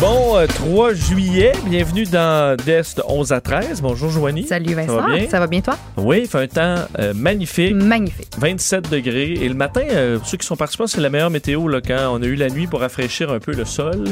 Bon 3 juillet, bienvenue dans d'Est 11 à 13. Bonjour Joanie. Salut Vincent, ça va bien? toi? Oui, il fait un temps euh, magnifique. Magnifique. 27 degrés. Et le matin, euh, ceux qui sont participants, c'est la meilleure météo là, quand on a eu la nuit pour rafraîchir un peu le sol.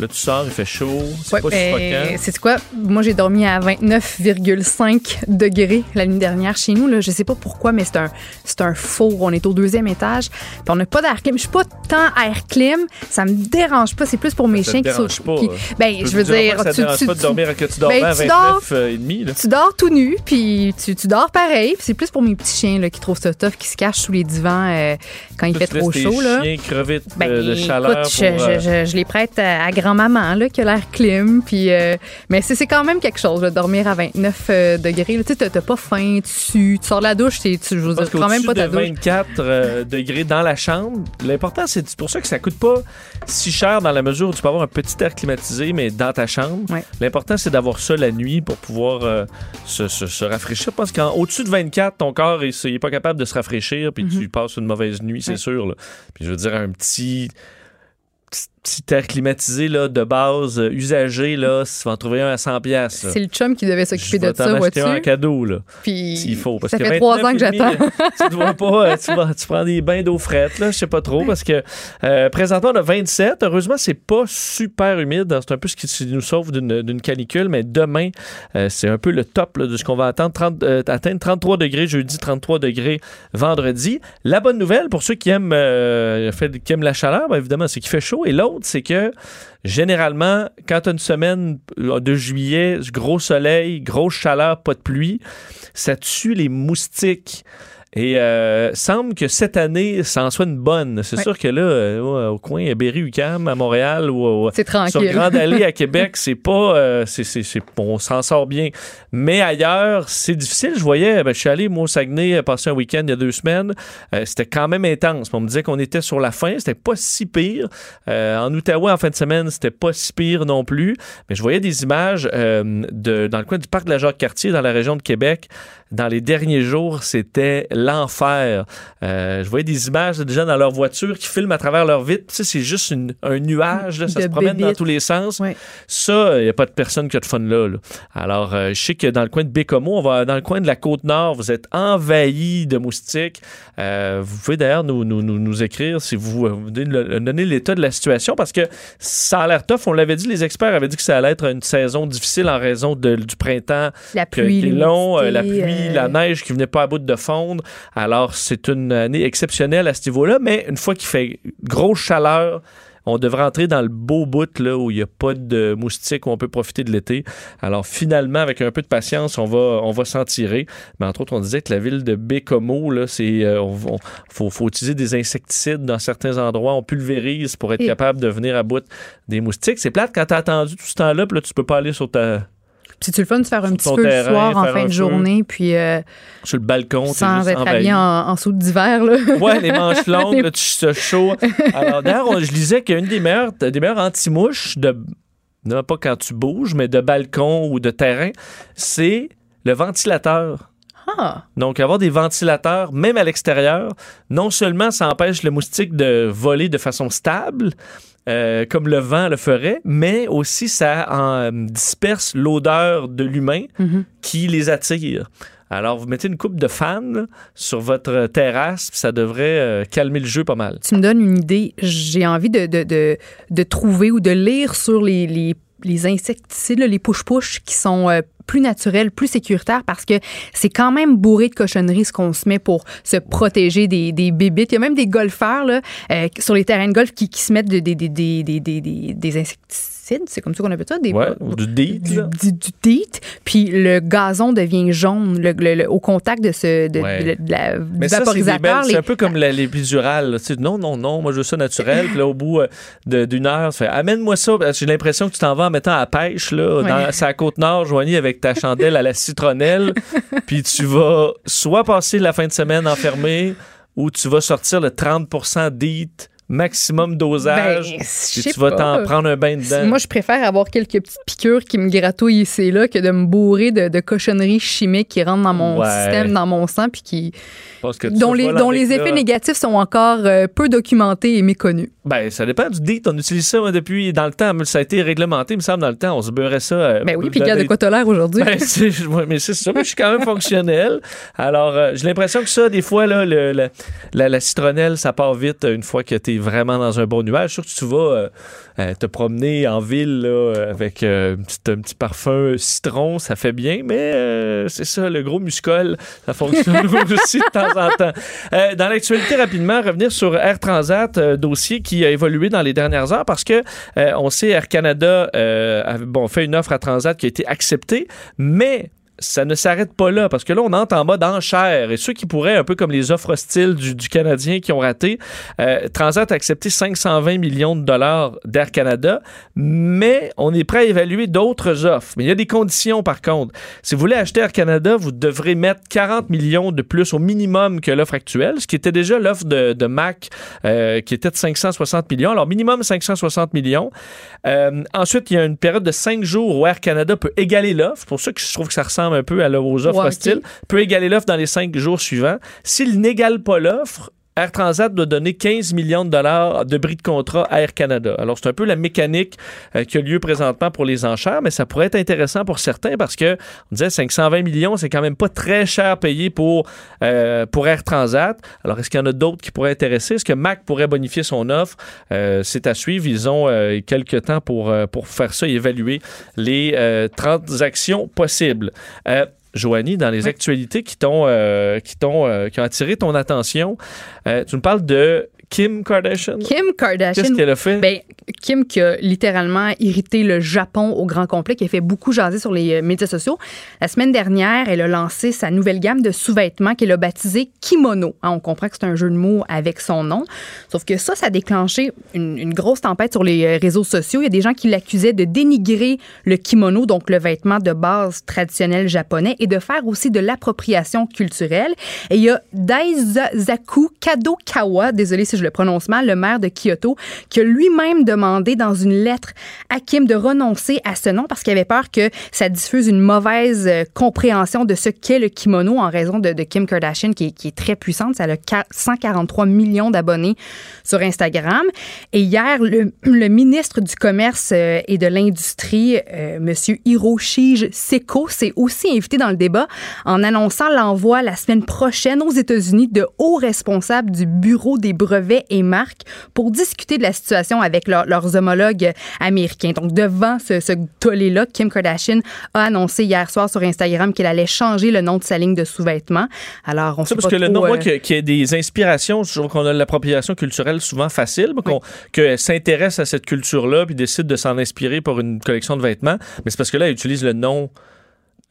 Là, tu sors, il fait chaud. C'est pas ben, C'est quoi? Moi, j'ai dormi à 29,5 degrés la nuit dernière chez nous. Là. Je sais pas pourquoi, mais c'est un, c'est un four. On est au deuxième étage. Puis on n'a pas d'air clim. Je suis pas tant air clim. Ça me dérange pas. C'est plus pour mes chiens qui sont. Qui, ben, je, veux dire. Ça tu, dérange pas de dormir que tu dors ben, à 29 et demi. Là. Tu dors tout nu, puis tu, tu dors pareil. c'est plus pour mes petits chiens là, qui trouvent ça tough, qui se cachent sous les divans euh, quand il fait trop chaud. Là. chiens crever ben, de chaleur. Écoute, euh, je, je, les prête à grand maman là, qui a l'air clim. Puis, euh, mais c'est quand même quelque chose, de dormir à 29 euh, degrés. Tu n'as pas faim, tu, tu, sors de la douche, tu, je veux dire, quand même pas ta de 24 euh, degrés dans la chambre, l'important, c'est pour ça que ça coûte pas si cher dans la mesure où tu peux avoir un petit air climatisé, mais dans ta chambre. L'important, c'est d'avoir ça la nuit pour pouvoir se, se, rafraîchir. Parce qu'au-dessus de 24, ton corps n'est pas capable de se rafraîchir, puis mm-hmm. tu passes une mauvaise nuit, c'est sûr. Puis je veux dire, un petit petit air climatisé là, de base, euh, usagé, là, tu vas en trouver un à 100 pièces. C'est le chum qui devait s'occuper de ça, vois-tu? un cadeau, là. Puis, s'il faut. Parce ça fait trois ans que j'attends. tu dois pas, euh, tu, vas, tu, prends des bains d'eau frette, là, je sais pas trop, parce que euh, présentement, on a 27. Heureusement, c'est pas super humide. C'est un peu ce qui nous sauve d'une canicule, mais demain, c'est un peu le top de ce qu'on va attendre. 30, atteindre 33 degrés jeudi, 33 degrés vendredi. La bonne nouvelle, pour ceux qui aiment, qui aiment la chaleur, ben, évidemment, c'est qu'il fait chaud. Et l'autre, c'est que généralement, quand tu as une semaine de juillet, gros soleil, grosse chaleur, pas de pluie, ça tue les moustiques. Et euh, semble que cette année, ça en soit une bonne. C'est sûr que là, euh, au coin Berry-UQAM à Montréal ou sur Grande Allée à Québec, c'est pas, euh, c'est, on s'en sort bien. Mais ailleurs, c'est difficile. Je voyais, ben, je suis allé moi au Saguenay passer un week-end il y a deux semaines. c'était quand même intense. On me disait qu'on était sur la fin. C'était pas si pire. en Outaouais, en fin de semaine, c'était pas si pire non plus. Mais je voyais des images de dans le coin du parc de la Jacques-Cartier, dans la région de Québec. Dans les derniers jours, c'était l'enfer. Euh, je voyais des images de gens dans leur voiture qui filment à travers leur vitre. Tu sais, c'est juste un nuage, ça se promène dans tous les sens. Ça, il n'y a pas de personne qui a de fun là. Alors, euh, je sais que dans le coin de Bécomo, on va dans le coin de la côte nord, vous êtes envahi de moustiques. Euh, vous pouvez d'ailleurs nous, nous, nous, écrire si vous, donnez l'état de la situation parce que ça a l'air tough. On l'avait dit, les experts avaient dit que ça allait être une saison difficile en raison de, du printemps. La pluie, long, la pluie, la neige qui venait pas à bout de fondre. Alors, c'est une année exceptionnelle à ce niveau-là, mais une fois qu'il fait grosse chaleur, on devrait entrer dans le beau bout là, où il n'y a pas de moustiques, où on peut profiter de l'été. Alors finalement, avec un peu de patience, on va, on va s'en tirer. Mais entre autres, on disait que la ville de Bécomo, là, c'est, euh, faut, faut, utiliser des insecticides dans certains endroits. On pulvérise pour être capable de venir à bout des moustiques. C'est plate quand tu as attendu tout ce temps-là, puis là, tu peux pas aller sur ta c'est tu le fun de faire un petit peu le soir en fin de journée, puis euh, sur le balcon, sans être habillé en, en soude d'hiver là. Ouais, les manches longues, là, tu te chaud. Alors d'ailleurs, je lisais qu'une des meilleures, des meilleures anti-mouches de non pas quand tu bouges, mais de balcon ou de terrain, c'est le ventilateur. Ah. Donc, avoir des ventilateurs, même à l'extérieur, non seulement ça empêche le moustique de voler de façon stable, euh, comme le vent le ferait, mais aussi ça en, disperse l'odeur de l'humain mhm. qui les attire. Alors, vous mettez une coupe de fans sur votre terrasse, puis ça devrait euh, calmer le jeu pas mal. Tu me donnes une idée. J'ai envie de, de, de, de, trouver ou de lire sur les, les, les insecticides, les push-push qui sont euh, plus naturel, plus sécuritaire parce que c'est quand même bourré de cochonneries ce qu'on se met pour se protéger des, des bébites. Il y a même des golfeurs là, euh, sur les terrains de golf qui, qui se mettent des, des, des, des, des, des c'est comme ça qu'on appelle ça. Des, ouais, du DEET. Du, du, puis le gazon devient jaune le, au contact de ce de, la, Mais vaporisateur. C'est un peu comme l'épidurale. Non, non, non, moi je veux ça naturel. puis là, au bout euh, d'une heure, ça fait amène-moi ça. J'ai l'impression que tu t'en vas en mettant à pêche, là, dans sa côte nord, joignie avec ta chandelle à la citronnelle. puis tu vas soit passer la fin de semaine enfermé ou tu vas sortir le 30% d'EAT maximum dosage, Ben, tu vas t'en prendre un bain dedans. Moi, je préfère avoir quelques petites piqûres qui me gratouillent ici et là que de me bourrer de, de cochonneries chimiques qui rentrent dans mon Ouais. système, dans mon sang, puis qui, pense que dont les, dont les effets là. négatifs sont encore euh, peu documentés et méconnus. Ben, ça dépend du DEET. On utilise ça moi, depuis dans le temps. Ça a été réglementé, il me semble, dans le temps. On se beurrait ça. euh, Ben oui, puis regarde des- de quoi l'air aujourd'hui. Ben, ouais, mais c'est ça. Moi, je suis quand même fonctionnel. Alors, euh, j'ai l'impression que ça, des fois, là, le- le- la, la citronnelle, ça part vite une fois que tu es vraiment dans un bon nuage. Sûr que tu vas euh, euh, te promener en ville là, avec euh, un, petit, un petit parfum citron, ça fait bien, mais c'est ça, le gros muscol, ça fonctionne aussi de temps en temps. Dans l'actualité, rapidement, revenir sur Air Transat, dossier qui a évolué dans les dernières heures parce que on sait Air Canada a bon, fait une offre à Transat qui a été acceptée, mais ça ne s'arrête pas là, parce que là, on entre en mode enchère. Et ceux qui pourraient, un peu comme les offres hostiles du, du Canadien qui ont raté, euh, Transat a accepté 520 millions de dollars d'Air Canada, mais on est prêt à évaluer d'autres offres. Mais il y a des conditions, par contre. Si vous voulez acheter Air Canada, vous devrez mettre 40 millions de plus au minimum que l'offre actuelle, ce qui était déjà l'offre de, de Mac, euh, qui était de 560 millions. Alors, minimum 560 millions. Euh, ensuite, il y a une période de 5 jours où Air Canada peut égaler l'offre. Pour ça que je trouve que ça ressemble un peu à, offres Ouais, ok. hostiles. Peut égaler l'offre dans les 5 jours suivants. S'il n'égale pas l'offre, Air Transat doit donner 15 millions de dollars de bris de contrat à Air Canada. Alors, c'est un peu la mécanique euh, qui a lieu présentement pour les enchères, mais ça pourrait être intéressant pour certains parce que, on disait 520 millions, c'est quand même pas très cher payé pour, euh, pour Air Transat. Alors, est-ce qu'il y en a d'autres qui pourraient intéresser? Est-ce que Mac pourrait bonifier son offre? Euh, c'est à suivre. Ils ont euh, quelques temps pour, pour faire ça et évaluer les transactions possibles. Joanie, dans les Oui. actualités qui t'ont euh, qui t'ont euh, qui ont attiré ton attention, euh, tu me parles de Kim Kardashian? Kim Kardashian. Qu'est-ce qu'elle a fait? Ben, Kim qui a littéralement irrité le Japon au grand complet, qui a fait beaucoup jaser sur les euh, médias sociaux. La semaine dernière, elle a lancé sa nouvelle gamme de sous-vêtements qu'elle a baptisé Kimono. Hein, on comprend que c'est un jeu de mots avec son nom. Sauf que ça, ça a déclenché une, une grosse tempête sur les euh, réseaux sociaux. Il y a des gens qui l'accusaient de dénigrer le kimono, donc le vêtement de base traditionnel japonais, et de faire aussi de l'appropriation culturelle. Et il y a Daisaku Kadokawa, désolé si le prononce mal, le maire de Kyoto, qui a lui-même demandé dans une lettre à Kim de renoncer à ce nom parce qu'il avait peur que ça diffuse une mauvaise euh, compréhension de ce qu'est le kimono en raison de, Kim Kardashian qui est, très puissante. Ça a qua- 143 millions d'abonnés sur Instagram. Et hier, le, ministre du Commerce euh, et de l'Industrie, euh, Monsieur Hiroshi Seko, s'est aussi invité dans le débat en annonçant l'envoi la semaine prochaine aux États-Unis de hauts responsables du Bureau des brevets et marques pour discuter de la situation avec leur- leurs homologues américains. Donc, devant ce, ce tollé-là, Kim Kardashian a annoncé hier soir sur Instagram qu'elle allait changer le nom de sa ligne de sous-vêtements. Alors, on sait parce pas que le nom, euh, qu'il y ait des inspirations, je trouve qu'on a l'appropriation culturelle souvent facile, qu'on- qu'elle s'intéresse à cette culture-là puis décide de s'en inspirer pour une collection de vêtements. Mais c'est parce que là, elle utilise le nom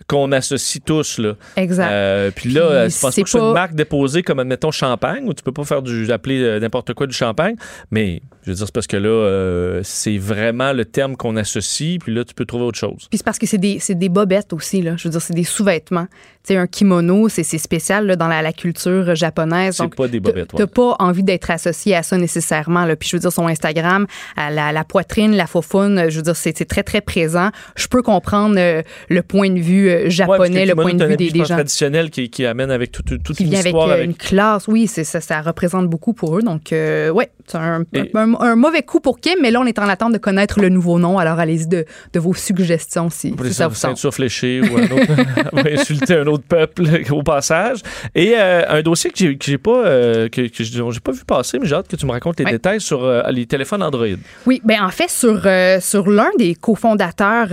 qu'on associe tous. Là. Exact. Euh, puis là, Puis euh, je pense pas que c'est une marque déposée comme, admettons, champagne, où tu peux pas faire du, appeler euh, n'importe quoi du champagne? Mais, je veux dire, c'est parce que là, euh, c'est vraiment le terme qu'on associe, puis là, tu peux trouver autre chose. Puis c'est parce que c'est des, des bobettes aussi, là. Je veux dire, c'est des sous-vêtements. Sais, un kimono, c'est spécial là, dans la, la culture japonaise. C'est pas des bobettes, T'as pas envie d'être associé à ça nécessairement. Là. Puis je veux dire, son Instagram, à la, la poitrine, la faufoune, je veux dire, c'est très, très présent. Je peux comprendre euh, le point de vue euh, Ouais, japonais, le point de vue des, des gens. traditionnel qui, qui amène avec tout- tout- toute Qui une vient histoire. euh, avec une classe. Oui, ça, ça représente beaucoup pour eux. Donc, euh, ouais, c'est un, Et- un- un mauvais coup pour Kim, mais là, on est en attente de connaître le nouveau nom. Alors, allez-y de, de vos suggestions si, si ça vous tente. ceinture fléchée ou un autre, insulter un autre peuple au passage. Et euh, un dossier que j'ai que j'ai pas euh, que, que j'ai pas vu passer, mais j'ai hâte que tu me racontes les détails sur euh, les téléphones Android. Oui, ben en fait, sur, sur l'un des cofondateurs,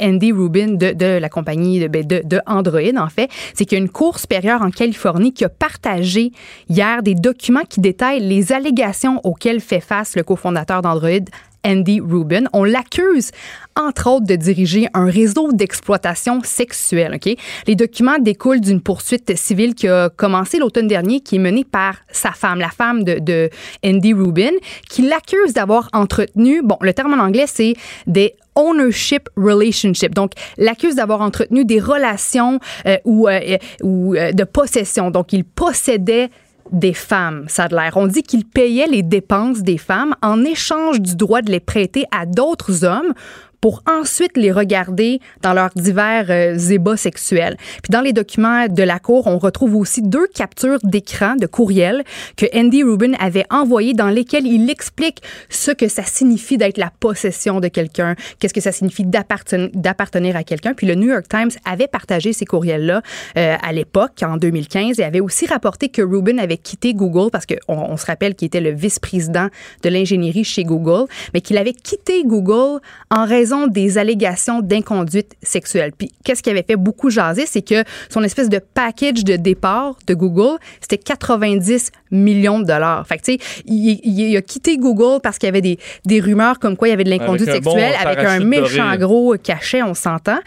Andy Rubin, de, de la compagnie de, ben, de, de Android, en fait, c'est qu'il y a une cour supérieure en Californie qui a partagé hier des documents qui détaillent les allégations auxquelles fait face le cofondateur d'Android, Andy Rubin. On l'accuse, entre autres, de diriger un réseau d'exploitation sexuelle. OK? Les documents découlent d'une poursuite civile qui a commencé l'automne dernier, qui est menée par sa femme, la femme de, Andy Rubin, qui l'accuse d'avoir entretenu, bon, le terme en anglais, c'est des ownership relationship. Donc, l'accuse d'avoir entretenu des relations euh, ou, euh, euh, de possession. Donc, il possédait des femmes, ça a l'air. On dit qu'il payait les dépenses des femmes en échange du droit de les prêter à d'autres hommes pour ensuite les regarder dans leurs divers euh, ébats sexuels. Puis dans les documents de la Cour, on retrouve aussi deux captures d'écran de courriel que Andy Rubin avait envoyées dans lesquelles il explique ce que ça signifie d'être la possession de quelqu'un, qu'est-ce que ça signifie d'appartenir à quelqu'un. Puis le New York Times avait partagé ces courriels-là euh, à l'époque, en 2015, et avait aussi rapporté que Rubin avait quitté Google parce qu'on on se rappelle qu'il était le vice-président de l'ingénierie chez Google, mais qu'il avait quitté Google en raison des allégations d'inconduite sexuelle. Puis qu'est-ce qui avait fait beaucoup jaser, c'est que son espèce de package de départ de Google, c'était 90 millions de dollars. Fait que, tu sais, il, a quitté Google parce qu'il y avait des, des rumeurs comme quoi il y avait de l'inconduite sexuelle avec un méchant gros cachet, on s'entend.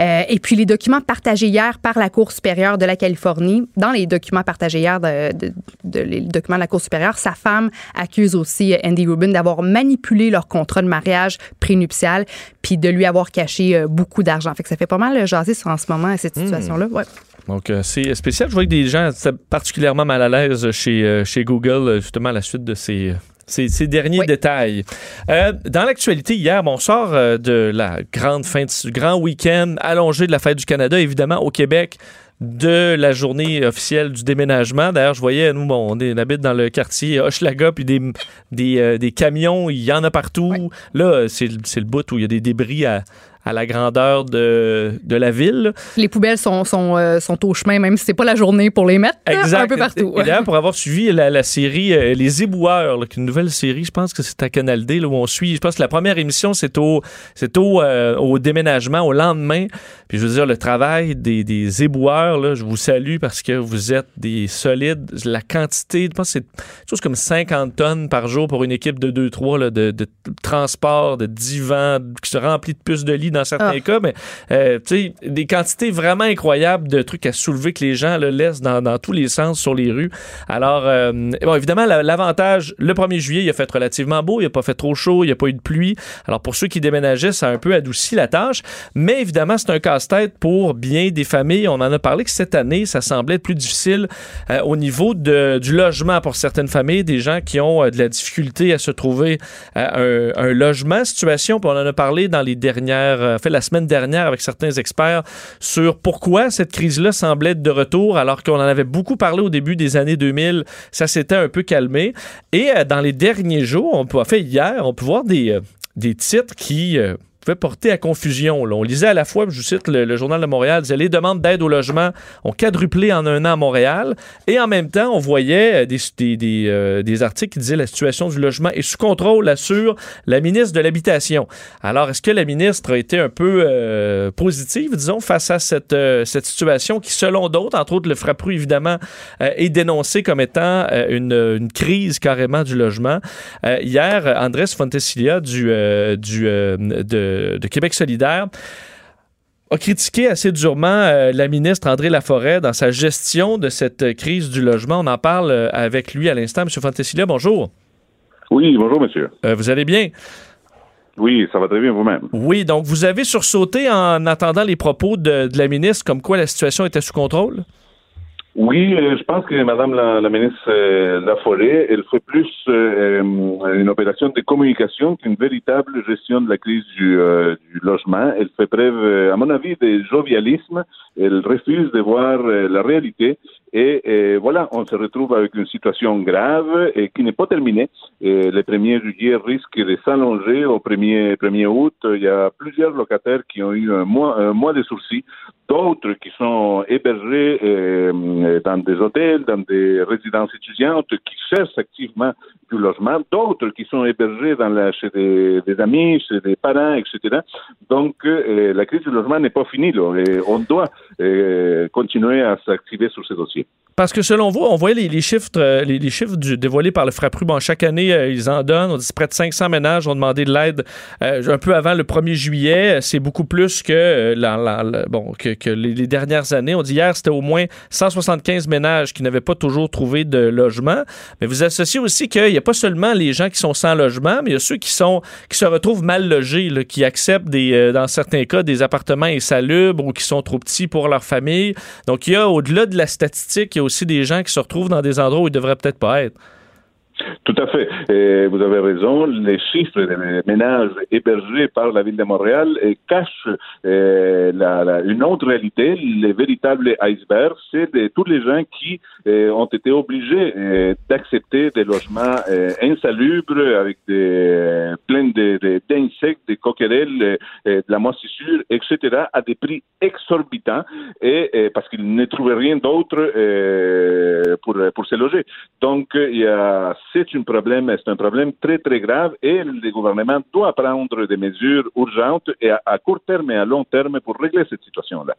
Euh, et puis les documents partagés hier par la Cour supérieure de la Californie, dans les documents partagés hier de, de, les documents de la Cour supérieure, sa femme accuse aussi Andy Rubin d'avoir manipulé leur contrat de mariage prénuptial puis de lui avoir caché euh, beaucoup d'argent. Fait que ça fait pas mal jaser en ce moment cette hmm. situation-là. Ouais. Donc, euh, c'est spécial. Je vois que des gens étaient particulièrement mal à l'aise chez, euh, chez Google, justement, à la suite de ces, ces, derniers détails. dans l'actualité, hier, on sort de la grande fin de grand week-end allongé de la fête du Canada, évidemment, au Québec de la journée officielle du déménagement. D'ailleurs, je voyais, nous, bon, on, habite dans le quartier Hochelaga, puis des, des, euh, des, camions, il y en a partout. Là, c'est le bout où il y a des débris à, à la grandeur de, de la ville. Les poubelles sont, sont, euh, sont au chemin, même si c'est pas la journée pour les mettre, un peu partout. Et d'ailleurs, pour avoir suivi la, la série euh, Les Éboueurs, une nouvelle série, je pense que c'est à Canal D, là, où on suit, je pense que la première émission, c'est au, c'est au, euh, au déménagement, au lendemain. Puis je veux dire, le travail des, des éboueurs, là, je vous salue parce que vous êtes des solides. La quantité, je pense que c'est chose comme 50 tonnes par jour pour une équipe de 2-3 de, de transport, de divans, qui se remplit de puces de lit dans certains ah. cas, mais euh, tu sais, des quantités vraiment incroyables de trucs à soulever que les gens le laissent dans, dans, tous les sens sur les rues. Alors, euh, bon, évidemment, l'avantage, le 1er juillet, il a fait relativement beau, il n'a pas fait trop chaud, il n'y a pas eu de pluie. Alors, pour ceux qui déménageaient, ça a un peu adouci la tâche, mais évidemment, c'est un casse-tête pour bien des familles. On en a parlé que cette année, ça semblait plus difficile euh, au niveau de, du logement pour certaines familles, des gens qui ont de la difficulté à se trouver un, un, logement. Situation, on en a parlé dans les dernières euh, fait la semaine dernière avec certains experts sur pourquoi cette crise-là semblait être de retour alors qu'on en avait beaucoup parlé au début des années 2000. Ça s'était un peu calmé. Et euh, dans les derniers jours, on peut, fait hier, on peut voir des, euh, des titres qui porter à confusion. On lisait à la fois, je cite le, Journal de Montréal, disait les demandes d'aide au logement ont quadruplé en un an à Montréal. Et en même temps, on voyait euh, euh, des, articles qui disaient la situation du logement est sous contrôle, assure la ministre de l'Habitation. Alors, est-ce que la ministre a été un peu euh, positive, disons, face à cette, situation qui, selon d'autres, entre autres le Frappru, évidemment, est dénoncée comme étant une, une, crise carrément du logement. hier, Andrés Fontesilia du, du, de de, Québec solidaire a critiqué assez durement euh, la ministre André Laforêt dans sa gestion de cette crise du logement. On en parle euh, avec lui à l'instant. Monsieur Fantesilia, bonjour. Oui, bonjour, monsieur. Euh, vous allez bien? Oui, ça va très bien vous-même. Oui, donc vous avez sursauté en attendant les propos de, de la ministre comme quoi la situation était sous contrôle? Oui, euh, je pense que Madame la, la ministre euh, Laforêt, elle fait plus euh, une opération de communication qu'une véritable gestion de la crise du, du, logement. Elle fait preuve, à mon avis, de jovialisme. Elle refuse de voir la réalité. Et, voilà, on se retrouve avec une situation grave et qui n'est pas terminée. Le 1er juillet risque de s'allonger au 1er, 1er août. Il y a plusieurs locataires qui ont eu un mois, de sourcils, d'autres qui sont hébergés dans des hôtels, dans des résidences étudiantes, qui cherchent activement du logement, d'autres qui sont hébergés chez des, amis, chez des parents, etc. Donc, euh, la crise du logement n'est pas finie. On doit euh, continuer à s'activer sur ces dossiers. you. Parce que selon vous, on voyait les, chiffres, euh, les, chiffres dévoilés par le Frappru. Bon, chaque année, euh, ils en donnent. On dit près de 500 ménages ont demandé de l'aide euh, un peu avant le 1er juillet. C'est beaucoup plus que, bon, que, les, dernières années. On dit hier, c'était au moins 175 ménages qui n'avaient pas toujours trouvé de logement. Mais vous associez aussi qu'il n'y a pas seulement les gens qui sont sans logement, mais il y a ceux qui, sont, qui se retrouvent mal logés, qui acceptent, des, dans certains cas, des appartements insalubres ou qui sont trop petits pour leur famille. Donc, il y a, au-delà de la statistique, il aussi des gens qui se retrouvent dans des endroits où ils devraient peut-être pas être. Tout à fait. Vous avez raison. Les chiffres des ménages hébergés par la ville de Montréal eh, cachent eh, la, une autre réalité. Les véritables icebergs, c'est de tous les gens qui eh, ont été obligés d'accepter des logements insalubres avec des plein d'insectes, de, de, coquerelles, de la moisissure, etc., à des prix exorbitants et, parce qu'ils ne trouvaient rien d'autre pour pour se loger. Donc il y a c'est un problème, c'est un problème très très grave et le gouvernement doit prendre des mesures urgentes et à, court terme et à long terme pour régler cette situation-là.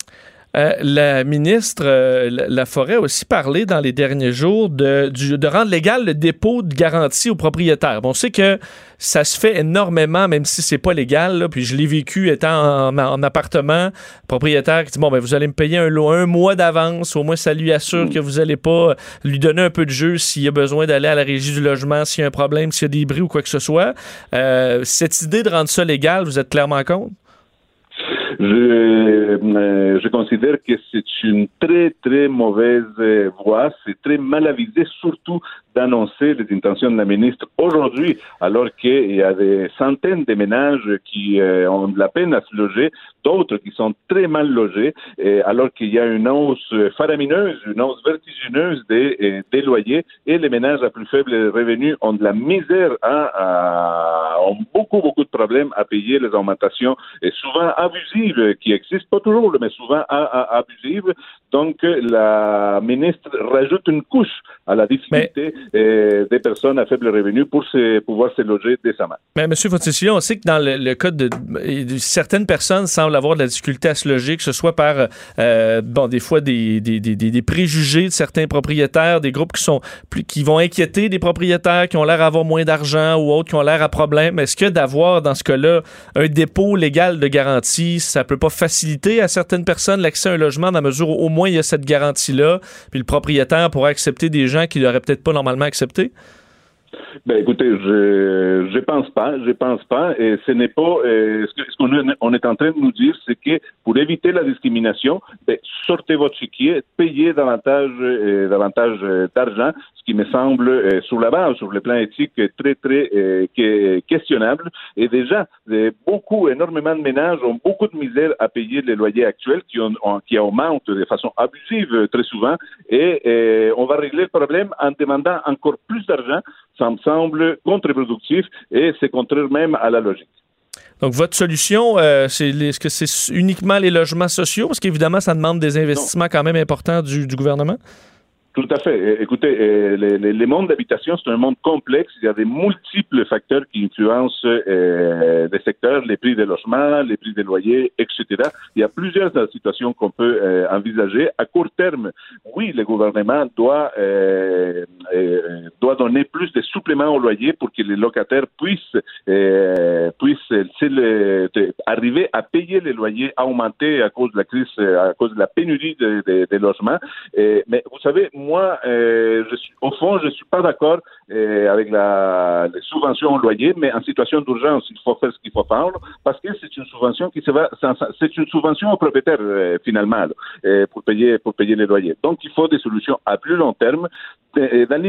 Euh, la ministre euh, La Forêt a aussi parlé dans les derniers jours de, de rendre légal le dépôt de garantie aux propriétaires. Bon, on sait que ça se fait énormément, même si c'est pas légal. Là, puis je l'ai vécu étant en, appartement, propriétaire qui dit bon ben vous allez me payer un, un mois d'avance, au moins ça lui assure mm. que vous allez pas lui donner un peu de jeu s'il a besoin d'aller à la régie du logement, s'il y a un problème, s'il y a des bris ou quoi que ce soit. Euh, cette idée de rendre ça légal, vous êtes clairement contre? Je, je considère que c'est une très, très mauvaise voie. C'est très mal avisé, surtout d'annoncer les intentions de la ministre aujourd'hui, alors qu'il y a des centaines de ménages qui euh, ont de la peine à se loger, d'autres qui sont très mal logés, et alors qu'il y a une hausse faramineuse, une hausse vertigineuse des, des loyers, et les ménages à plus faible revenus ont de la misère, à, à, ont beaucoup, beaucoup de problèmes à payer les augmentations, et souvent abusives, qui existent, pas toujours, mais souvent abusives. Donc, la ministre rajoute une couche à la difficulté des personnes à faible revenu pour pouvoir se loger décemment. Mais M. Fonticillon, on sait que dans le, cas de, certaines personnes semblent avoir de la difficulté à se loger, que ce soit par euh, bon des fois des, des, des, des, préjugés de certains propriétaires, des groupes qui sont qui vont inquiéter des propriétaires qui ont l'air d'avoir moins d'argent ou autres qui ont l'air à problème. Est-ce que d'avoir dans ce cas-là un dépôt légal de garantie, ça peut pas faciliter à certaines personnes l'accès à un logement dans la mesure où au moins il y a cette garantie-là, puis le propriétaire pourrait accepter des gens qui n'auraient peut-être pas normalement accepté? Ben écoutez, je je pense pas, je pense pas, et ce n'est pas ce qu'on est, en train de nous dire, c'est que pour éviter la discrimination, ben, sortez votre chéquier, payez davantage euh, davantage euh, d'argent, ce qui me semble euh, sur la base, sur le plan éthique, très très questionnable. Et déjà, beaucoup, énormément de ménages ont beaucoup de misère à payer les loyers actuels qui, ont, qui augmentent de façon abusive très souvent, et on va régler le problème en demandant encore plus d'argent ça me semble contre-productif et c'est contraire même à la logique. Donc, votre solution, euh, c'est est-ce que c'est uniquement les logements sociaux? Parce qu'évidemment, ça demande des investissements quand même importants du, du gouvernement. Tout à fait. Écoutez, les, les, les mondes d'habitation, c'est un monde complexe. Il y a des multiples facteurs qui influencent euh, les secteurs, les prix des logements, les prix des loyers, etc. Il y a plusieurs situations qu'on peut euh, envisager. À court terme, oui, le gouvernement doit euh, euh doit donner plus de suppléments au loyer pour que les locataires puissent puissent arriver à payer les loyers augmentés à cause de la crise, à cause de la pénurie des de, de logements. mais vous savez, moi, euh, au fond, je ne suis pas d'accord euh, avec la, les subventions au loyer, mais en situation d'urgence, il faut faire ce qu'il faut faire parce que c'est une subvention qui se va, c'est une subvention aux propriétaires euh, finalement pour payer pour payer les loyers. Donc, il faut des solutions à plus long terme. Dans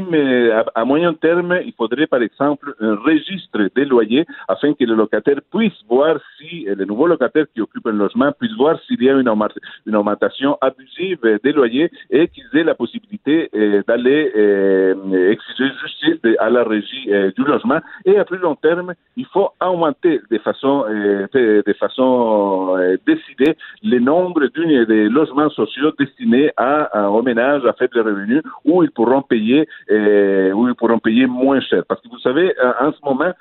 à, moyen terme, il faudrait par exemple un registre des loyers afin que les locataires puissent voir si les nouveaux locataires qui occupent un logement puissent voir s'il y a une augmentation abusive des loyers et qu'ils aient la possibilité euh, d'aller euh, exiger justice à la régie euh, du logement. Et à plus long terme, il faut augmenter de façon, de, de, façon décidée le nombre des logements sociaux destinés à, aux ménages à faible revenu où ils pourront payer où ils pourront payer moins cher. Parce que vous savez, en ce moment,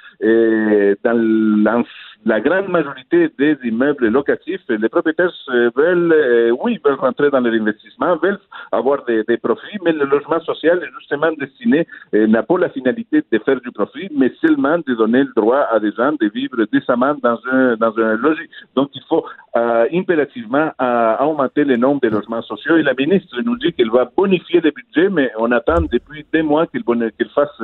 dans la grande majorité des immeubles locatifs, les propriétaires veulent, oui, veulent rentrer dans l'investissement, veulent avoir des profits mais le logement social est justement destiné, euh, n'a pas la finalité de faire du profit, mais seulement de donner le droit à des gens de vivre décemment dans un, dans un logis. Donc, il faut euh, impérativement euh, augmenter le nombre de logements sociaux. Et la ministre nous dit qu'elle va bonifier les budgets, mais on attend depuis des mois qu'elle fasse,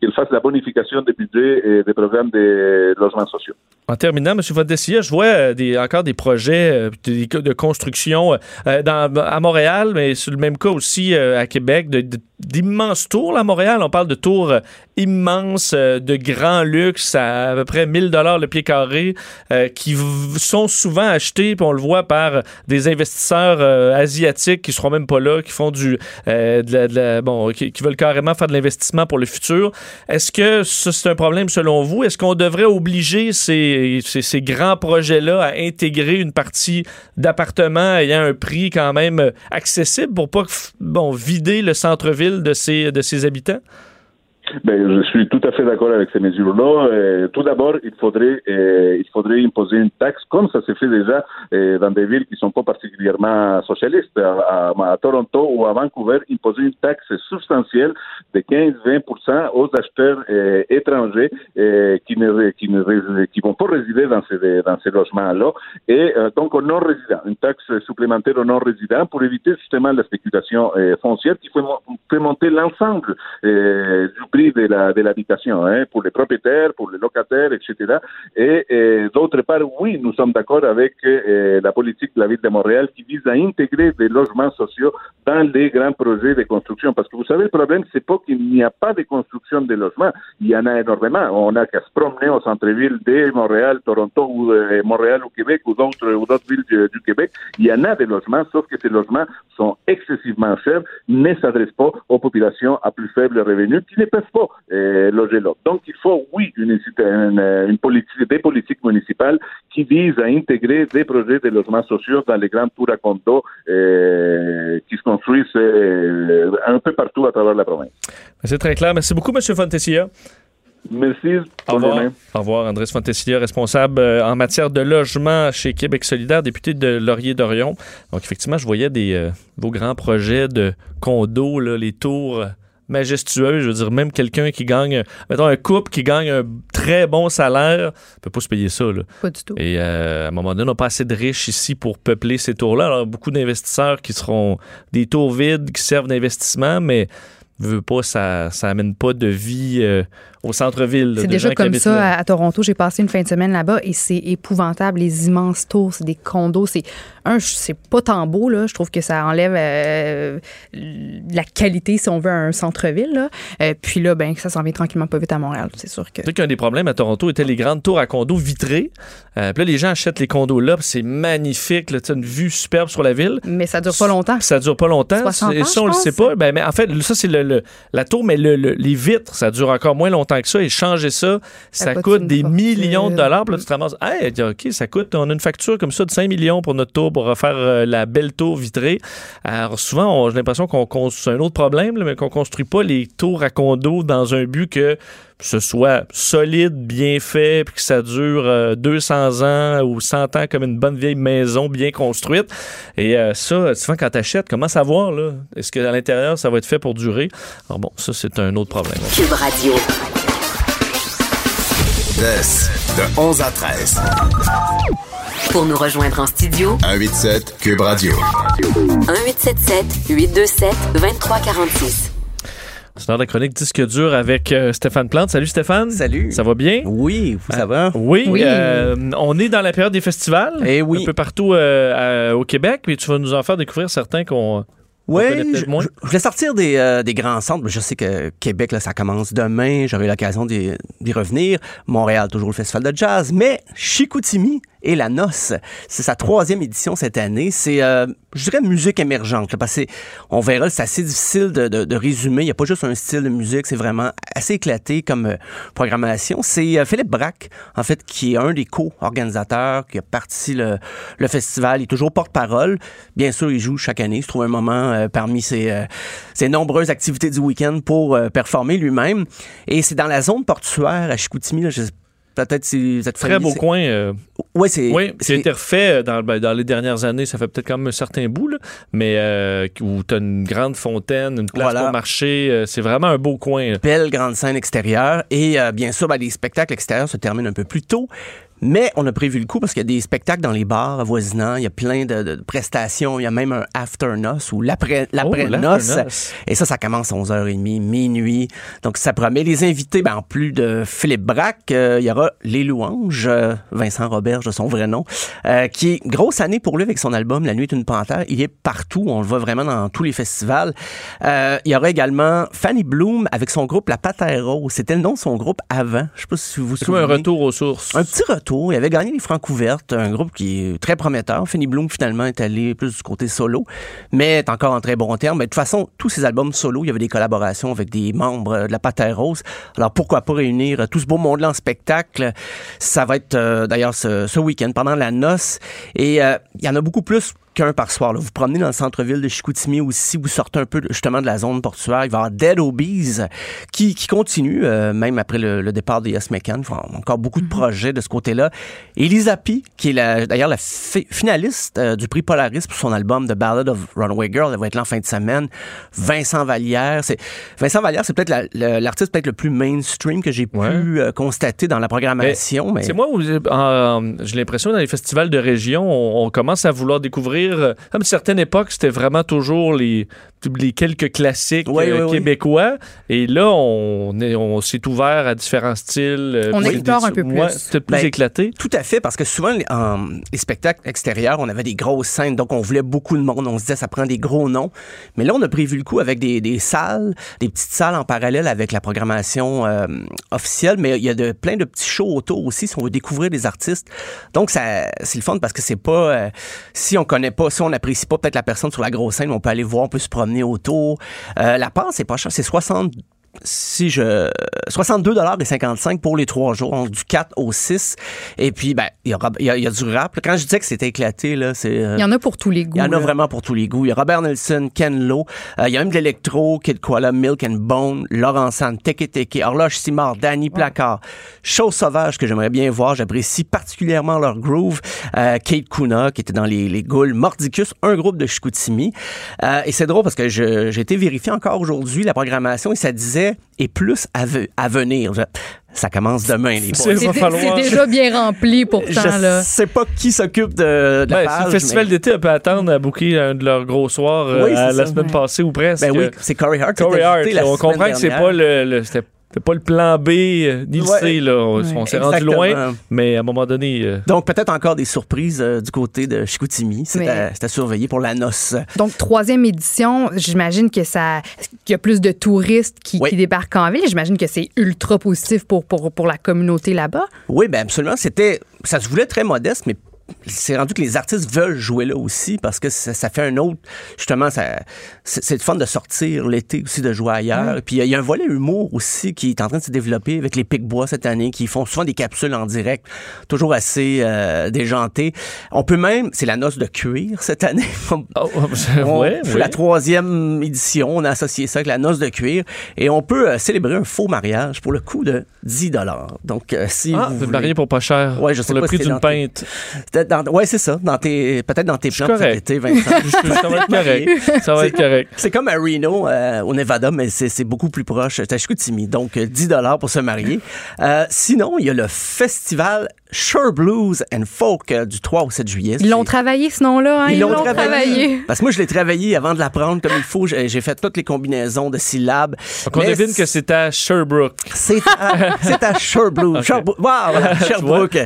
qu'elle fasse la bonification des budgets et des programmes de logements sociaux. En terminant, M. Vodessia, je vois euh, des, encore des projets euh, de construction euh, à Montréal, mais c'est le même cas aussi euh, à Québec, de- de- d'immenses tours. à Montréal, on parle de tours euh, immenses, euh, de grand luxe, à à peu près 1000 dollars le pied carré, euh, qui sont souvent achetés, puis on le voit par des investisseurs asiatiques qui seront même pas là, qui font du, de la- bon, qui, veulent carrément faire de l'investissement pour le futur. Est-ce que c'est un problème selon vous? Est-ce qu'on devrait obliger ces, ces, ces grands projets-là à intégrer une partie d'appartements ayant un prix quand même accessible pour pas bon, vider le centre-ville de ses, de ses habitants? Ben, je suis tout à fait d'accord avec ces mesures-là. Euh, tout d'abord, il faudrait, euh, il faudrait imposer une taxe, comme ça se fait déjà euh, dans des villes qui sont pas particulièrement socialistes. À, Toronto ou à Vancouver, imposer une taxe substantielle de 15-20% aux acheteurs euh, étrangers euh, qui ne qui ne qui vont pas résider dans ces dans ces logements-là et euh, donc aux non-résidents, une taxe supplémentaire aux non-résidents pour éviter justement la spéculation foncière qui fait monter l'ensemble du de la de l'habitation hein, pour les propriétaires, pour les locataires, etc. Et, d'autre part, oui, nous sommes d'accord avec euh, la politique de la ville de Montréal qui vise à intégrer des logements sociaux dans les grands projets de construction. Parce que vous savez, le problème, c'est pas qu'il n'y a pas de construction de logements. Il y en a énormément. On n'a qu'à se promener au centre-ville de Montréal, Toronto ou euh, Montréal ou Québec ou d'autres ou d'autres villes du, du Québec. Il y en a des logements, sauf que ces logements sont excessivement chers, ne s'adressent pas aux populations à plus faible revenu qui ne peuvent pas euh, loger là. Donc, il faut, oui, une, une, une politique, des politiques municipales qui visent à intégrer des projets de logements sociaux dans les grandes tours à condo euh, qui se construisent euh, un peu partout à travers la province. C'est très clair. Merci beaucoup, M. Fontessia. Merci. Au revoir. journée. Au revoir, Andrés Fontesilla, responsable euh, en matière de logement chez Québec solidaire, député de Laurier-Dorion. Donc, effectivement, je voyais des, euh, vos grands projets de condos, là, les tours euh, majestueux. Je veux dire, même quelqu'un qui gagne, mettons, un couple qui gagne un très bon salaire, peut pas se payer ça, là. Pas du tout. Et euh, à un moment donné, on n'a pas assez de riches ici pour peupler ces tours-là. Alors, beaucoup d'investisseurs qui seront des tours vides, qui servent d'investissement, mais veut pas, ça, ça amène pas de vie euh, au centre-ville. C'est déjà comme ça à, à Toronto. J'ai passé une fin de semaine là-bas et c'est épouvantable. Les immenses tours, c'est des condos. C'est un, c'est pas tant beau là. Je trouve que ça enlève euh, la qualité, si on veut, à un centre-ville. là. Euh, puis là, ben, ça s'en vient tranquillement pas vite à Montréal. C'est sûr que. Qu'un des problèmes à Toronto était les grandes tours à condos vitrées. Euh, puis là, les gens achètent les condos là, puis c'est magnifique, là, une vue superbe sur la ville. Mais ça dure pas longtemps. Ça dure pas longtemps. 60 Et ça, on le sait pas. Ben, mais en fait, ça, c'est le, le- la tour, mais le- le- les vitres, ça dure encore moins longtemps que ça. Et changer ça, ça, Ça coûte des fortune. millions de dollars. Puis là, tu te ramasses, hey, OK, ça coûte, on a une facture comme ça de 5 millions pour notre tour, pour refaire euh, la belle tour vitrée. Alors, souvent, j'ai l'impression qu'on construit, c'est un autre problème, là, mais qu'on construit pas les tours à condos dans un but que ce soit solide, bien fait, puis que ça dure euh, 200 ans ou 100 ans comme une bonne vieille maison bien construite. Et euh, ça, souvent, quand t'achètes, comment savoir, là? Est-ce qu'à l'intérieur, ça va être fait pour durer? Alors bon, ça, c'est un autre problème. Cube Radio. De, de 11 à 13. Pour nous rejoindre en studio, 187 Cube Radio. 1877 827 2346. C'est l'heure de la chronique Disque dur avec euh, Stéphane Plante. Salut Stéphane. Salut. Ça va bien? Oui, vous, ça va? Oui, Oui. euh, on est dans la période des festivals. Eh oui. Un peu partout euh, au Québec, mais tu vas nous en faire découvrir certains qu'on. Oui, je, voulais sortir des, euh, des grands centres. Je sais que Québec, là, ça commence demain. J'aurai l'occasion d'y d'y revenir. Montréal, toujours le festival de jazz. Mais Chicoutimi et la noce, c'est sa troisième édition cette année. C'est, euh, je dirais, musique émergente. là, parce que on verra, c'est assez difficile de, de- de résumer. Il n'y a pas juste un style de musique. C'est vraiment assez éclaté comme euh, programmation. C'est euh, Philippe Braque, en fait, qui est un des co-organisateurs, qui a parti le, le festival. Il est toujours porte-parole. Bien sûr, il joue chaque année. Il se trouve un moment euh, parmi ses, ses nombreuses activités du week-end pour performer lui-même. Et c'est dans la zone portuaire à Chicoutimi. Là, je sais- Peut-être si vous êtes Très beau coin. euh, Ouais, c'est. Oui, qui a c'est- été refait dans, ben, dans les dernières années. Ça fait peut-être quand même un certain bout, là, mais euh, où tu as une grande fontaine, une place Voilà. pour marcher. euh, c'est vraiment un beau coin. là. belle grande scène extérieure et euh, bien sûr ben, les spectacles extérieurs se terminent un peu plus tôt Mais on a prévu le coup parce qu'il y a des spectacles dans les bars avoisinants, il y a plein de, de prestations, il y a même un after-noce ou l'après- l'après-noce. l'after-noce. et ça, ça commence à 11h30, minuit. Donc, ça promet. Les invités, ben, en plus de Philippe Braque, euh, il y aura Les Louanges, euh, Vincent Roberge de son vrai nom, euh, qui est grosse année pour lui avec son album La Nuit est une panthère. Il est partout. On le voit vraiment dans tous les festivals. Euh, il y aura également Fanny Bloom avec son groupe La Patère Rose. C'était le nom de son groupe avant. Je sais pas si vous vous comme un souvenez. retour aux sources. Un petit retour. Il avait gagné les Francs ouvertes, un groupe qui est très prometteur. Fanny Bloom, finalement, est allé plus du côté solo, mais est encore en très bon terme. De toute façon, tous ses albums solo, il y avait des collaborations avec des membres de la Patère Rose. Alors, pourquoi pas réunir tout ce beau monde-là en spectacle? Ça va être, euh, d'ailleurs, ce, ce week-end, pendant la noce. Et euh, il y en a beaucoup plus qu'un par soir. Là. Vous promenez dans le centre-ville de Chicoutimi aussi, vous sortez un peu justement de la zone portuaire. Il va y avoir Dead Obies qui, qui continue, euh, même après le, le départ des Yes a encore beaucoup de projets de ce côté-là. Elisa P, qui est d'ailleurs la fi- finaliste euh, du prix Polaris pour son album The Ballad of Runaway Girl, elle va être là en fin de semaine. Vincent Vallière, c'est Vincent Vallière, c'est peut-être la- l'artiste peut-être le plus mainstream que j'ai Ouais. pu euh, constater dans la programmation. Mais, C'est moi où j'ai j'ai l'impression dans les festivals de région, on, on commence à vouloir découvrir. Euh, Comme à une certaine époque, c'était vraiment toujours les, les quelques classiques Oui, euh, oui, oui. québécois. Et là, on, est- on s'est ouvert à différents styles. euh, On explore un peu ouais, plus. C'était plus Ben, éclaté. Tout à fait, parce que souvent, les, en- les spectacles extérieurs, on avait des grosses scènes, donc on voulait beaucoup de monde. On se disait, ça prend des gros noms. Mais là, on a prévu le coup avec des, des salles, des petites salles en parallèle avec la programmation euh, officielle, mais il y a de, plein de petits shows autour aussi si on veut découvrir des artistes. Donc, ça, c'est le fun parce que c'est pas, euh, si on connaît pas, si on n'apprécie pas peut-être la personne sur la grosse scène, on peut aller voir, on peut se promener autour. Euh, la part, c'est pas cher, c'est 60 si je 62 dollars et 55 pour les trois jours donc du 4 au 6 et puis ben il y, aura- il y a, y a du rap quand je disais que c'était éclaté là c'est euh, Il y en a pour tous les goûts. il y en a là. vraiment pour tous les goûts. Il y a Robert Nelson, Ken Lo, euh, il y a même de l'électro, Kid Koala, Milk and Bone, Laurent Sand, Teke Teke, Horloge Simard, Danny Placard, Chose Sauvage que j'aimerais bien voir. J'apprécie particulièrement leur groove. Euh, Kate Kuna qui était dans les, les Goules, Mordicus, un groupe de Chicoutimi. Et c'est drôle parce que j'ai été vérifié encore aujourd'hui la programmation et ça disait et plus à, ve- à venir. Je- ça commence demain les C'est- falloir- déjà bien rempli pourtant. Je là. sais pas qui s'occupe de, de la Ben, page, le festival mais- d'été, on peut attendre à booker un de leurs gros soirs euh, Oui, la ça. semaine Ouais. passée ou presque. Ben oui, c'est Corey Hart. Corey la on comprend que c'est pas le, le- c'était c'était pas le plan B euh, ni le Ouais. C là. On, s'est rendu loin, mais à un moment donné. euh, Donc, peut-être encore des surprises euh, du côté de Chicoutimi. C'est Mais- à, c'est à surveiller pour la noce. Donc, troisième édition, j'imagine que ça, qu'il y a plus de touristes qui, Oui. qui débarquent en ville. J'imagine que c'est ultra positif pour, pour, pour la communauté là-bas. Oui, ben absolument. C'était, ça se voulait très modeste, mais c'est rendu que les artistes veulent jouer là aussi parce que ça, ça fait un autre. Justement, ça, c'est, le fun de sortir l'été aussi, de jouer ailleurs. Puis il y a- il y, a un volet humour aussi qui est en train de se développer avec les Pic-Bois cette année, qui font souvent des capsules en direct, toujours assez euh, déjantées. On peut même, c'est la noce de cuir cette année. oh, oh, On- la troisième édition. On a associé ça avec la noce de cuir. Et on peut euh, célébrer un faux mariage pour le coût de 10 Donc, euh, si Ah, vous vous voulez- marier pour pas cher. Ouais, je sais pour le pas prix d'une pinte. Peut-être dans- ouais, c'est ça. Dans tes, peut-être dans tes plans pour cet correct. été, Vincent. Ça va être correct. Ça va être correct. C'est comme à Reno, euh, au Nevada, mais c'est c'est beaucoup plus proche. C'est à Chicoutimi. Donc, euh, 10 pour se marier. Euh, sinon, il y a le festival Sure Blues and Folk euh, du 3 au 7 juillet. Ils l'ont travaillé, ce nom-là. hein? Ils l'ont travaillé. travaillé. Parce que moi, je l'ai travaillé avant de l'apprendre comme il faut. J'ai fait toutes les combinaisons de syllabes. Donc, on Mais devine que c'est à Sherbrooke. c'est à, c'est à Sherbrooke. Sherbrooke. Wow, voilà, Sherbrooke.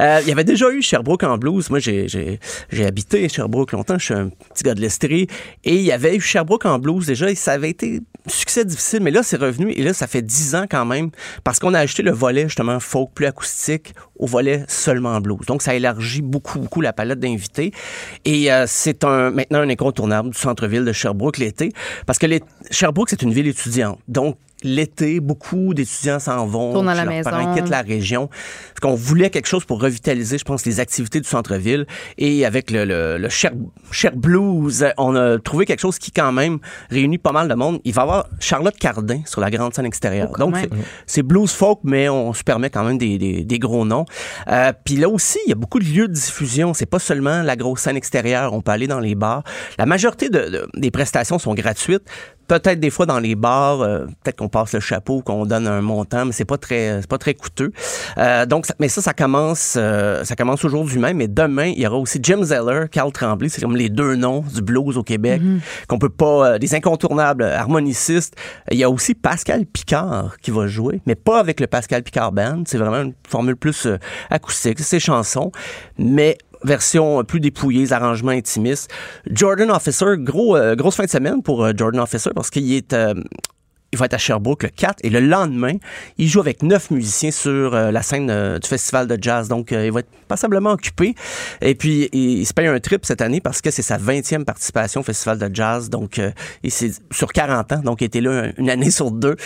Euh, Il y avait déjà eu Sherbrooke en blues. Moi, j'ai, j'ai, j'ai habité Sherbrooke longtemps. Je suis un petit gars de l'Estrie. Et il y avait eu Sherbrooke en blues déjà. Et ça avait été un succès difficile. Mais là, c'est revenu. Et là, ça fait dix ans quand même. Parce qu'on a acheté le volet, justement, folk plus acoustique au volet seulement blues. Donc, ça élargit beaucoup, beaucoup la palette d'invités. Et euh, c'est un, maintenant un incontournable du centre-ville de Sherbrooke l'été. Parce que les, Sherbrooke, c'est une ville étudiante. Donc, l'été, beaucoup d'étudiants s'en vont. Tournent à la maison. parents quittent la région. Parce qu'on voulait quelque chose pour revitaliser, je pense, les activités du centre-ville. Et avec le, le, le Cher, Cher Blues, on a trouvé quelque chose qui, quand même, réunit pas mal de monde. Il va y avoir Charlotte Cardin sur la grande scène extérieure. Oh, Donc, c'est- c'est blues folk, mais on se permet quand même des, des, des gros noms. Euh, Puis là aussi, il y a beaucoup de lieux de diffusion. C'est pas seulement la grosse scène extérieure. On peut aller dans les bars. La majorité de, de- des prestations sont gratuites, peut-être des fois dans les bars, euh, peut-être qu'on passe le chapeau, qu'on donne un montant, mais c'est pas très, c'est pas très coûteux. Euh, donc, ça- mais ça, ça commence, euh, ça commence aujourd'hui même. Mais demain, il y aura aussi Jim Zeller, Carl Tremblay. C'est comme les deux noms du blues au Québec qu'on peut pas, euh, des incontournables harmonicistes. Il y a aussi Pascal Picard qui va jouer, mais pas avec le Pascal Picard Band. C'est vraiment une formule plus euh, acoustique, c'est chansons, mais version plus dépouillée, arrangements intimistes. Jordan Officer, gros, euh, grosse fin de semaine pour euh, Jordan Officer parce qu'il est euh, il va être à Sherbrooke le 4 et le lendemain, il joue avec neuf musiciens sur euh, la scène euh, du festival de jazz. Donc, euh, il va être passablement occupé. Et puis, il, il se paye un trip cette année parce que c'est sa 20e participation au festival de jazz. Donc, euh, et c'est sur 40 ans. Donc, il était là une année sur deux.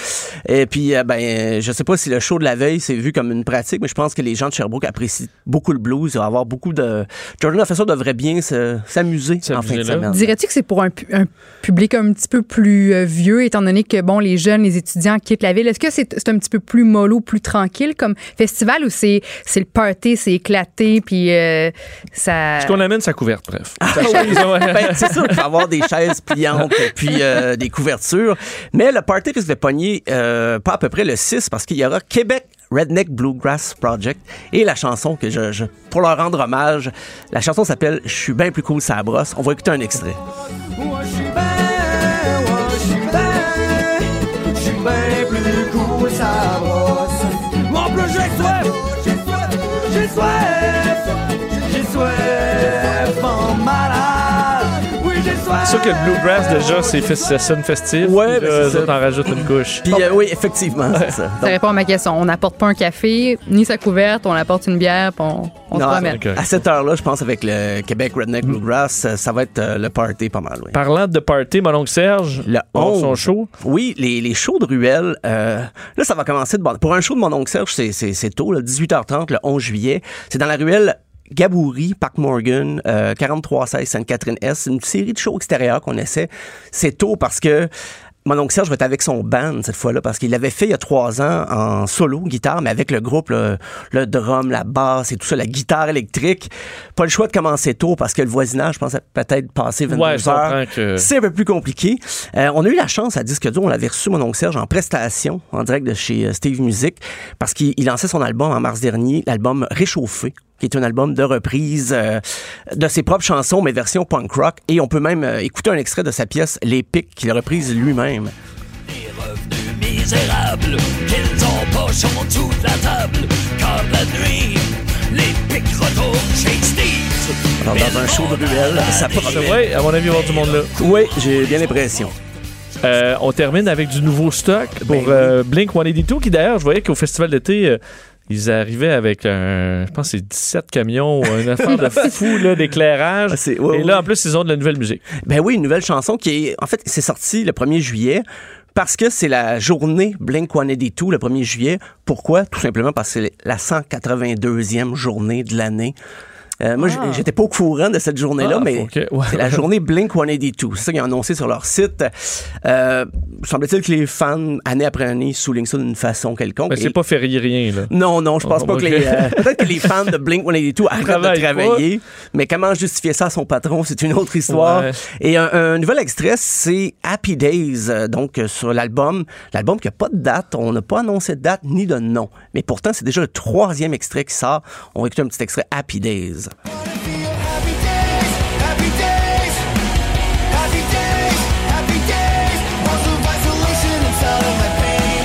Et puis, euh, ben, je sais pas si le show de la veille s'est vu comme une pratique, mais je pense que les gens de Sherbrooke apprécient beaucoup le blues. Il va y avoir beaucoup de... Jordan Officer devrait bien se- s'amuser en fin de semaine. Dirais-tu que c'est pour un, un public un petit peu plus vieux, étant donné que, bon, les jeunes, les étudiants quittent la ville? Est-ce que c'est un petit peu plus mollo, plus tranquille comme festival ou c'est c'est le party, c'est éclaté, puis euh, ça... Ce qu'on amène, sa couverte, bref. Ah oui. Ben, c'est sûr qu'il va y avoir des chaises pliantes puis euh, des couvertures. Mais le party risque de pogner euh, pas à peu près le 6 parce qu'il y aura Québec Redneck Bluegrass Project et la chanson que je, je- pour leur rendre hommage, la chanson s'appelle Je suis bien plus cool ça brosse. On va écouter un extrait. Plus sûr que le bluegrass, déjà, c'est fes- ça sonne festif. Ouais, Puis ben, là, c'est eux ça. autres en rajoutent une couche. Puis euh, oui, effectivement, c'est ça. Ça répond à ma question. On n'apporte pas un café, ni sa couverte, on apporte une bière, puis on, on se Non, promène. ok. à cette heure-là, je pense avec le Québec Redneck Bluegrass, euh, ça va être euh, le party pas mal. Oui. Parlant de party, mon oncle Serge, Le 11. son show. Oui, les, les shows de ruelle, euh, là, ça va commencer de bon. Pour un show de mon oncle Serge, c'est, c'est, c'est tôt, là, 18h30, le 11 juillet. C'est dans la ruelle Gaboury, Parc Morgan, euh, 4316 Sainte-Catherine-Est. C'est une série de shows extérieurs qu'on essaie. C'est tôt parce que mon oncle Serge va être avec son band cette fois-là parce qu'il l'avait fait il y a trois ans en solo guitare, mais avec le groupe, le, le drum, la basse et tout ça, la guitare électrique. Pas le choix de commencer tôt parce que le voisinage, je pense, a peut-être passé 22 Ouais, heures. que. C'est un peu plus compliqué. Euh, on a eu la chance à Disque Dur, on l'avait reçu, mon oncle Serge, en prestation, en direct de chez euh, Steve Music, parce qu'il il lançait son album en mars dernier, l'album Réchauffé, qui est un album de reprise euh, de ses propres chansons, mais version punk rock. Et on peut même euh, écouter un extrait de sa pièce Les Pics, qu'il a reprise lui-même. Les revenus misérables qu'ils ont poche en dessous de la table. Car la nuit, les pics retournent chez Steve. Alors, dans un show de ruelle, ça promet. vrai, à mon avis, il va y avoir du monde là. Oui, j'ai bien l'impression. Euh, on termine avec du nouveau stock pour Ben oui. euh, Blink 182, qui d'ailleurs, je voyais qu'au festival d'été, euh, ils arrivaient avec un, je pense c'est 17 camions, une affaire de fou là, d'éclairage. Ah, ouais, Et là, en plus, ils ont de la nouvelle musique. Ben oui, une nouvelle chanson qui est, en fait, c'est sorti le 1er juillet parce que c'est la journée Blink 182 le 1er juillet. Pourquoi? Tout simplement parce que c'est la 182e journée de l'année. Euh, moi, Ah. j'étais pas au courant de cette journée-là, Ah, mais ouais. c'est la journée Blink 182. C'est ça qu'ils ont annoncé sur leur site. Euh, semble-t-il que les fans, année après année, soulignent ça d'une façon quelconque. Mais c'est pas férié rien, là. non, non, je pense Oh, pas que les. euh, Peut-être que les fans de Blink 182 arrêtent de Travaillent pas. travailler, mais comment justifier ça à son patron, c'est une autre histoire. Ouais. Et un, un nouvel extrait, c'est Happy Days, euh, donc euh, sur l'album. L'album qui n'a pas de date, on n'a pas annoncé de date ni de nom. Mais pourtant, c'est déjà le troisième extrait qui sort. On va écouter un petit extrait Happy Days. Happy days, happy days, happy days, happy days. Months of isolation inside of my pain.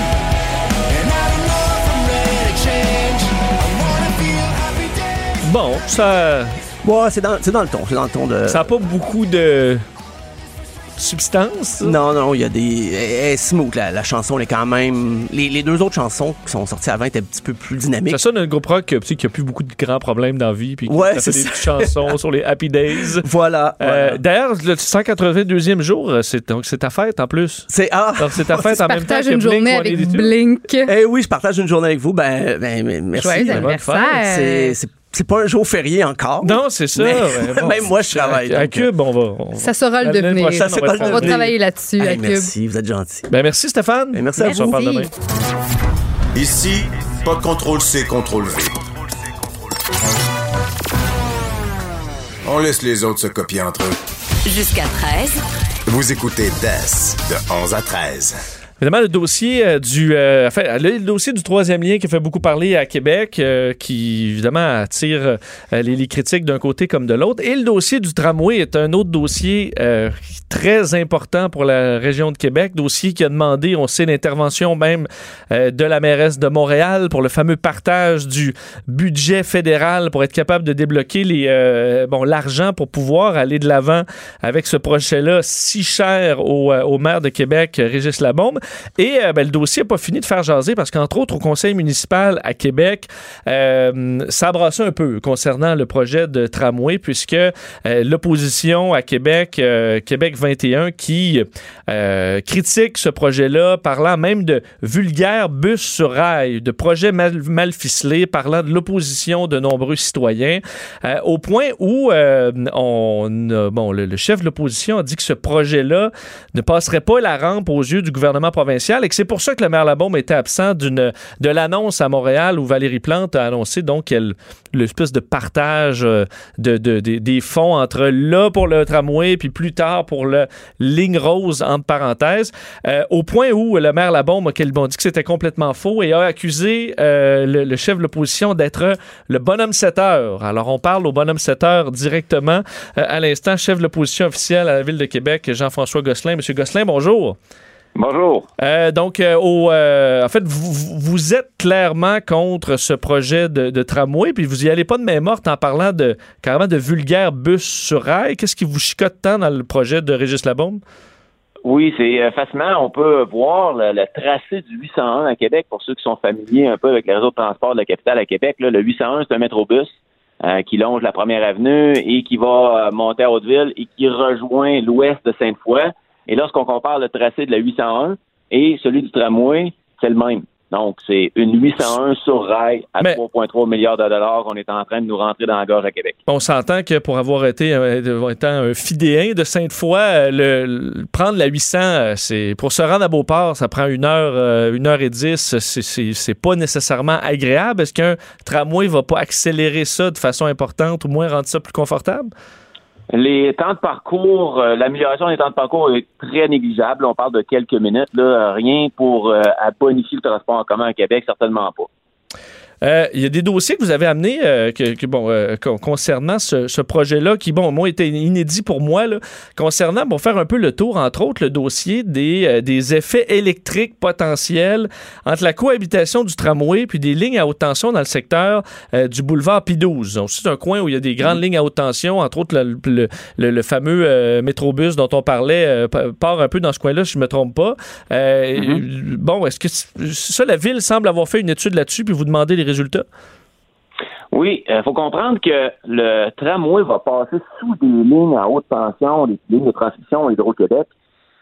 And I don't know if I'm ready to change. I wanna feel happy days. Bon, ça Ouais, c'est dans, dans le ton, c'est dans le ton de. ça a pas beaucoup de substance. ça? Non, non, il y a des. Elle est smooth, la, la chanson, elle est quand même. Les, les deux autres chansons qui sont sorties avant étaient un petit peu plus dynamiques. Ça sonne un groupe rock tu sais, qui a plus beaucoup de grands problèmes dans la vie, puis qui Ouais, a fait c'est des ça. petites chansons sur les Happy Days. Voilà. Euh, voilà. D'ailleurs, le 182e jour, euh, c'est donc c'est ta fête en plus. C'est. Ah! Donc c'est ta fête en même temps Partage que une journée Blink avec 182. Blink. Eh oui, je partage une journée avec vous. Ben, ben, ben, merci. Joyeux Ben, anniversaire. C'est, c'est, pas un jour férié encore. Non, c'est ça. Mais- ouais, bon. même moi, je travaille, À, Cube, on va. on- Ça saura le devenir. Ça on va On va travailler là-dessus Hey, à Cube. merci, vous êtes gentil. Ben merci Stéphane. Ben, merci à On se vous. reparle demain. Ici, pas de contrôle C, contrôle V. On laisse les autres se copier entre eux. Jusqu'à 13. Vous écoutez DES de 11 à 13. Évidemment, le dossier euh, du euh, enfin, le, dossier du troisième lien qui fait beaucoup parler à Québec, euh, qui évidemment attire les, critiques d'un côté comme de l'autre. Et le dossier du tramway est un autre dossier très important pour la région de Québec. Dossier qui a demandé, on sait, l'intervention même de la mairesse de Montréal pour le fameux partage du budget fédéral pour être capable de débloquer les bon l'argent pour pouvoir aller de l'avant avec ce projet-là si cher au, au maire de Québec, Régis Labombe. Et euh, ben, le dossier n'a pas fini de faire jaser parce qu'entre autres, au conseil municipal à Québec, euh, ça a brassé un peu concernant le projet de tramway puisque euh, l'opposition à Québec, euh, Québec 21, qui critique ce projet-là, parlant même de vulgaire bus sur rail, de projet mal, mal ficelé, parlant de l'opposition de nombreux citoyens, au point où bon, le, le chef de l'opposition a dit que ce projet-là ne passerait pas la rampe aux yeux du gouvernement provincial et que c'est pour ça que le maire Labaume était absent d'une de l'annonce à Montréal où Valérie Plante a annoncé donc qu'elle l'espèce de partage euh, de, de- des- fonds entre là pour le tramway puis plus tard pour le ligne rose entre parenthèses euh, au point où le maire Labaume a bon, dit que c'était complètement faux et a accusé euh, le, chef de l'opposition d'être le bonhomme 7 heures. Alors on parle au bonhomme 7 heures directement à l'instant chef de l'opposition officielle à la ville de Québec Jean-François Gosselin. Monsieur Gosselin, bonjour. Bonjour. Euh, donc, euh, au, euh, en fait, vous, vous êtes clairement contre ce projet de, de tramway, puis vous y allez pas de main morte en parlant de carrément de vulgaire bus sur rail. Qu'est-ce qui vous chicote tant dans le projet de Régis Labombe? Oui, c'est facilement, on peut voir le, le tracé du 801 à Québec, pour ceux qui sont familiers un peu avec les réseaux de transport de la capitale à Québec. Là, le 801, c'est un métrobus qui longe la première avenue et qui va monter à Hauteville et qui rejoint l'ouest de Sainte-Foy. Et lorsqu'on compare le tracé de la 801 et celui du tramway, c'est le même. Donc, c'est une 801 sur rail à Mais- 3,3 milliards de dollars qu'on est en train de nous rentrer dans la gorge à Québec. On s'entend que pour avoir été euh, étant un fidéen de Sainte-Foy, euh, le, le- prendre la 800, euh, c'est pour se rendre à Beauport, ça prend une heure, euh, une heure et dix. C'est pas nécessairement agréable. Est-ce qu'un tramway va pas accélérer ça de façon importante ou moins rendre ça plus confortable? Les temps de parcours, euh, l'amélioration des temps de parcours est très négligeable. On parle de quelques minutes, là, rien pour euh, bonifier le transport en commun à Québec, certainement pas. Euh, Il y a des dossiers que vous avez amenés euh, que, que, bon, euh, con- concernant ce, ce projet-là qui, bon, moi, était inédit pour moi, là, concernant, pour faire un peu le tour, entre autres, le dossier des, euh, des effets électriques potentiels entre la cohabitation du tramway puis des lignes à haute tension dans le secteur euh, du boulevard P12. Donc, c'est un coin où il y a des grandes lignes à haute tension, entre autres le, le- le- le fameux euh, métrobus dont on parlait euh, pa- part un peu dans ce coin-là, si je me trompe pas. Euh, Bon, est-ce que ça, la ville semble avoir fait une étude là-dessus puis vous demandez les résultats? Oui, il faut comprendre que le tramway va passer sous des lignes à haute tension, des lignes de transmission Hydro-Québec,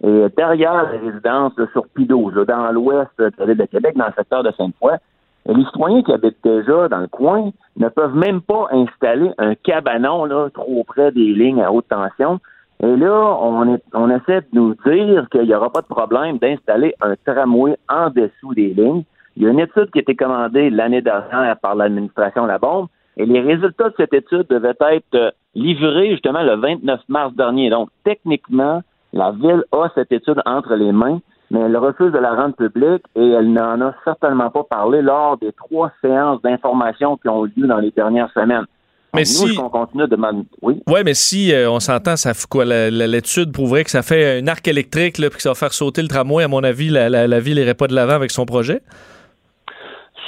et derrière les résidences sur Pido, là, dans l'ouest de la de Québec, dans le secteur de Sainte-Foy. Les citoyens qui habitent déjà dans le coin ne peuvent même pas installer un cabanon là, trop près des lignes à haute tension. Et là, on, on essaie de nous dire qu'il n'y aura pas de problème d'installer un tramway en dessous des lignes. Il y a une étude qui a été commandée l'année dernière par l'administration La Bombe et les résultats de cette étude devaient être euh, livrés justement le 29 mars dernier. Donc, techniquement, la Ville a cette étude entre les mains, mais elle refuse de la rendre publique et elle n'en a certainement pas parlé lors des trois séances d'information qui ont eu lieu dans les dernières semaines. Mais nous, si- qu'on continue de demander... Oui? Oui, mais si euh, on s'entend, ça fait quoi? L'étude prouverait que ça fait un arc électrique, là, puis que ça va faire sauter le tramway. À mon avis, la, la, la ville n'irait pas de l'avant avec son projet.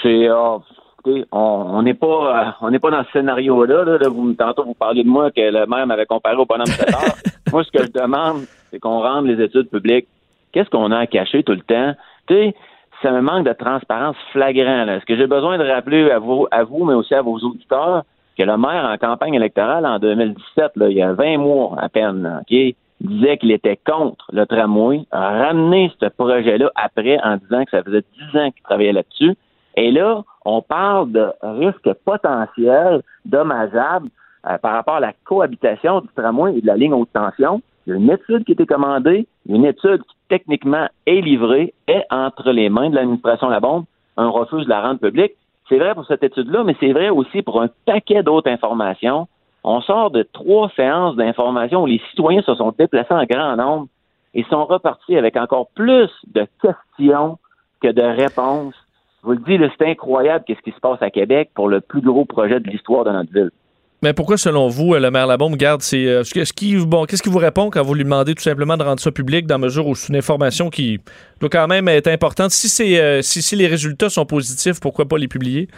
C'est écoutez, on n'est pas euh, on n'est pas dans ce scénario-là. Là, Là, vous, tantôt, vous parliez de moi que le maire m'avait comparé au bonhomme 7 heures. moi, ce que je demande, c'est qu'on rende les études publiques. Qu'est-ce qu'on a à cacher tout le temps? Tu sais, ça me manque de transparence flagrant. Là. Est-ce que j'ai besoin de rappeler à vous, à vous, mais aussi à vos auditeurs, que le maire en campagne électorale en 2017, là, il y a 20 mois à peine, là, disait qu'il était contre le tramway, a ramené ce projet-là après en disant que ça faisait 10 ans qu'il travaillait là-dessus. Et là, on parle de risques potentiels, dommageables euh, par rapport à la cohabitation du tramway et de la ligne haute tension. Il y a une étude qui a été commandée, une étude qui techniquement est livrée, est entre les mains de l'administration La Bombe. On refuse de la rendre publique. C'est vrai pour cette étude-là, mais c'est vrai aussi pour un paquet d'autres informations. On sort de trois séances d'informations où les citoyens se sont déplacés en grand nombre. et sont repartis avec encore plus de questions que de réponses. Je vous le dis, c'est incroyable qu'est-ce qui se passe à Québec pour le plus gros projet de l'histoire de notre ville. Mais pourquoi, selon vous, euh, le maire Labombe garde c'est euh, ce qui bon, qu'est-ce qui vous répond quand vous lui demandez tout simplement de rendre ça public dans mesure où c'est une information qui doit quand même être importante? Si c'est euh, si, si les résultats sont positifs, pourquoi pas les publier?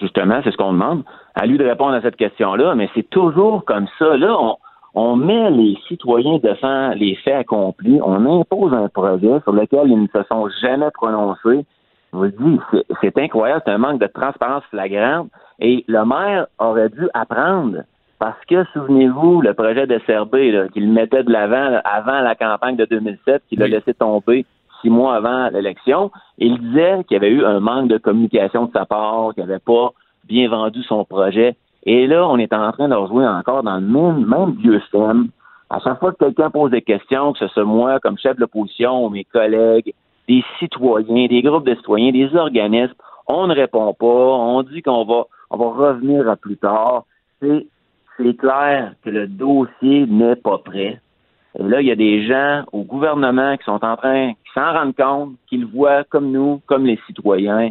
Justement, c'est ce qu'on demande. À lui de répondre à cette question-là, mais c'est toujours comme ça. Là, on, on met les citoyens devant les faits accomplis, on impose un projet sur lequel ils ne se sont jamais prononcés. Je vous dis, c'est- incroyable, c'est un manque de transparence flagrante. Et le maire aurait dû apprendre, parce que, souvenez-vous, le projet de là, qu'il mettait de l'avant avant la campagne de 2007, qu'il a laissé tomber six mois avant l'élection, il disait qu'il y avait eu un manque de communication de sa part, qu'il n'avait pas bien vendu son projet. Et là, on est en train de rejouer encore dans le même, même vieux thème. À chaque fois que quelqu'un pose des questions, que ce soit moi comme chef de l'opposition ou mes collègues, des citoyens, des groupes de citoyens, des organismes, on ne répond pas, on dit qu'on va, on va revenir à plus tard. C'est, c'est clair que le dossier n'est pas prêt. Et là, il y a des gens au gouvernement qui sont en train, qui s'en rendent compte, qui le voient comme nous, comme les citoyens.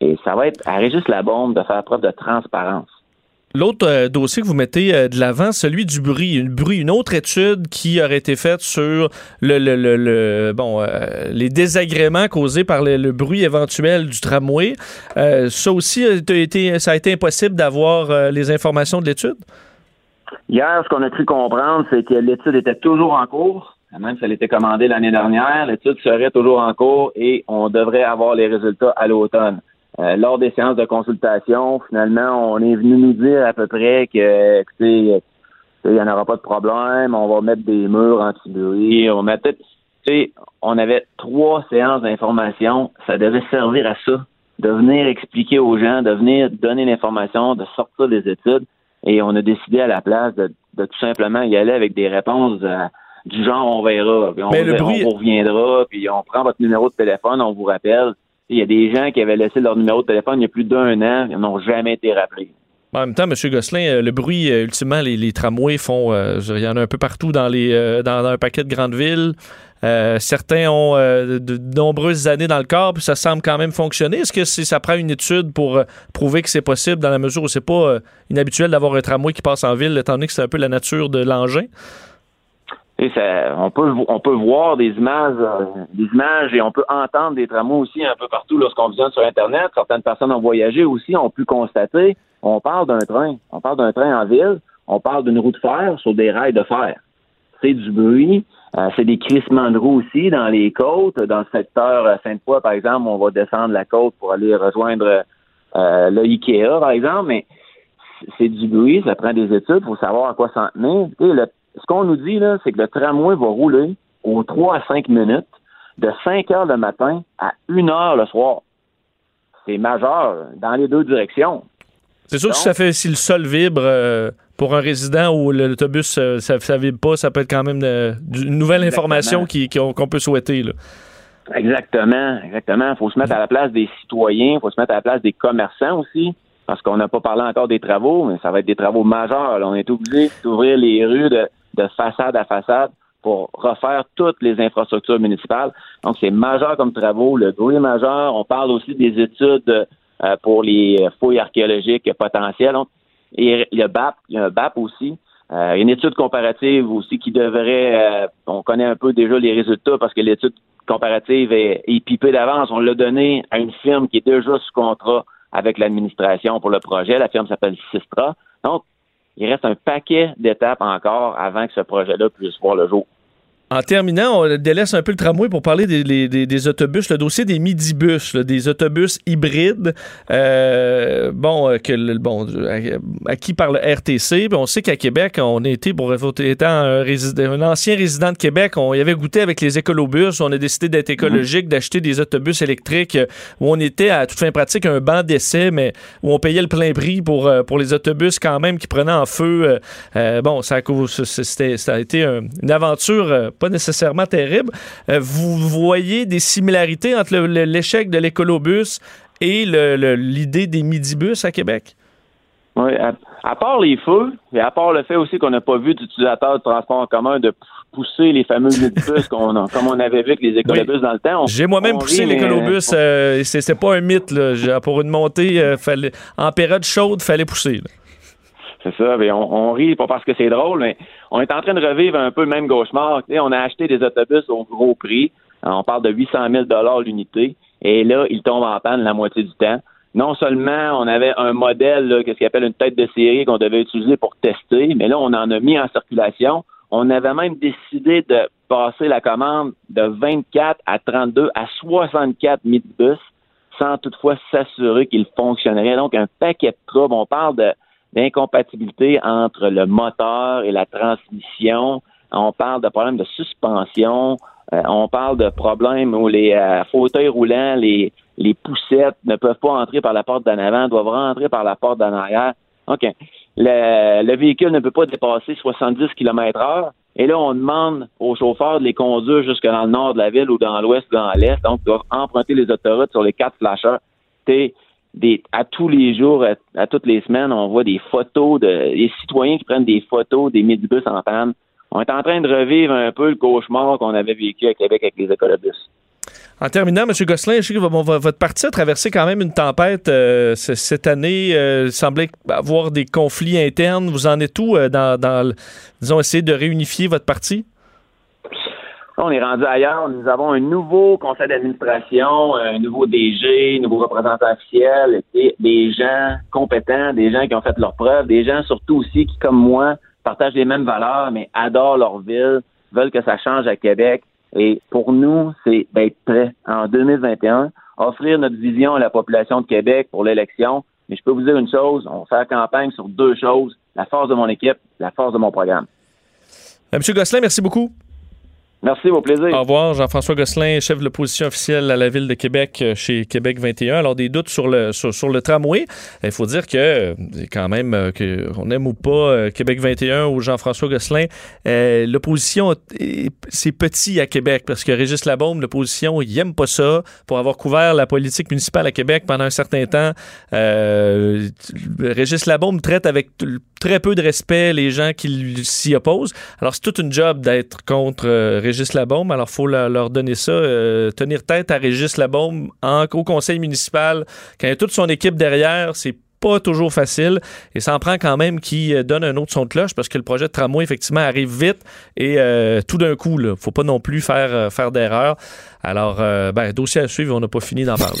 Et ça va être à Régis bombe de faire preuve de transparence. L'autre euh, dossier que vous mettez euh, de l'avant, celui du bruit. Une, autre étude qui aurait été faite sur le, bon, euh, les désagréments causés par le, bruit éventuel du tramway. Ça aussi, ça a été impossible d'avoir les informations de l'étude? Hier, ce qu'on a cru comprendre, c'est que l'étude était toujours en cours. Même si elle était commandée l'année dernière, l'étude serait toujours en cours et on devrait avoir les résultats à l'automne. Euh, lors des séances de consultation, finalement, on est venu nous dire à peu près que, écoutez, euh, il n'y en aura pas de problème, on va mettre des murs anti-bruit, on mettre... Tu sais, on avait trois séances d'information, ça devait servir à ça, de venir expliquer aux gens, de venir donner l'information, de sortir des études. Et on a décidé à la place de, de tout simplement y aller avec des réponses euh, du genre on verra, puis on, Mais le verra, bruit- on reviendra, puis on prend votre numéro de téléphone, on vous rappelle. Il y a des gens qui avaient laissé leur numéro de téléphone il y a plus d'un an, ils n'ont jamais été rappelés. En même temps, M. Gosselin, euh, le bruit, euh, ultimement, les, tramways font. euh, il y en a un peu partout dans, un paquet de grandes villes. Certains ont de, nombreuses années dans le corps, puis ça semble quand même fonctionner. Est-ce que ça prend une étude pour prouver que c'est possible dans la mesure où c'est pas inhabituel d'avoir un tramway qui passe en ville, étant donné que c'est un peu la nature de l'engin? Et on peut on peut voir des images, euh, des images et on peut entendre des tramways aussi un peu partout lorsqu'on visionne sur Internet. Certaines personnes ont voyagé aussi, ont pu constater. On parle d'un train, on parle d'un train en ville, on parle d'une roue de fer sur des rails de fer. C'est du bruit, euh, c'est des crissements de roues aussi dans les côtes. Dans le secteur euh, Sainte-Foy, par exemple, on va descendre la côte pour aller rejoindre euh, le Ikea, par exemple, mais c'est du bruit, ça prend des études, faut savoir à quoi s'en tenir. Ce qu'on nous dit, là, c'est que le tramway va rouler aux 3 à 5 minutes, de 5 heures le matin à 1 heure le soir. C'est majeur dans les deux directions. C'est sûr que si ça fait si le sol vibre euh, pour un résident ou l'autobus euh, ça, ça vibre pas, ça peut être quand même euh, une nouvelle information qu'on peut souhaiter. Là. Exactement, exactement. Il faut se mettre à la place des citoyens, il faut se mettre à la place des commerçants aussi, parce qu'on n'a pas parlé encore des travaux, mais ça va être des travaux majeurs. là. On est obligé d'ouvrir les rues de, de façade à façade pour refaire toutes les infrastructures municipales. Donc, c'est majeur comme travaux. Le bruit est majeur. On parle aussi des études euh, pour les fouilles archéologiques potentielles. Et a BAP, il y a un BAP aussi. Euh, une étude comparative aussi qui devrait, euh, on connaît un peu déjà les résultats parce que l'étude comparative est, est pipée d'avance. On l'a donné à une firme qui est déjà sous contrat avec l'administration pour le projet. La firme s'appelle Sistra. Donc, il reste un paquet d'étapes encore avant que ce projet-là puisse voir le jour. En terminant, on délaisse un peu le tramway pour parler des, les- des- des autobus, le dossier des midibus, là, des autobus hybrides, euh, bon, euh, que le- bon, à- acquis par le RTC. On sait qu'à Québec, on été, pour étant un, résident- un ancien résident de Québec, on y avait goûté avec les écolobus. On a décidé d'être écologique, d'acheter des autobus électriques euh, où on était à toute fin pratique un banc d'essai, mais où on payait le plein prix pour, euh, pour les autobus quand même qui prenaient en feu. euh, euh, bon, ça a, ça a été un- une aventure euh, pas nécessairement terrible. Euh, vous voyez des similarités entre l'échec de l'écolobus et l'idée des midibus à Québec? Oui, à, à part les feux, et à part le fait aussi qu'on n'a pas vu d'utilisateurs de transport en commun de pousser les fameux minibus qu'on comme on avait vu avec les écolobus dans le temps. J'ai moi-même poussé l'écolobus. euh, c'est pas un mythe. Là. Pour une montée, euh, fallait, en période chaude, fallait pousser. là. C'est ça, mais on, on rit pas parce que c'est drôle, mais on est en train de revivre un peu le même cauchemar. Tu on a acheté des autobus au gros prix. On parle de 800 000 l'unité. Et là, ils tombent en panne la moitié du temps. Non seulement on avait un modèle, qu'est-ce qu'ils appelle une tête de série qu'on devait utiliser pour tester, mais là, on en a mis en circulation. On avait même décidé de passer la commande de 24 à 32 à 64 minibus sans toutefois s'assurer qu'ils fonctionneraient. Donc, un paquet de troubles. On parle de d'incompatibilité entre le moteur et la transmission. On parle de problèmes de suspension. Euh, on parle de problèmes où les euh, fauteuils roulants, les, les poussettes ne peuvent pas entrer par la porte d'en avant, doivent rentrer par la porte d'en arrière. OK. Le, le véhicule ne peut pas dépasser 70 km heure. Et là, on demande aux chauffeurs de les conduire jusque dans le nord de la ville ou dans l'ouest ou dans l'est. Donc, ils doivent emprunter les autoroutes sur les quatre flasheurs. T'sais, à tous les jours, à, toutes les semaines, on voit des photos de des citoyens qui prennent des photos des minibus en panne. On est en train de revivre un peu le cauchemar qu'on avait vécu à Québec avec les écolobus. En terminant, M. Gosselin, je sais que votre parti a traversé quand même une tempête euh, cette année. Euh, il semblait avoir des conflits internes. Vous en êtes où euh, dans, dans disons, essayer de réunifier votre parti? On est rendu ailleurs. Nous avons un nouveau conseil d'administration, un nouveau DG, un nouveau représentant officiel, des gens compétents, des gens qui ont fait leurs preuves, des gens surtout aussi qui, comme moi, partagent les mêmes valeurs, mais adorent leur ville, veulent que ça change à Québec. Et pour nous, c'est d'être prêt en 2021, offrir notre vision à la population de Québec pour l'élection. Mais je peux vous dire une chose, on fait la campagne sur deux choses, la force de mon équipe, la force de mon programme. Euh, M. Gosselin, merci beaucoup. Merci, au plaisir. Au revoir, Jean-François Gosselin, chef de l'opposition officielle à la ville de Québec euh, chez Québec 21. Alors, des doutes sur le, sur, le tramway. Il faut dire que, euh, quand même, euh, que on aime ou pas Québec 21 ou Jean-François Gosselin, l'opposition, est- c'est petit à Québec parce que Régis Labaume, l'opposition, il aime pas ça. Pour avoir couvert la politique municipale à Québec pendant un certain temps, Régis Labaume traite avec très peu de respect les gens qui s'y opposent. Alors, c'est toute une job d'être contre euh, Régis Alors, il faut leur donner ça, euh, tenir tête à Régis Labaume en, au conseil municipal. Quand il y a toute son équipe derrière, c'est pas toujours facile et ça en prend quand même qui euh, donne un autre son de cloche parce que le projet de tramway effectivement arrive vite et euh, tout d'un coup là, faut pas non plus faire faire d'erreur. Alors ben dossier à suivre, on n'a pas fini d'en parler.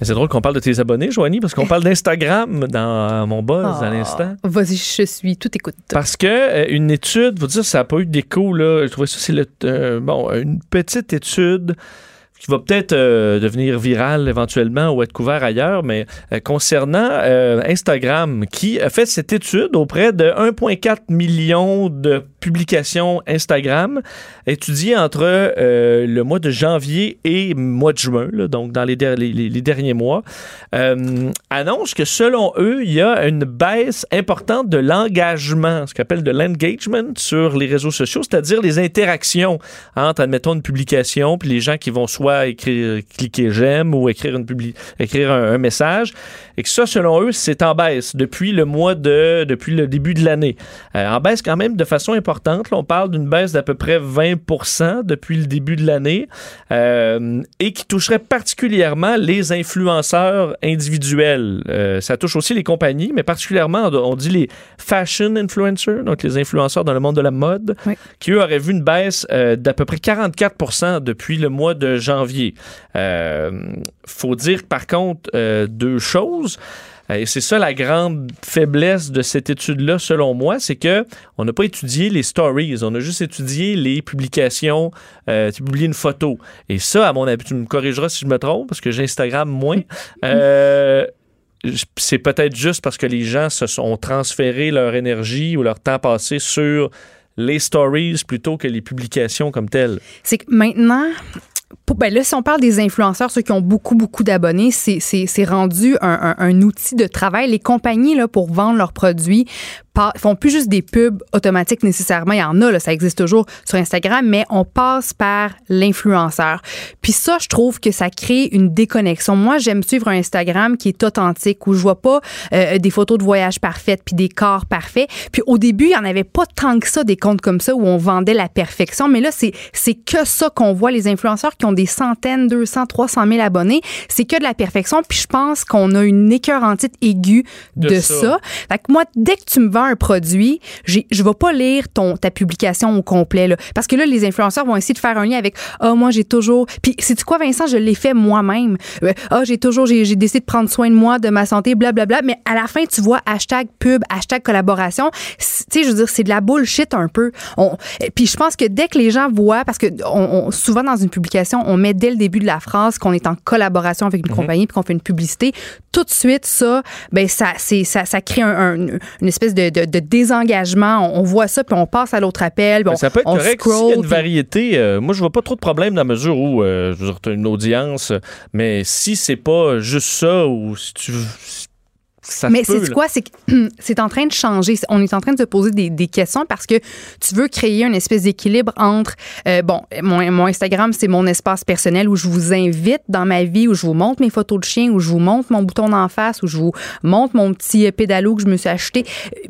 C'est drôle qu'on parle de tes abonnés, Joanie, parce qu'on parle d'Instagram dans mon buzz à Ah. l'instant. Vas-y, je suis tout écoute. Parce que euh, une étude, vous dire, ça n'a pas eu d'écho, là. Je trouvais ça, c'est le, euh, bon, une petite étude qui va peut-être euh, devenir virale éventuellement ou être couvert ailleurs, mais euh, concernant euh, Instagram, qui a fait cette étude auprès de 1,4 million de publications Instagram, étudiées entre euh, le mois de janvier et mois de juin, donc dans les, der- les- les- les derniers mois, euh, annonce que selon eux, il y a une baisse importante de l'engagement, ce qu'on appelle de l'engagement sur les réseaux sociaux, c'est-à-dire les interactions entre, admettons, une publication, puis les gens qui vont soit écrire, cliquer j'aime ou écrire, une écrire un, message, et que ça, selon eux, c'est en baisse depuis le mois de, depuis le début de l'année. Euh, en baisse quand même de façon importante. Là, on parle d'une baisse d'à peu près 20% depuis le début de l'année euh, et qui toucherait particulièrement les influenceurs individuels. Euh, ça touche aussi les compagnies, mais particulièrement, on dit les fashion influencers, donc les influenceurs dans le monde de la mode, Oui. qui eux auraient vu une baisse euh, d'à peu près 44% depuis le mois de janvier. Faut dire par contre deux choses. Et c'est ça la grande faiblesse de cette étude-là, selon moi, c'est que on n'a pas étudié les stories, on a juste étudié les publications. Euh, tu publies une photo. Et ça, à mon avis, tu me corrigeras si je me trompe, parce que j'ai Instagram moins. Euh, c'est peut-être juste parce que les gens se sont transférés leur énergie ou leur temps passé sur les stories plutôt que les publications comme telles. C'est que maintenant, ben là, si on parle des influenceurs, ceux qui ont beaucoup, beaucoup d'abonnés, c'est, rendu un, un- un outil de travail. Les compagnies, là, pour vendre leurs produits, font plus juste des pubs automatiques nécessairement. Il y en a, là, ça existe toujours sur Instagram, mais on passe par l'influenceur. Puis ça, je trouve que ça crée une déconnexion. Moi, j'aime suivre un Instagram qui est authentique, où je vois pas euh, des photos de voyage parfaites puis des corps parfaits. Puis au début, il y en avait pas tant que ça des comptes comme ça où on vendait la perfection, mais là, c'est c'est que ça qu'on voit les influenceurs qui ont des centaines, 200, 300 000 abonnés, c'est que de la perfection. Puis je pense qu'on a une écœurantite aiguë de, De ça. ça. Fait que moi, dès que tu me vends un produit, j'ai- je vais pas lire ton ta publication au complet là, parce que là les influenceurs vont essayer de faire un lien avec ah moi j'ai toujours puis c'est quoi Vincent, je l'ai fait moi-même. Euh, Ah j'ai toujours j'ai j'ai décidé de prendre soin de moi, de ma santé, blablabla, mais à la fin tu vois hashtag pub, hashtag collaboration, tu sais je veux dire c'est de la bullshit un peu. On puis je pense que dès que les gens voient parce que on, on- souvent dans une publication, on met dès le début de la phrase qu'on est en collaboration avec une compagnie puis qu'on fait une publicité, tout de suite ça ben ça c'est ça ça crée un- un- une espèce de, de- de désengagement. On, on voit ça puis on passe à l'autre appel. puis on- ça peut être on correct s'il y a une variété. euh, moi, je vois pas trop de problème dans la mesure où euh, je veux dire, t'as une audience, mais si c'est pas juste ça ou si tu ça Mais c'est quoi? C'est que c'est en train de changer. On est en train de se poser des, des questions parce que tu veux créer une espèce d'équilibre entre, euh, bon, mon, mon Instagram, c'est mon espace personnel où je vous invite dans ma vie, où je vous montre mes photos de chiens, où je vous montre mon bouton d'en face, où je vous montre mon petit euh, pédalo que je me suis acheté,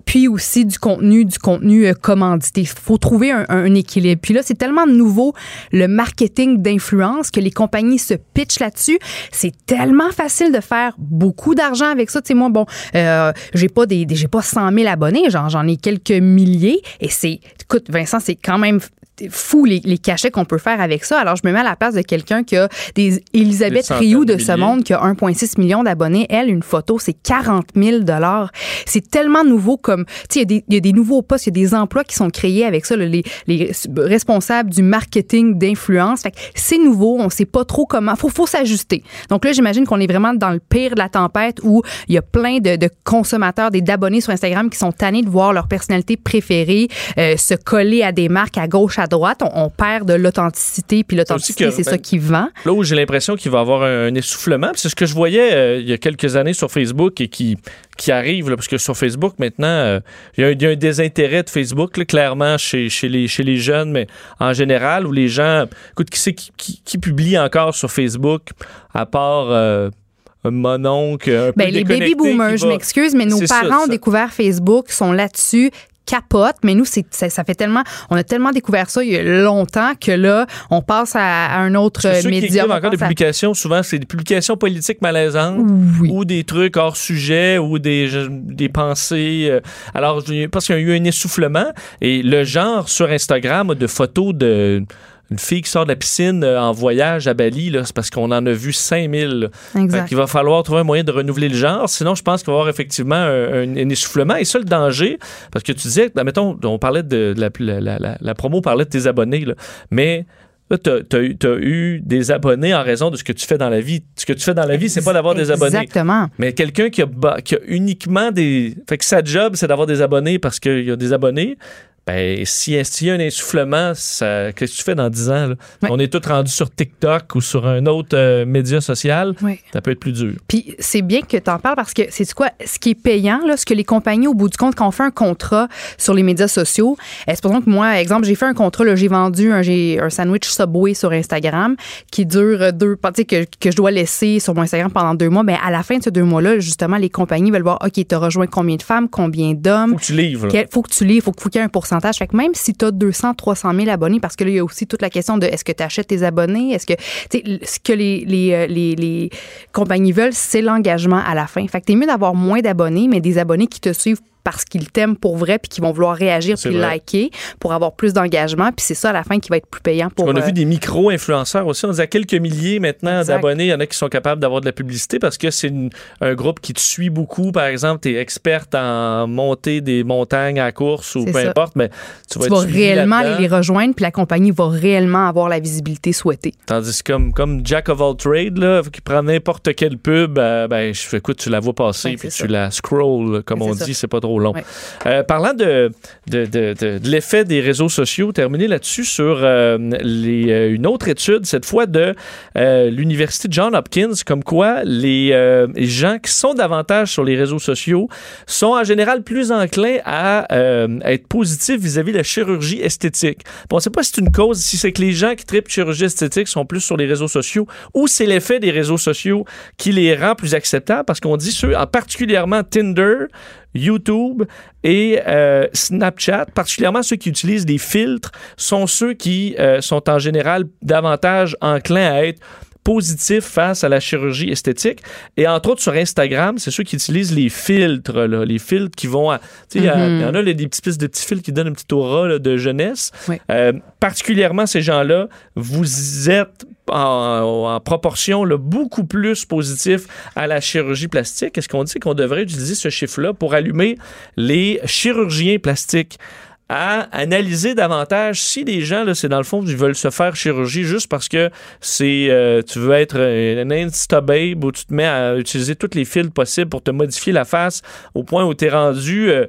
puis aussi du contenu, du contenu euh, commandité. Il faut trouver un, un équilibre. Puis là, c'est tellement nouveau, le marketing d'influence, que les compagnies se pitchent là-dessus. C'est tellement facile de faire beaucoup d'argent avec ça. Tu sais, moi, bon, euh, j'ai pas des, des- j'ai pas 100 000 abonnés, genre, j'en ai quelques milliers. Et c'est, écoute, Vincent, c'est quand même fou les, les cachets qu'on peut faire avec ça. Alors, je me mets à la place de quelqu'un qui a des Elisabeth Rioux de ce monde qui a 1,6 million d'abonnés. Elle, une photo, c'est 40 000 C'est tellement nouveau comme, tu sais, il y a des- il y, a des nouveaux postes, il y a des emplois qui sont créés avec ça, là, les, les responsables du marketing d'influence. Fait c'est nouveau, on sait pas trop comment. Faut, faut s'ajuster. Donc là, j'imagine qu'on est vraiment dans le pire de la tempête où il y a plein de, de consommateurs, des d'abonnés sur Instagram qui sont tannés de voir leur personnalité préférée euh, se coller à des marques à gauche, à droite. On, on perd de l'authenticité, puis l'authenticité, c'est ça ben, qui vend. Là où j'ai l'impression qu'il va y avoir un, un essoufflement, c'est ce que je voyais euh, il y a quelques années sur Facebook et qui, qui arrive, là, parce que sur Facebook, maintenant, euh, il y, a un- il y a un désintérêt de Facebook, là, clairement, chez, chez, les, chez les jeunes, mais en général, où les gens... Écoute, qui c'est qui, qui- qui publie encore sur Facebook, à part euh, un peu Ben, les baby qui boomers, je m'excuse, mais nos ça, parents ont découvert Facebook, sont là-dessus capote, mais nous, c'est, ça, ça fait tellement, on a tellement découvert ça il y a longtemps que là, on passe à, à un autre Parce ceux qui écrivent on encore des à- publications, souvent, c'est des publications politiques malaisantes Oui. ou des trucs hors sujet ou des, des pensées. euh, Alors, je pense qu'il y a eu un essoufflement et le genre sur Instagram de photos de une fille qui sort de la piscine euh, en voyage à Bali, c'est parce qu'on en a vu 5000. là. Fait Exact. qu'il va falloir trouver un moyen de renouveler le genre. Sinon, je pense qu'il va y avoir effectivement un, un- un essoufflement. Et ça, le danger, parce que tu disais, ben, mettons, on parlait de, la, la, la- promo parlait de tes abonnés, là. mais là, tu as, eu des abonnés en raison de ce que tu fais dans la vie. Ce que tu fais dans la vie, c'est pas d'avoir des abonnés. Exactement. Mais quelqu'un qui a, qui a uniquement des. Fait que sa job, c'est d'avoir des abonnés parce qu'il y a des abonnés. Ben, si- s'il y a un essoufflement, ça- qu'est-ce que tu fais dans 10 ans? là? Ouais. On est tous rendus sur TikTok ou sur un autre euh, média social. Oui. Ça peut être plus dur. Puis c'est bien que tu en parles parce que c'est quoi? Ce qui est payant là, ce que les compagnies au bout du compte quand on fait un contrat sur les médias sociaux, c'est pour exemple que moi exemple, j'ai fait un contrat j'ai vendu un sandwich Subway sur Instagram qui dure deux tu sais que, que je dois laisser sur mon Instagram pendant deux mois, mais à la fin de ces deux mois-là, justement les compagnies veulent voir OK, tu as rejoint combien de femmes, combien d'hommes, Faut que tu livres. faut que tu faut, faut qu'il y ait un pourcentage. Fait que même si tu as 200, 300 000 abonnés, parce que là, il y a aussi toute la question de est-ce que tu achètes tes abonnés, est-ce que, ce que les, les, euh, les, les compagnies veulent, c'est l'engagement à la fin. Fait que t'es mieux d'avoir moins d'abonnés, mais des abonnés qui te suivent parce qu'ils t'aiment pour vrai puis qui vont vouloir réagir puis vrai. liker pour avoir plus d'engagement puis c'est ça à la fin qui va être plus payant pour On a euh, vu des micro-influenceurs aussi. On dit à quelques milliers maintenant d'abonnés. Il y en a qui sont capables d'avoir de la publicité parce que c'est un groupe qui te suit beaucoup. Par exemple, tu es experte en montée des montagnes à course ou peu ça. importe, mais tu vas, tu vas réellement aller les rejoindre puis la compagnie va réellement avoir la visibilité souhaitée. Tandis que comme, comme Jack of all trades, là, qui prend n'importe quelle pub, euh, ben, je fais écoute, tu la vois passer Ouais, puis tu la scroll, comme C'est on dit, c'est pas trop trop long. Ouais. Euh, parlant de, de, de- de- de l'effet des réseaux sociaux, terminer là-dessus sur euh, les, euh, une autre étude, cette fois de euh, l'Université John Hopkins, comme quoi les, les gens qui sont davantage sur les réseaux sociaux sont en général plus enclins à, à être positifs vis-à-vis de la chirurgie esthétique. Bon, on ne sait pas si c'est une cause, si c'est que les gens qui tripent chirurgie esthétique sont plus sur les réseaux sociaux ou c'est l'effet des réseaux sociaux qui les rend plus acceptables parce qu'on dit ceux, en particulièrement Tinder, YouTube et euh, Snapchat, particulièrement ceux qui utilisent des filtres, sont ceux qui euh, sont en général davantage enclins à être positifs face à la chirurgie esthétique. Et entre autres sur Instagram, c'est ceux qui utilisent les filtres, là, les filtres qui vont à... Tu sais, il y en a là, des petites pistes de petits filtres qui donnent une petite aura là, de jeunesse. Oui. Euh, particulièrement ces gens-là, vous êtes en, en proportion là, beaucoup plus positif à la chirurgie plastique. Est-ce qu'on dit qu'on devrait utiliser ce chiffre-là pour allumer les chirurgiens plastiques? À analyser davantage si les gens, là, c'est dans le fond, ils veulent se faire chirurgie juste parce que c'est euh, tu veux être un insta-babe où tu te mets à utiliser tous les fils possibles pour te modifier la face au point où tu es rendu euh,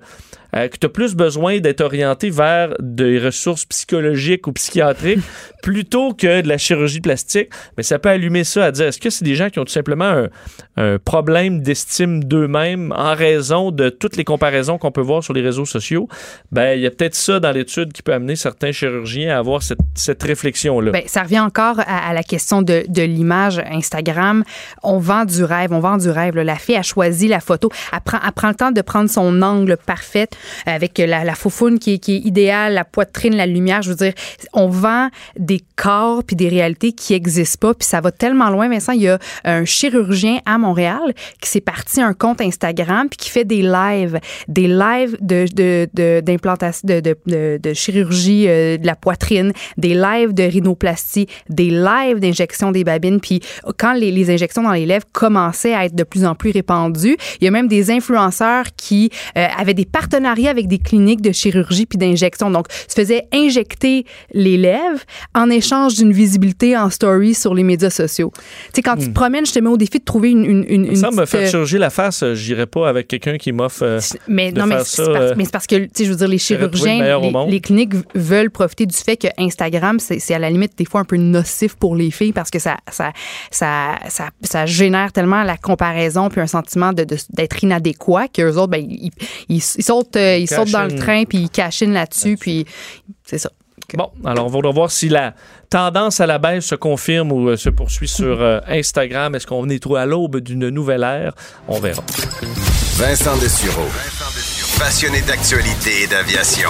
euh, que tu as plus besoin d'être orienté vers des ressources psychologiques ou psychiatriques plutôt que de la chirurgie plastique. Mais ça peut allumer ça à dire est-ce que c'est des gens qui ont tout simplement un, un problème d'estime d'eux-mêmes en raison de toutes les comparaisons qu'on peut voir sur les réseaux sociaux? Ben, il y a peut-être ça dans l'étude qui peut amener certains chirurgiens à avoir cette, cette réflexion-là. Ben, ça revient encore à, à la question de, de l'image Instagram. On vend du rêve, on vend du rêve. là. La fille a choisi la photo, elle prend, elle prend le temps de prendre son angle parfait avec la, la qui est, idéale, la poitrine, la lumière. Je veux dire, on vend des corps puis des réalités qui n'existent pas. Puis ça va tellement loin, Vincent. Il y a un chirurgien à Montréal qui s'est parti un compte Instagram puis qui fait des lives, des lives d'implantation, de, chirurgie euh, de la poitrine, des lives de rhinoplastie, des lives d'injection des babines. Puis quand les, les injections dans les lèvres commençaient à être de plus en plus répandues, il y a même des influenceurs qui euh, avaient des partenariats avec des cliniques de chirurgie puis d'injection. Donc, se faisaient injecter les lèvres en échange d'une visibilité en story sur les médias sociaux. Tu sais, quand tu te promènes, je te mets au défi de trouver une, une, une, Hmm. Ça me faire euh, chirurgier la face, euh, j'irai pas avec quelqu'un qui m'offre. euh, mais de non, mais faire c'est ça, parce, euh, mais c'est parce que, tu sais, je veux dire, les le chirurgiens, les, cliniques veulent profiter du fait que Instagram, c'est à la limite des fois un peu nocif pour les filles parce que ça, ça, ça, ça, ça génère tellement la comparaison puis un sentiment de- de- d'être inadéquat qu'eux autres, ben, ils, ils, ils sautent, euh, ils sautent dans le train puis ils cachinent là-dessus puis c'est ça. Bon, alors on va voir si la tendance à la baisse se confirme ou euh, se poursuit sur euh, Instagram. Est-ce qu'on est trop à l'aube d'une nouvelle ère? On verra. Vincent Dessureau. Passionné d'actualité et d'aviation.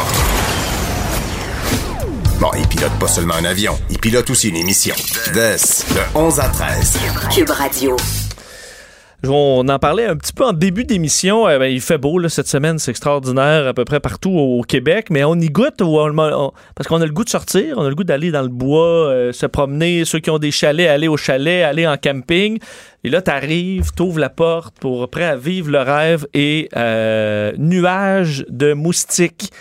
Bon, il pilote pas seulement un avion, il pilote aussi une émission. Des, de 11 à 13. Cube Radio. On en parlait un petit peu en début d'émission. Euh, ben, il fait beau là, cette semaine, c'est extraordinaire à peu près partout au, Québec, mais on y goûte parce qu'on a le goût de sortir, on a le goût d'aller dans le bois, euh, se promener. Ceux qui ont des chalets, aller au chalet, aller en camping. Et là, t'arrives, t'ouvres la porte pour prêt à vivre le rêve et euh, nuage de moustiques.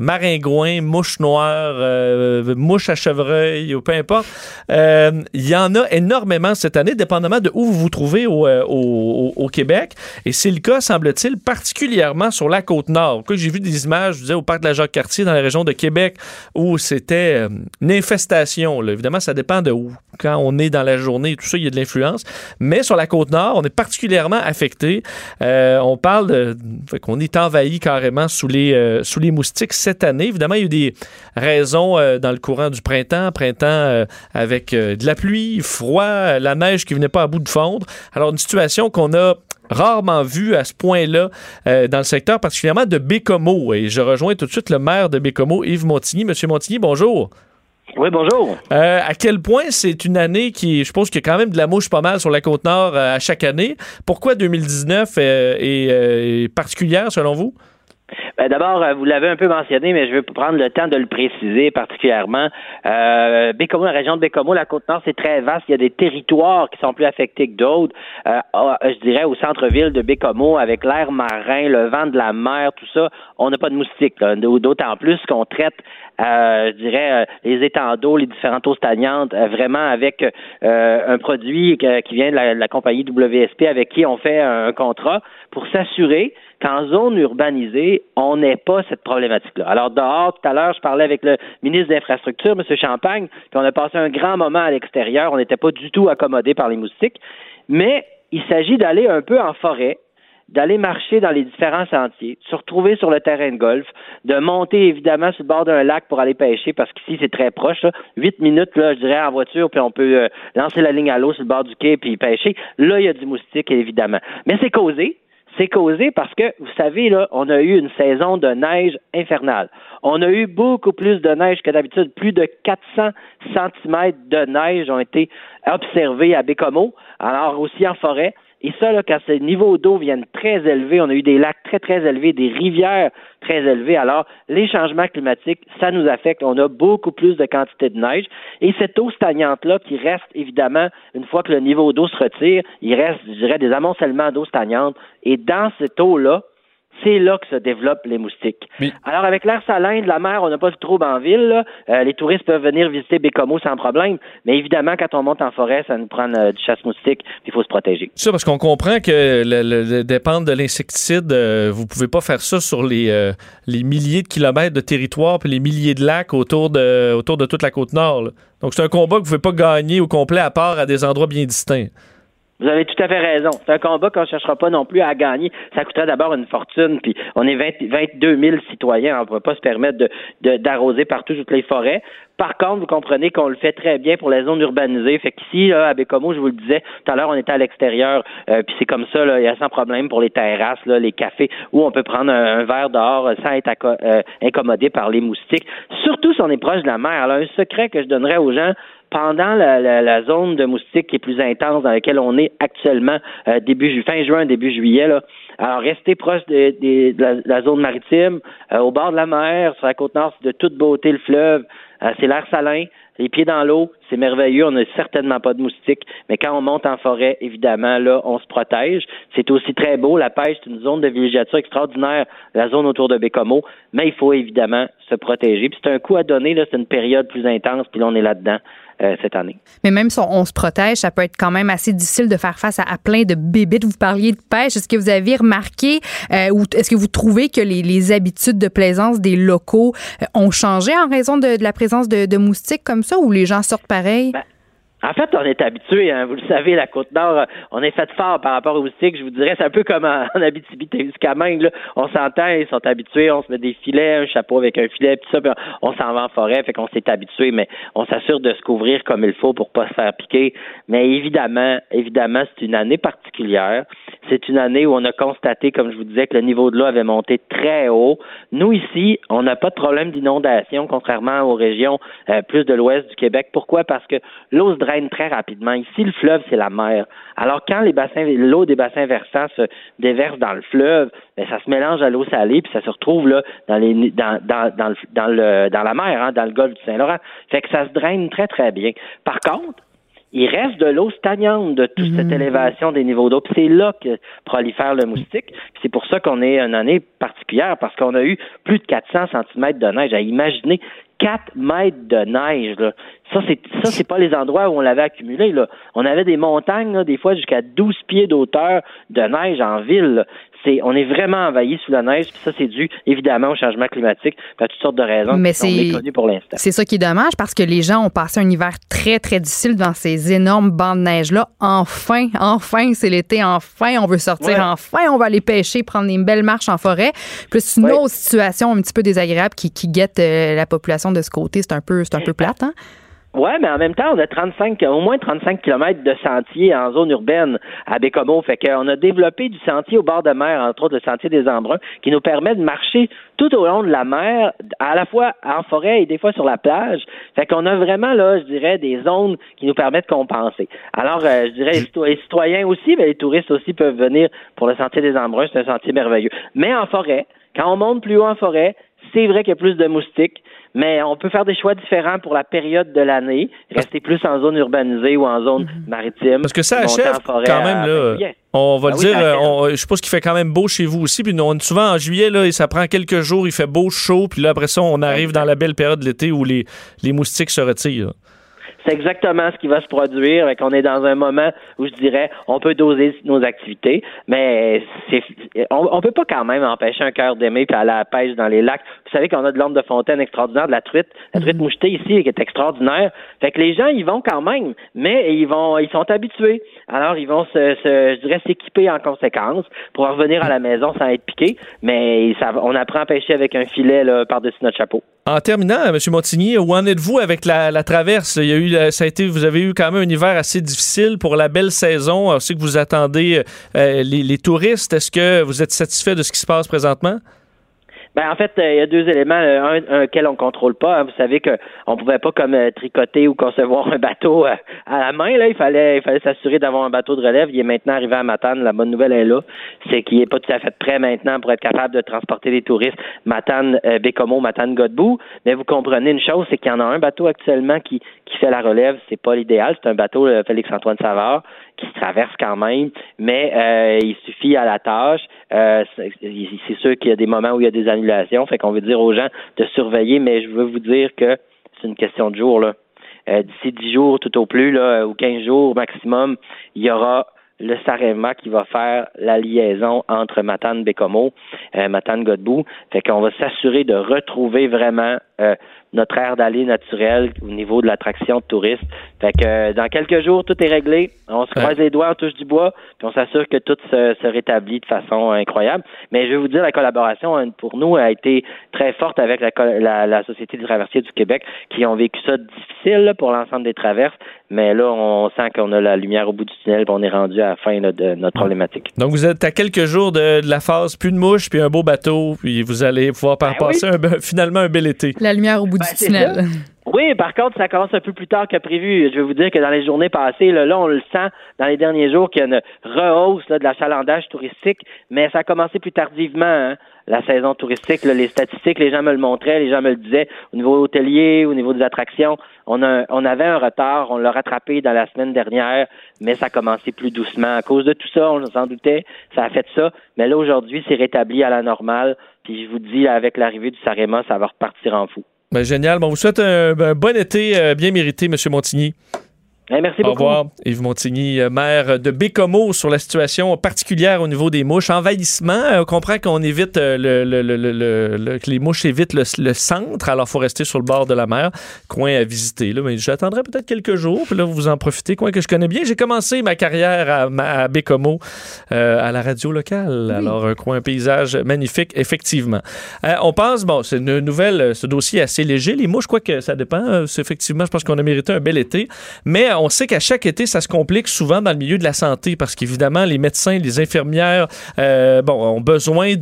Maringouin, mouche noire, euh, mouche à chevreuil, ou peu importe. Euh, Il y en a énormément cette année, dépendamment de où vous vous trouvez au, euh, Québec. Et c'est le cas, semble-t-il, particulièrement sur la côte nord. J'ai vu des images, je disais, au parc de la Jacques-Cartier, dans la région de Québec, où c'était euh, une infestation. là. Évidemment, ça dépend de où. Quand on est dans la journée et tout ça, il y a de l'influence. Mais sur la côte nord, on est particulièrement affecté. On parle de. Qu'on est envahi carrément sous les, sous les moustiques cette année. Évidemment, il y a eu des raisons euh, dans le courant du printemps. Printemps euh, avec euh, de la pluie, froid, la neige qui venait pas à bout de fondre. Alors, une situation qu'on a rarement vue à ce point-là euh, dans le secteur, particulièrement de Bécomo. Et je rejoins tout de suite le maire de Bécomo, Yves Montigny. Monsieur Montigny, bonjour. Oui, bonjour. Euh, à quel point c'est une année qui, je pense qu'il y a quand même de la mouche pas mal sur la côte nord euh, à chaque année. Pourquoi 2019 euh, est, euh, est particulière selon vous? Ben, D'abord, euh, vous l'avez un peu mentionné, mais je veux prendre le temps de le préciser particulièrement. Euh, Bécomo, la région de Bécomo, la Côte-Nord, c'est très vaste. Il y a des territoires qui sont plus affectés que d'autres. Euh, ah, je dirais au centre-ville de Bécomo, avec l'air marin, le vent de la mer, tout ça, on n'a pas de moustiques. D'autant plus qu'on traite, euh, je dirais, euh, les étangs d'eau, les différentes eaux stagnantes, euh, vraiment avec un produit qui vient de la, de la compagnie WSP avec qui on fait un contrat pour s'assurer qu'en zone urbanisée, on n'ait pas cette problématique-là. Alors, dehors, tout à l'heure, je parlais avec le ministre des Infrastructures, M. Champagne, puis on a passé un grand moment à l'extérieur. On n'était pas du tout accommodé par les moustiques. Mais il s'agit d'aller un peu en forêt, d'aller marcher dans les différents sentiers, de se retrouver sur le terrain de golf, de monter évidemment sur le bord d'un lac pour aller pêcher, parce qu'ici c'est très proche. 8 minutes, là, je dirais, en voiture, puis on peut euh, lancer la ligne à l'eau sur le bord du quai puis pêcher. Là, il y a du moustique, évidemment. Mais c'est causé. C'est causé parce que, vous savez, là, on a eu une saison de neige infernale. On a eu beaucoup plus de neige que d'habitude. Plus de 400 centimètres de neige ont été observés à Bécomo, alors aussi en forêt. Et ça, là, quand ces niveaux d'eau viennent très élevés, on a eu des lacs très, très élevés, des rivières très élevées. Alors, les changements climatiques, ça nous affecte. On a beaucoup plus de quantité de neige. Et cette eau stagnante-là, qui reste évidemment, une fois que le niveau d'eau se retire, il reste, je dirais, des amoncellements d'eau stagnante. Et dans cette eau-là, c'est là que se développent les moustiques. Alors, avec l'air salin de la mer, on n'a pas de trouble en ville. là. Euh, les touristes peuvent venir visiter Bécomo sans problème. Mais évidemment, quand on monte en forêt, ça nous prend euh, du chasse-moustique, il faut se protéger. Ça, parce qu'on comprend que le, le- le- dépendre de l'insecticide, euh, vous pouvez pas faire ça sur les, euh, les milliers de kilomètres de territoire puis les milliers de lacs autour de, autour de toute la côte nord. là. Donc, c'est un combat que vous pouvez pas gagner au complet à part à des endroits bien distincts. Vous avez tout à fait raison. C'est un combat qu'on ne cherchera pas non plus à gagner. Ça coûterait d'abord une fortune, puis on est 20 22 000 citoyens, on ne peut pas se permettre d'arroser partout toutes les forêts. Par contre, vous comprenez qu'on le fait très bien pour les zones urbanisées. Fait qu'ici, à Bécomo, je vous le disais, tout à l'heure, on était à l'extérieur, euh, puis c'est comme ça, il y a sans problème pour les terrasses, les cafés, où on peut prendre un, verre dehors sans être euh, incommodé par les moustiques. Surtout si on est proche de la mer. Alors, un secret que je donnerais aux gens, pendant la, la- la zone de moustiques qui est plus intense dans laquelle on est actuellement, euh, début fin juin, début juillet, là, alors restez proche de, de- de la, zone maritime, euh, au bord de la mer, sur la côte nord, de toute beauté le fleuve, Euh, c'est l'air salin, les pieds dans l'eau, c'est merveilleux, on n'a certainement pas de moustiques, mais quand on monte en forêt, évidemment, là, on se protège. C'est aussi très beau, la pêche, c'est une zone de villégiature extraordinaire, la zone autour de Bécomo, mais il faut évidemment se protéger. Puis c'est un coup à donner, là, c'est une période plus intense, puis là, on est là-dedans euh, cette année. Mais même si on, se protège, ça peut être quand même assez difficile de faire face à, plein de bébites. Vous parliez de pêche. Est-ce que vous avez remarqué euh, ou est-ce que vous trouvez que les, les habitudes de plaisance des locaux euh, ont changé en raison de, de la présence de, de moustiques comme ça ou les gens sortent pareil? Ben, En fait, on est habitué, hein, vous le savez, la Côte-Nord, euh, on est fait fort par rapport aux moustiques. Je vous dirais, c'est un peu comme en, en Abitibi-Témiscamingue. On s'entend, ils sont habitués, on se met des filets, un chapeau avec un filet, puis ça, puis on s'en va en forêt, fait qu'on s'est habitué, mais on s'assure de se couvrir comme il faut pour pas se faire piquer. Mais évidemment, évidemment, c'est une année particulière. C'est une année où on a constaté, comme je vous disais, que le niveau de l'eau avait monté très haut. Nous, ici, on n'a pas de problème d'inondation, contrairement aux régions euh, plus de l'ouest du Québec. Pourquoi? Parce que l'eau se draine très rapidement. Ici, le fleuve, c'est la mer. Alors, quand les bassins, l'eau des bassins versants se déverse dans le fleuve, ben, ça se mélange à l'eau salée, puis ça se retrouve là dans les dans, dans, dans, le, dans, le, dans la mer, hein, dans le golfe du Saint-Laurent. Fait que ça se draine très, très bien. Par contre, il reste de l'eau stagnante de toute cette élévation des niveaux d'eau. Puis c'est là que prolifère le moustique. C'est pour ça qu'on est une année particulière, parce qu'on a eu plus de 400 cm de neige. À imaginer 4 mètres de neige, là. Ça, c'est ça, c'est pas les endroits où on l'avait accumulé. Là. On avait des montagnes, là, des fois jusqu'à 12 pieds d'auteur de neige en ville. là. C'est, on est vraiment envahi sous la neige, puis ça, c'est dû évidemment au changement climatique, à toutes sortes de raisons Mais qui sont c'est- méconnues pour l'instant. C'est ça qui est dommage parce que les gens ont passé un hiver très, très difficile dans ces énormes bancs de neige-là. Enfin, enfin, c'est l'été, enfin, on veut sortir, Ouais. enfin, on va aller pêcher, prendre une belle marche en forêt. C'est une Ouais. autre situation un petit peu désagréable qui, qui guette euh, la population de ce côté. C'est un peu, c'est un peu plate, hein? Ouais, mais en même temps, on a 35, au moins 35 kilomètres de sentiers en zone urbaine à Bécomo. Fait qu'on a développé du sentier au bord de mer, entre autres le sentier des Embruns, qui nous permet de marcher tout au long de la mer, à la fois en forêt et des fois sur la plage. Fait qu'on a vraiment, là, je dirais, des zones qui nous permettent de compenser. Alors, euh, je dirais, les citoyens aussi, mais les touristes aussi peuvent venir pour le sentier des Embruns. C'est un sentier merveilleux. Mais en forêt, quand on monte plus haut en forêt, c'est vrai qu'il y a plus de moustiques, mais on peut faire des choix différents pour la période de l'année, rester plus en zone urbanisée ou en zone maritime. Parce que ça achève quand même, là. On va Ah le oui, dire, euh, on- je suppose qu'il fait quand même beau chez vous aussi. Puis nous, on est souvent en juillet, là, et ça prend quelques jours, il fait beau, chaud. Puis là, après ça, on arrive dans la belle période de l'été où les, les moustiques se retirent. C'est exactement ce qui va se produire. On est dans un moment où je dirais on peut doser nos activités, mais c'est on, on peut pas quand même empêcher un cœur d'aimer puis aller à la pêche dans les lacs. Vous savez qu'on a de l'ombre de fontaine extraordinaire, de la truite, la truite mouchetée ici qui est extraordinaire. Fait que les gens ils vont quand même, mais ils vont ils sont habitués. Alors ils vont se, se je dirais s'équiper en conséquence pour revenir à la maison sans être piqué. Mais ça, on apprend à pêcher avec un filet là, par-dessus notre chapeau. En terminant, M. Montigny, où en êtes-vous avec la, la traverse? Il y a eu, ça a été, vous avez eu quand même un hiver assez difficile pour la belle saison. On que vous attendez euh, les touristes. Est-ce que vous êtes satisfait de ce qui se passe présentement? Ben en fait, euh, il y a deux éléments, euh, un, un quel on contrôle pas. hein. Vous savez que on pouvait pas comme euh, tricoter ou concevoir un bateau à la main. Là, il fallait, il fallait s'assurer d'avoir un bateau de relève. Il est maintenant arrivé à Matane. La bonne nouvelle est là, c'est qu'il est pas tout à fait prêt maintenant pour être capable de transporter les touristes Matane, euh, Bécomo, Matane, Godbout. Mais vous comprenez une chose, c'est qu'il y en a un bateau actuellement qui qui fait la relève. C'est pas l'idéal. C'est un bateau euh, Félix Antoine Savard qui se traverse quand même, mais euh, il suffit à la tâche. Euh, c'est sûr qu'il y a des moments où il y a des annulations, fait qu'on veut dire aux gens de surveiller, mais je veux vous dire que c'est une question de jours. Là. Euh, D'ici 10 jours tout au plus, là, ou 15 jours maximum, il y aura le Sarema qui va faire la liaison entre Matane Bécomo, euh, Matane Godbout. Fait qu'on va s'assurer de retrouver vraiment euh, notre aire d'aller naturelle au niveau de l'attraction de touristes. Fait que euh, dans quelques jours, tout est réglé. On se croise les doigts, on touche du bois, puis on s'assure que tout se, se rétablit de façon incroyable. Mais je vais vous dire, la collaboration hein, pour nous a été très forte avec la, la, la Société des traversiers du Québec, qui ont vécu ça difficile là, pour l'ensemble des traverses. Mais là, on sent qu'on a la lumière au bout du tunnel, puis on est rendu à la fin là, de notre problématique. Donc, vous êtes à quelques jours de, de la phase, plus de mouches, puis un beau bateau, puis vous allez pouvoir par Ben passer un finalement un bel été. La lumière au bout Ben, du tunnel. Oui, par contre, ça commence un peu plus tard que prévu. Je vais vous dire que dans les journées passées, là, là, on le sent dans les derniers jours qu'il y a une rehausse là, de l'achalandage touristique, mais ça a commencé plus tardivement, hein, la saison touristique. là. les statistiques, les gens me le montraient, les gens me le disaient. Au niveau hôtelier, au niveau des attractions, on, a, on avait un retard, on l'a rattrapé dans la semaine dernière, mais ça a commencé plus doucement. À cause de tout ça, on s'en doutait, ça a fait ça. Mais là, aujourd'hui, c'est rétabli à la normale. Puis je vous dis, avec l'arrivée du Sarema, ça va repartir en fou. Ben, génial. Bon, on vous souhaite un, un bon été euh, bien mérité, M. Montigny. Eh, merci Au beaucoup. revoir. Yves Montigny, euh, maire de Bécomo, sur la situation particulière au niveau des mouches. Envahissement, euh, on comprend qu'on évite euh, le, le- le- que les mouches évitent le, centre, alors il faut rester sur le bord de la mer. Coin à visiter. Là. Mais j'attendrai peut-être quelques jours, puis là, vous en profitez. Coin que je connais bien. J'ai commencé ma carrière à, à Bécomo, euh, à la radio locale. Alors, un coin, un paysage magnifique, effectivement. Euh, on pense, bon, c'est une nouvelle, ce dossier est assez léger. Les mouches, quoi que ça dépend. c'est effectivement, je pense qu'on a mérité un bel été. Mais on sait qu'à chaque été, ça se complique souvent dans le milieu de la santé parce qu'évidemment, les médecins, les infirmières, euh, ont besoin,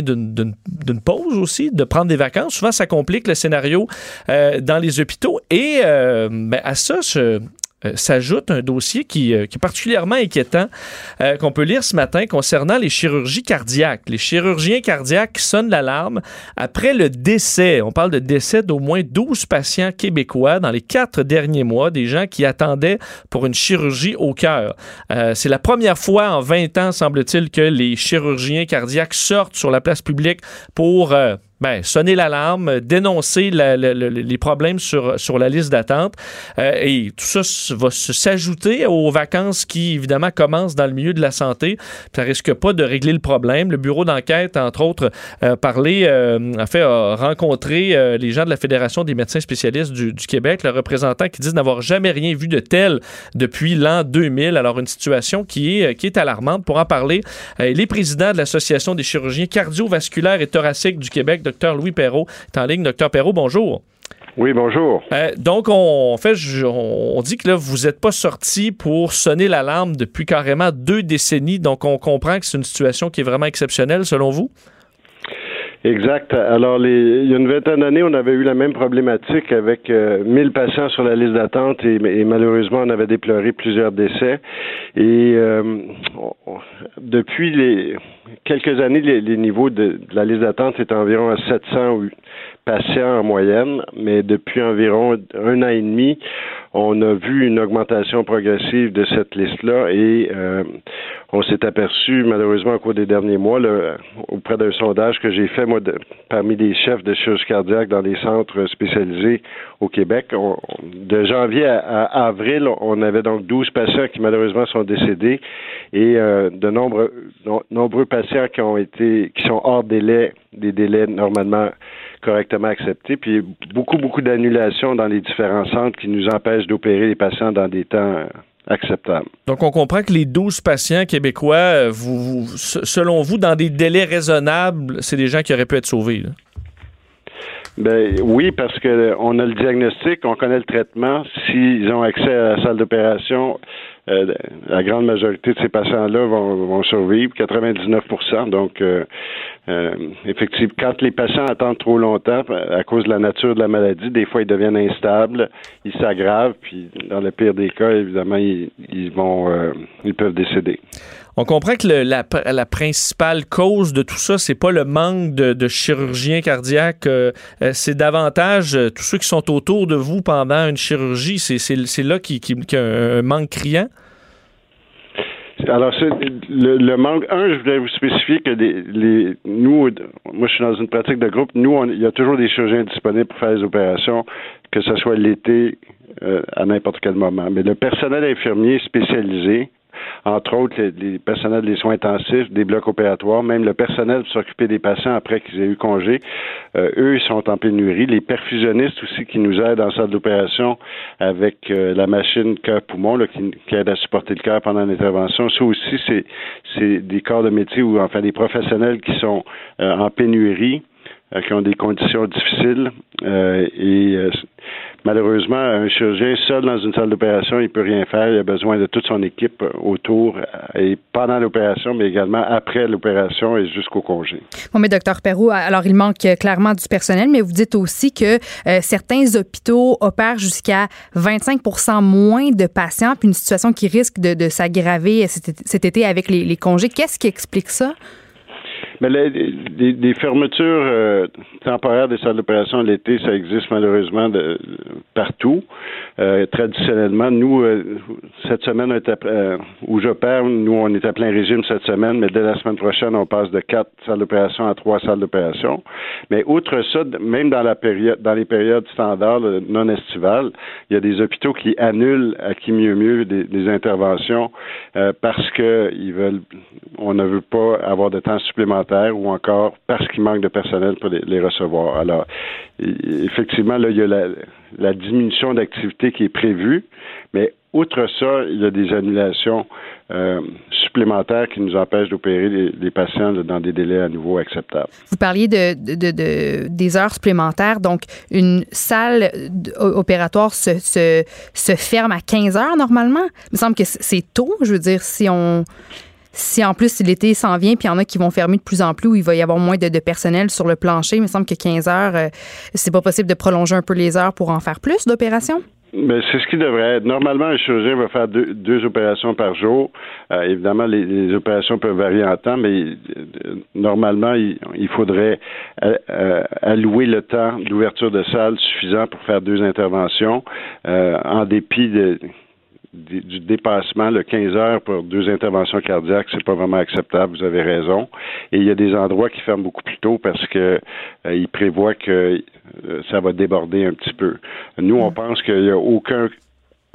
d'une- pause aussi, de prendre des vacances. Souvent, ça complique le scénario euh, dans les hôpitaux. Et euh, ben, à ça, se- euh, s'ajoute un dossier qui, euh, est particulièrement inquiétant euh, qu'on peut lire ce matin concernant les chirurgies cardiaques. Les chirurgiens cardiaques sonnent l'alarme après le décès. On parle de décès d'au moins 12 patients québécois dans les quatre derniers mois, des gens qui attendaient pour une chirurgie au cœur. C'est la première fois en 20 ans, semble-t-il, que les chirurgiens cardiaques sortent sur la place publique pour... euh, ben, sonner l'alarme, dénoncer la- la- la- les problèmes sur, sur la liste d'attente. Euh, et tout ça va s'ajouter aux vacances qui, évidemment, commencent dans le milieu de la santé. Ça risque pas de régler le problème. Le bureau d'enquête, entre autres, a parlé, euh, a fait a rencontré euh, les gens de la Fédération des médecins spécialistes du, du Québec, le représentant qui disent n'avoir jamais rien vu de tel depuis l'an 2000. Alors, une situation qui est, qui est alarmante. Pour en parler, euh, les présidents de l'Association des chirurgiens cardiovasculaires et thoraciques du Québec, Dr Louis Perrault, est en ligne. Dr Perrault, bonjour. Oui, bonjour. Euh, donc, on, en fait, je- on, on dit que là, vous n'êtes pas sorti pour sonner l'alarme depuis carrément deux décennies. Donc, on comprend que c'est une situation qui est vraiment exceptionnelle, selon vous? Exact. Alors, les, il y a une vingtaine d'années, on avait eu la même problématique avec euh, 1000 patients sur la liste d'attente et, et malheureusement, on avait déploré plusieurs décès. Et euh, on- depuis les, quelques années, les, les niveaux de, de la liste d'attente est environ à 700 ou- patients en moyenne, mais depuis environ un an et demi, on a vu une augmentation progressive de cette liste-là et euh, on s'est aperçu, malheureusement, au cours des derniers mois, auprès d'un sondage que j'ai fait, moi, parmi les chefs de chirurgie cardiaque dans les centres spécialisés au Québec, de janvier à, avril, on avait donc 12 patients qui, malheureusement, sont décédés et euh, de nombreux, no- nombreux patients qui ont été, qui sont hors délai, des délais normalement correctement acceptés, puis beaucoup, beaucoup d'annulations dans les différents centres qui nous empêchent d'opérer les patients dans des temps euh, acceptables. Donc, on comprend que les 12 patients québécois, euh, vous, vous- se- selon vous, dans des délais raisonnables, c'est des gens qui auraient pu être sauvés. là. Ben oui, parce que on a le diagnostic, on connaît le traitement. S'ils ont accès à la salle d'opération, euh, la grande majorité de ces patients-là vont, vont survivre, 99% Donc, euh, euh, effectivement, quand les patients attendent trop longtemps à cause de la nature de la maladie, des fois ils deviennent instables, ils s'aggravent, puis dans le pire des cas, évidemment, ils, ils vont, ils peuvent décéder. On comprend que la, principale cause de tout ça, c'est pas le manque de, chirurgiens cardiaques, euh, euh, c'est davantage euh, tous ceux qui sont autour de vous pendant une chirurgie. C'est, là qu'il qui, qu'il y a un, manque criant. Alors, le, manque. Un, je voudrais vous spécifier que les, nous, moi, je suis dans une pratique de groupe. Nous, on- il y a toujours des chirurgiens disponibles pour faire les opérations, que ce soit l'été, à n'importe quel moment. Mais le personnel infirmier spécialisé, entre autres les, les personnels des soins intensifs, des blocs opératoires, même le personnel pour s'occuper des patients après qu'ils aient eu congé, euh, eux, ils sont en pénurie. Les perfusionnistes aussi qui nous aident en salle d'opération avec euh, la machine cœur-poumon qui, qui aide à supporter le cœur pendant l'intervention. Ça aussi, c'est, des corps de métier ou enfin des professionnels qui sont euh, en pénurie qui ont des conditions difficiles euh, et euh, malheureusement un chirurgien seul dans une salle d'opération il peut rien faire il a besoin de toute son équipe euh, autour euh, et pendant l'opération mais également après l'opération et jusqu'au congé. Bon, mais docteur Perrault, alors il manque euh, clairement du personnel, mais vous dites aussi que euh, certains hôpitaux opèrent jusqu'à 25% moins de patients, puis une situation qui risque de, de s'aggraver cet, été- avec les congés. Qu'est-ce qui explique ça? Mais les, les- les fermetures euh, temporaires des salles d'opération l'été, ça existe malheureusement de, partout. Euh, traditionnellement, nous, euh, cette semaine, euh, où j'opère, nous, on est à plein régime cette semaine, mais dès la semaine prochaine, on passe de quatre salles d'opération à trois salles d'opération. Mais outre ça, même dans la période, dans les périodes standards non estivales, il y a des hôpitaux qui annulent à qui mieux mieux des, des interventions euh, parce que ils veulent, on ne veut pas avoir de temps supplémentaire ou encore parce qu'il manque de personnel pour les, recevoir. Alors, effectivement, là, il y a la, diminution d'activité qui est prévue, mais outre ça, il y a des annulations euh, supplémentaires qui nous empêchent d'opérer les, patients dans des délais à nouveau acceptables. Vous parliez de, de- de- de- des heures supplémentaires. Donc, une salle opératoire se, se, ferme à 15 heures normalement? Il me semble que c'est tôt. Je veux dire, si on. Si en plus l'été s'en vient, puis il y en a qui vont fermer de plus en plus, où il va y avoir moins de, personnel sur le plancher, il me semble que 15 heures, euh, c'est pas possible de prolonger un peu les heures pour en faire plus d'opérations? Ben, c'est ce qui devrait être. Normalement, un chirurgien va faire deux, opérations par jour. Euh, évidemment, les, opérations peuvent varier en temps, mais euh, normalement, il, faudrait allouer le temps d'ouverture de salle suffisant pour faire deux interventions, en dépit de du dépassement, le 15 heures pour deux interventions cardiaques, c'est pas vraiment acceptable, vous avez raison. Et il y a des endroits qui ferment beaucoup plus tôt parce que euh, ils prévoient que euh, ça va déborder un petit peu. Nous, on pense qu'il n'y a aucun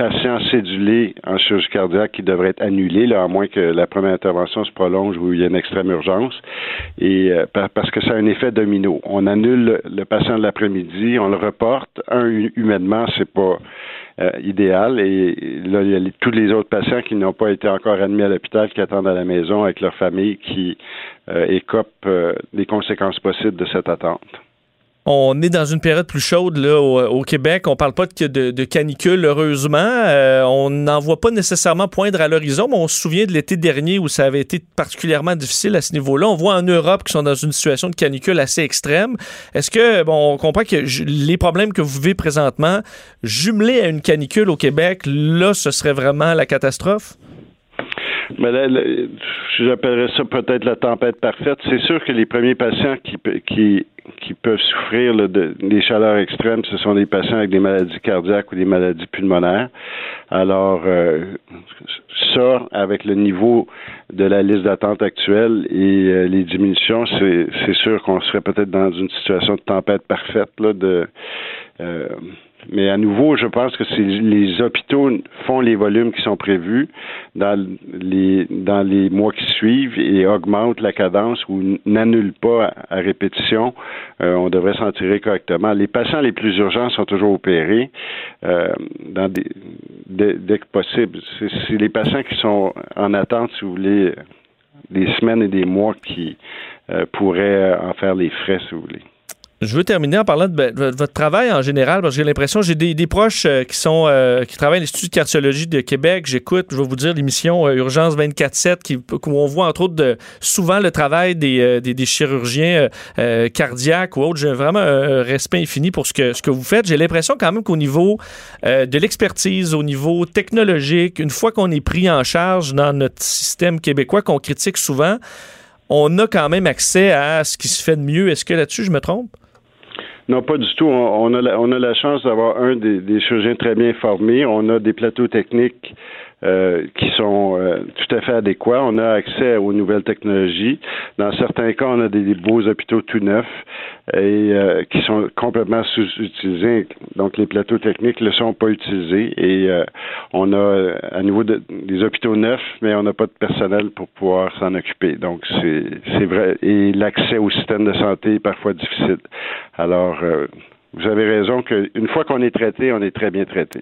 patient cédulé en chirurgie cardiaque qui devrait être annulé, à moins que la première intervention se prolonge ou il y a une extrême urgence. Et euh, par- parce que ça a un effet domino. On annule le, patient de l'après-midi, on le reporte. Un, hu- humainement, c'est pas euh, idéal. Et là, il y a tous les autres patients qui n'ont pas été encore admis à l'hôpital, qui attendent à la maison avec leur famille, qui euh, écopent euh, des conséquences possibles de cette attente. On est dans une période plus chaude là, au, au Québec. On parle pas de, canicule, heureusement. Euh, on n'en voit pas nécessairement poindre à l'horizon, mais on se souvient de l'été dernier où ça avait été particulièrement difficile à ce niveau-là. On voit en Europe qui sont dans une situation de canicule assez extrême. Est-ce que, bon, on comprend que les problèmes que vous vivez présentement, jumelés à une canicule au Québec, là, ce serait vraiment la catastrophe? Mais là, j'appellerais ça peut-être la tempête parfaite. C'est sûr que les premiers patients qui, qui qui peuvent souffrir de, des chaleurs extrêmes, ce sont des patients avec des maladies cardiaques ou des maladies pulmonaires. Alors, euh, ça, avec le niveau de la liste d'attente actuelle et euh, les diminutions, c'est, c'est sûr qu'on serait peut-être dans une situation de tempête parfaite là, de euh, mais à nouveau, je pense que les hôpitaux font les volumes qui sont prévus dans les dans les mois qui suivent et augmentent la cadence ou n'annulent pas à, répétition. Euh, on devrait s'en tirer correctement. Les patients les plus urgents sont toujours opérés euh, dans des, dès, que possible. C'est, c'est les patients qui sont en attente, si vous voulez, des semaines et des mois qui euh, pourraient en faire les frais, si vous voulez. Je veux terminer en parlant de, ben, votre travail en général, parce que j'ai l'impression, j'ai des, proches euh, qui sont euh, qui travaillent à l'Institut de cardiologie de Québec. J'écoute, je vais vous dire, l'émission euh, Urgence 24-7, où on voit entre autres souvent le travail des, des, des chirurgiens cardiaques ou autres. J'ai vraiment un respect infini pour ce que, ce que vous faites. J'ai l'impression quand même qu'au niveau de l'expertise, au niveau technologique, une fois qu'on est pris en charge dans notre système québécois qu'on critique souvent, on a quand même accès à ce qui se fait de mieux. Est-ce que là-dessus, je me trompe? Non, pas du tout. On, a la chance d'avoir un des, des, chirurgiens très bien formés. On a des plateaux techniques euh, qui sont euh, tout à fait adéquats. On a accès aux nouvelles technologies. Dans certains cas, on a des, beaux hôpitaux tout neufs et euh, qui sont complètement sous-utilisés. Donc, les plateaux techniques ne sont pas utilisés et euh, on a à nouveau de, des hôpitaux neufs, mais on n'a pas de personnel pour pouvoir s'en occuper. Donc, c'est vrai. Et l'accès au système de santé est parfois difficile. Alors, euh, vous avez raison qu'une fois qu'on est traité, on est très bien traité.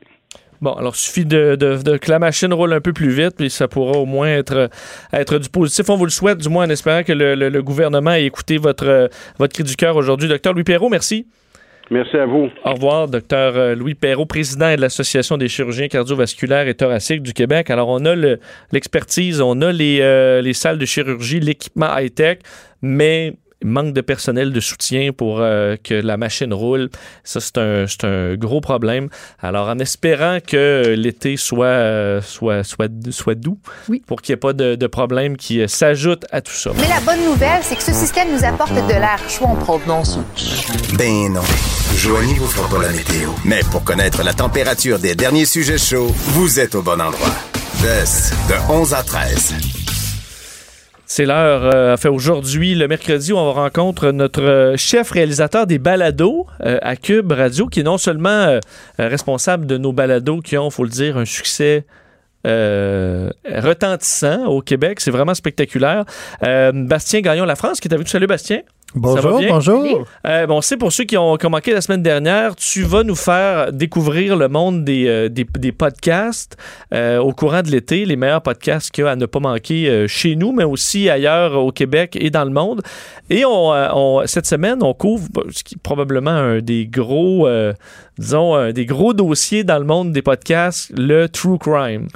Bon, alors, il suffit de, de, de, que la machine roule un peu plus vite, puis ça pourra au moins être, être du positif. On vous le souhaite, du moins en espérant que le, le, le gouvernement ait écouté votre, votre cri du cœur aujourd'hui. Docteur Louis Perrault, merci. Merci à vous. Au revoir, docteur Louis Perrault, président de l'Association des chirurgiens cardiovasculaires et thoraciques du Québec. Alors, on a l'expertise, on a les, euh, les salles de chirurgie, l'équipement high-tech, mais manque de personnel de soutien pour euh, que la machine roule. Ça, c'est un, un, gros problème. Alors, en espérant que l'été soit, euh, soit, soit, soit doux, oui. pour qu'il n'y ait pas de, de problème qui euh, s'ajoute à tout ça. Mais la bonne nouvelle, c'est que ce système nous apporte de l'air chaud en provenance. Ben non. Joignez vous fera pas la météo. Mais pour connaître la température des derniers sujets chauds, vous êtes au bon endroit. de 11 à 13. C'est l'heure, euh, fait aujourd'hui, le mercredi, où on rencontre notre chef réalisateur des balados euh, à Cube Radio, qui est non seulement euh, responsable de nos balados qui ont, faut le dire, un succès euh, retentissant au Québec. C'est vraiment spectaculaire. Euh, Bastien Gagnon La France qui est avec nous. Salut Bastien. Bonjour, bonjour. Euh, bon, c'est pour ceux qui ont, qui ont, manqué la semaine dernière, tu vas nous faire découvrir le monde des, euh, des, des, podcasts euh, au courant de l'été, les meilleurs podcasts qu'il y a à ne pas manquer chez nous, mais aussi ailleurs au Québec et dans le monde. Et on, on cette semaine, on couvre ce qui est probablement un des gros, disons, un des gros dossiers dans le monde des podcasts, le true crime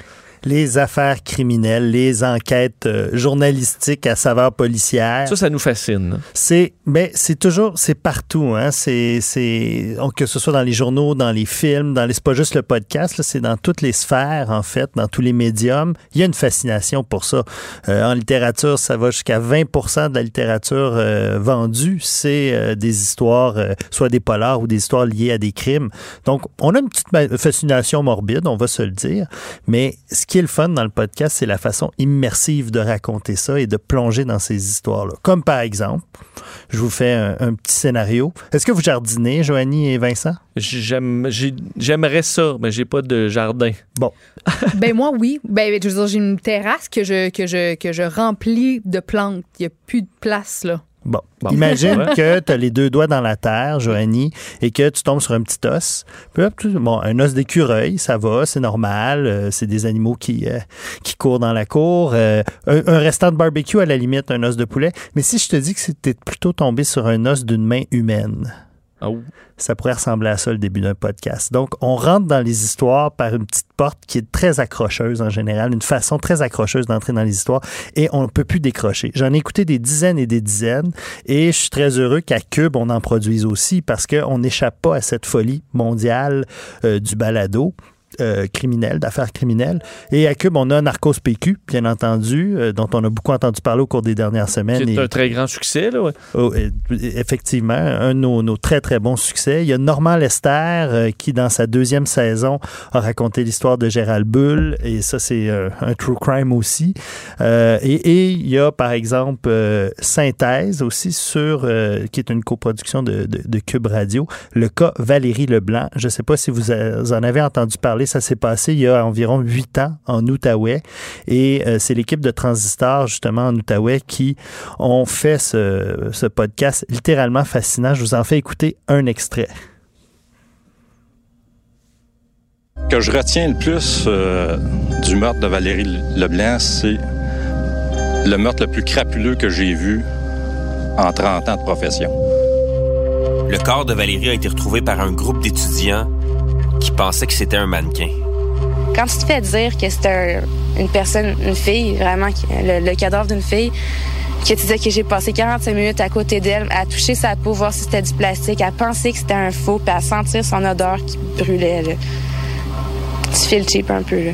les affaires criminelles, les enquêtes euh, journalistiques à saveur policière. Ça, ça nous fascine. C'est, mais c'est toujours, c'est partout. Hein? C'est, c'est, que ce soit dans les journaux, dans les films, dans les, c'est pas juste le podcast, là, c'est dans toutes les sphères en fait, dans tous les médiums. Il y a une fascination pour ça. Euh, en littérature, ça va jusqu'à 20% de la littérature euh, vendue, c'est euh, des histoires, euh, soit des polars ou des histoires liées à des crimes. Donc, on a une petite fascination morbide, on va se le dire, mais ce qui qui est le fun dans le podcast, c'est la façon immersive de raconter ça et de plonger dans ces histoires-là. Comme par exemple, je vous fais un, un petit scénario. Est-ce que vous jardinez, Joanie et Vincent? J'aime, j'aimerais ça, mais j'ai pas de jardin. Bon. ben moi, oui. Ben, je veux dire, j'ai une terrasse que je, que, je, que je remplis de plantes. Il n'y a plus de place, là. Bon. bon. Imagine que tu as les deux doigts dans la terre, Joanie, et que tu tombes sur un petit os. Bon, un os d'écureuil, ça va, c'est normal. Euh, c'est des animaux qui, euh, qui courent dans la cour. Euh, un, un, restant de barbecue, à la limite, un os de poulet. Mais si je te dis que c'était plutôt tombé sur un os d'une main humaine. Oh. Ça pourrait ressembler à ça le début d'un podcast. Donc, on rentre dans les histoires par une petite porte qui est très accrocheuse en général, une façon très accrocheuse d'entrer dans les histoires et on ne peut plus décrocher. J'en ai écouté des dizaines et des dizaines et je suis très heureux qu'à Cube, on en produise aussi parce qu'on n'échappe pas à cette folie mondiale euh, du balado. Euh, criminelles, d'affaires criminelles. Et à Cube, on a Narcos PQ, bien entendu, euh, dont on a beaucoup entendu parler au cours des dernières semaines. C'est Et- un très grand succès, là, ouais. Oh, effectivement, un de nos, nos très, très bons succès. Il y a Normand Lester euh, qui, dans sa deuxième saison, a raconté l'histoire de Gérald Bull. Et ça, c'est un true crime aussi. Euh, et, et il y a, par exemple, euh, Synthèse aussi, sur, euh, qui est une coproduction de, de, de Cube Radio. Le cas Valérie Leblanc. Je ne sais pas si vous en avez entendu parler. Ça s'est passé il y a environ huit ans en Outaouais. Et euh, c'est l'équipe de Transistor, justement, en Outaouais, qui ont fait ce, ce podcast littéralement fascinant. Je vous en fais écouter un extrait. que je retiens le plus euh, du meurtre de Valérie Leblanc, c'est le meurtre le plus crapuleux que j'ai vu en 30 ans de profession. Le corps de Valérie a été retrouvé par un groupe d'étudiants qui pensaient que c'était un mannequin. Quand tu te fais dire que c'était un- une personne, une fille, vraiment, le, le cadavre d'une fille, que tu disais que j'ai passé 45 minutes à côté d'elle, à toucher sa peau, voir si c'était du plastique, à penser que c'était un faux, puis à sentir son odeur qui brûlait, là. Tu fais le cheap un peu, là.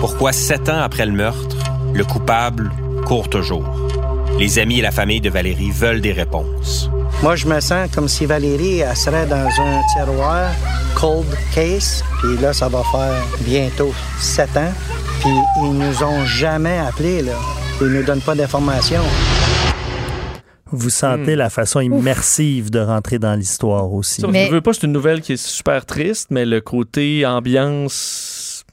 Pourquoi sept ans après le meurtre, le coupable court toujours? Les amis et la famille de Valérie veulent des réponses. Moi, je me sens comme si Valérie elle serait dans un tiroir, cold case, puis là, ça va faire bientôt sept ans, puis ils nous ont jamais appelés, là. Ils nous donnent pas d'informations. Vous sentez la façon immersive de rentrer dans l'histoire aussi. Ça, Je veux pas, c'est une nouvelle qui est super triste, mais le côté ambiance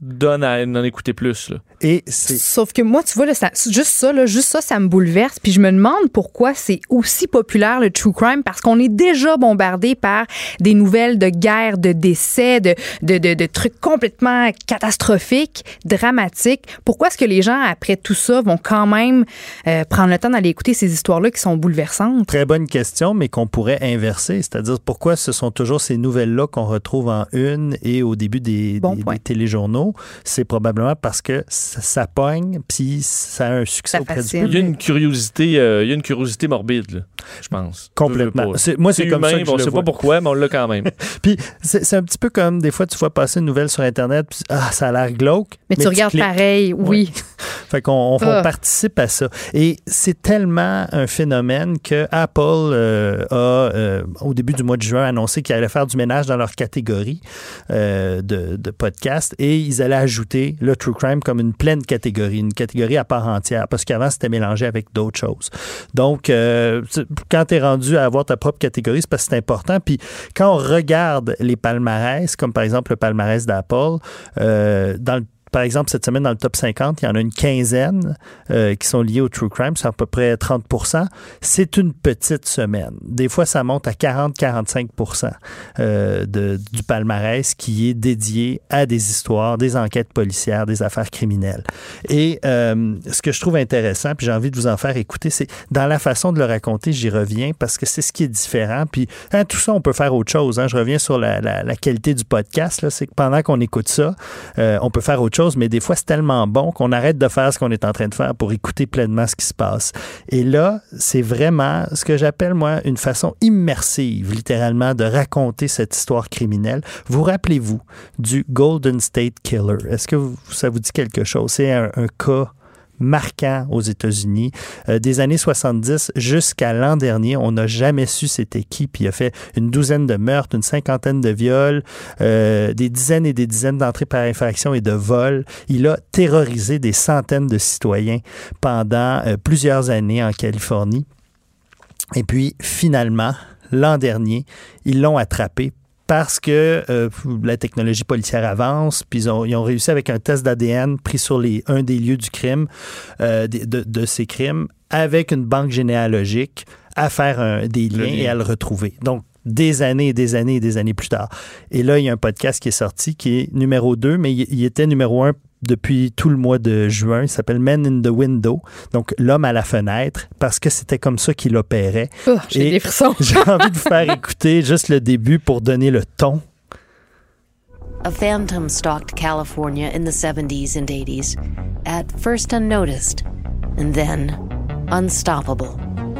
donne à en écouter plus. Là. Et Sauf que moi, tu vois, là, ça- juste ça, là, juste ça, ça me bouleverse. Puis je me demande pourquoi c'est aussi populaire le true crime, parce qu'on est déjà bombardé par des nouvelles de guerre, de décès, de, de, de, de trucs complètement catastrophiques, dramatiques. Pourquoi est-ce que les gens, après tout ça, vont quand même euh, prendre le temps d'aller écouter ces histoires-là qui sont bouleversantes? Très bonne question, mais qu'on pourrait inverser. C'est-à-dire, pourquoi ce sont toujours ces nouvelles-là qu'on retrouve en une et au début des, des- des téléjournaux? C'est probablement parce que ça, ça pogne, puis ça a un succès auprès du Il y a public. une curiosité, euh, il y a une curiosité morbide, là, je pense. Complètement. C'est- moi, c'est comme humain, ça que je on le sait vois. pas pourquoi, mais on l'a quand même. Puis c'est c'est un petit peu comme des fois tu vois passer une nouvelle sur internet puis ah ça a l'air glauque Mais, tu regardes cliques. pareil, oui. Fait qu'on on, on Ah. participe à ça. Et c'est tellement un phénomène que Apple euh, a, euh, au début du mois de juin, annoncé qu'ils allaient faire du ménage dans leur catégorie euh, de, de podcast et ils allaient ajouter le true crime comme une pleine catégorie, une catégorie à part entière, parce qu'avant, c'était mélangé avec d'autres choses. Donc, euh, quand tu es rendu à avoir ta propre catégorie, c'est parce que c'est important. Puis quand on regarde les palmarès, comme par exemple le palmarès d'Apple, euh, dans le par exemple, cette semaine, dans le top 50, il y en a une quinzaine euh, qui sont liées au true crime, c'est à peu près 30% C'est une petite semaine. Des fois, ça monte à 40-45% euh, du palmarès qui est dédié à des histoires, des enquêtes policières, des affaires criminelles. Et euh, ce que je trouve intéressant, puis j'ai envie de vous en faire écouter, c'est dans la façon de le raconter, j'y reviens parce que c'est ce qui est différent. Puis hein, tout ça, on peut faire autre chose. hein. Je reviens sur la, la- qualité du podcast. C'est que pendant qu'on écoute ça, euh, on peut faire autre chose, mais des fois, c'est tellement bon qu'on arrête de faire ce qu'on est en train de faire pour écouter pleinement ce qui se passe. Et là, c'est vraiment ce que j'appelle, moi, une façon immersive, littéralement, de raconter cette histoire criminelle. Vous rappelez-vous du Golden State Killer? Est-ce que ça vous dit quelque chose? C'est un, un cas marquant aux États-Unis. Euh, des années 70 jusqu'à l'an dernier, on n'a jamais su c'était qui. Il a fait une douzaine de meurtres, une cinquantaine de viols, euh, des dizaines et des dizaines d'entrées par infraction et de vols. Il a terrorisé des centaines de citoyens pendant euh, plusieurs années en Californie. Et puis, finalement, l'an dernier, ils l'ont attrapé parce que euh, la technologie policière avance, puis ils ont, ils ont réussi avec un test d'ADN pris sur les, un des lieux du crime, euh, de, de- de ces crimes, avec une banque généalogique, à faire un- des liens lien. et à le retrouver. Donc, des années et des années et des années plus tard. Et là, il y a un podcast qui est sorti qui est numéro 2, mais il, il était numéro 1 depuis tout le mois de juin. Il s'appelle Men in the Window, donc l'homme à la fenêtre, parce que c'était comme ça qu'il opérait. Oh, j'ai des frissons. J'ai envie de vous faire écouter juste le début pour donner le ton. A phantom stalked California in the 70s and 80s, at first unnoticed, and then unstoppable.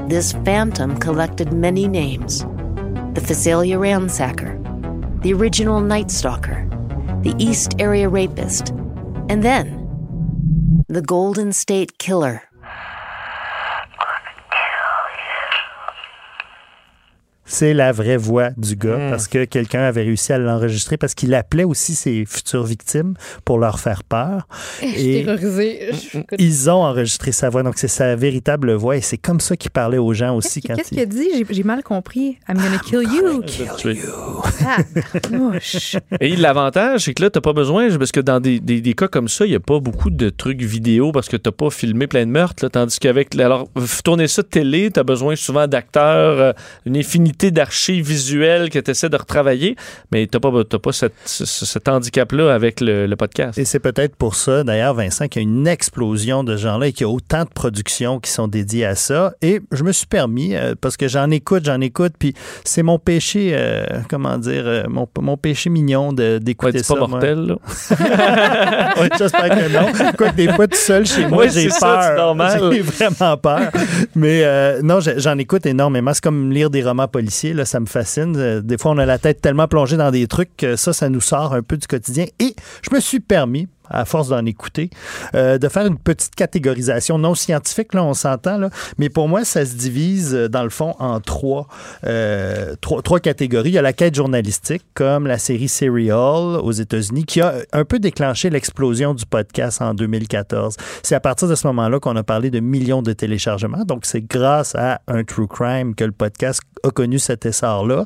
This phantom collected many names the Phasalia ransacker, the original Night Stalker, the East Area Rapist, and then the Golden State Killer. C'est la vraie voix du gars Hmm. parce que quelqu'un avait réussi à l'enregistrer parce qu'il appelait aussi ses futures victimes pour leur faire peur. Écoute, ils ont enregistré sa voix, donc c'est sa véritable voix et c'est comme ça qu'il parlait aux gens aussi quand Qu'est-ce il... qu'il a dit? J'ai- mal compris. I'm gonna kill you. Tu- Ah, mouche. Et l'avantage, c'est que là, t'as pas besoin, parce que dans des, des- des cas comme ça, il n'y a pas beaucoup de trucs vidéo parce que t'as pas filmé plein de meurtres. là, tandis qu'avec. Alors, tourner ça de télé, t'as besoin souvent d'acteurs, euh, une infinité d'archives visuelles que tu essaies de retravailler, mais t'as pas, t'as pas cette- ce- ce- cet handicap-là avec le, le podcast. Et c'est peut-être pour ça, d'ailleurs, Vincent, qu'il y a une explosion de gens-là et qu'il y a autant de productions qui sont dédiées à ça. Et je me suis permis, euh, parce que j'en écoute, j'en écoute, puis c'est mon péché, euh, comment dire, euh, mon, mon péché mignon d'écouter Ouais, ça. pas moi. mortel, là. Ouais, J'espère que non. Quoi que des fois, tout seul chez moi, j'ai c'est peur. c'est. J'ai vraiment peur. Mais euh, non, j'en écoute énormément. C'est comme lire des romans là, ça me fascine. Euh, Des fois, on a la tête tellement plongée dans des trucs que ça, ça nous sort un peu du quotidien. Et je me suis permis, à force d'en écouter, euh, de faire une petite catégorisation non scientifique, là, on s'entend, là. Mais pour moi, ça se divise, euh, dans le fond, en trois, euh, trois, trois catégories. Il y a la quête journalistique, comme la série Serial aux États-Unis, qui a un peu déclenché l'explosion du podcast en 2014. C'est à partir de ce moment-là qu'on a parlé de millions de téléchargements. Donc, c'est grâce à un true crime que le podcast a connu cet essor-là.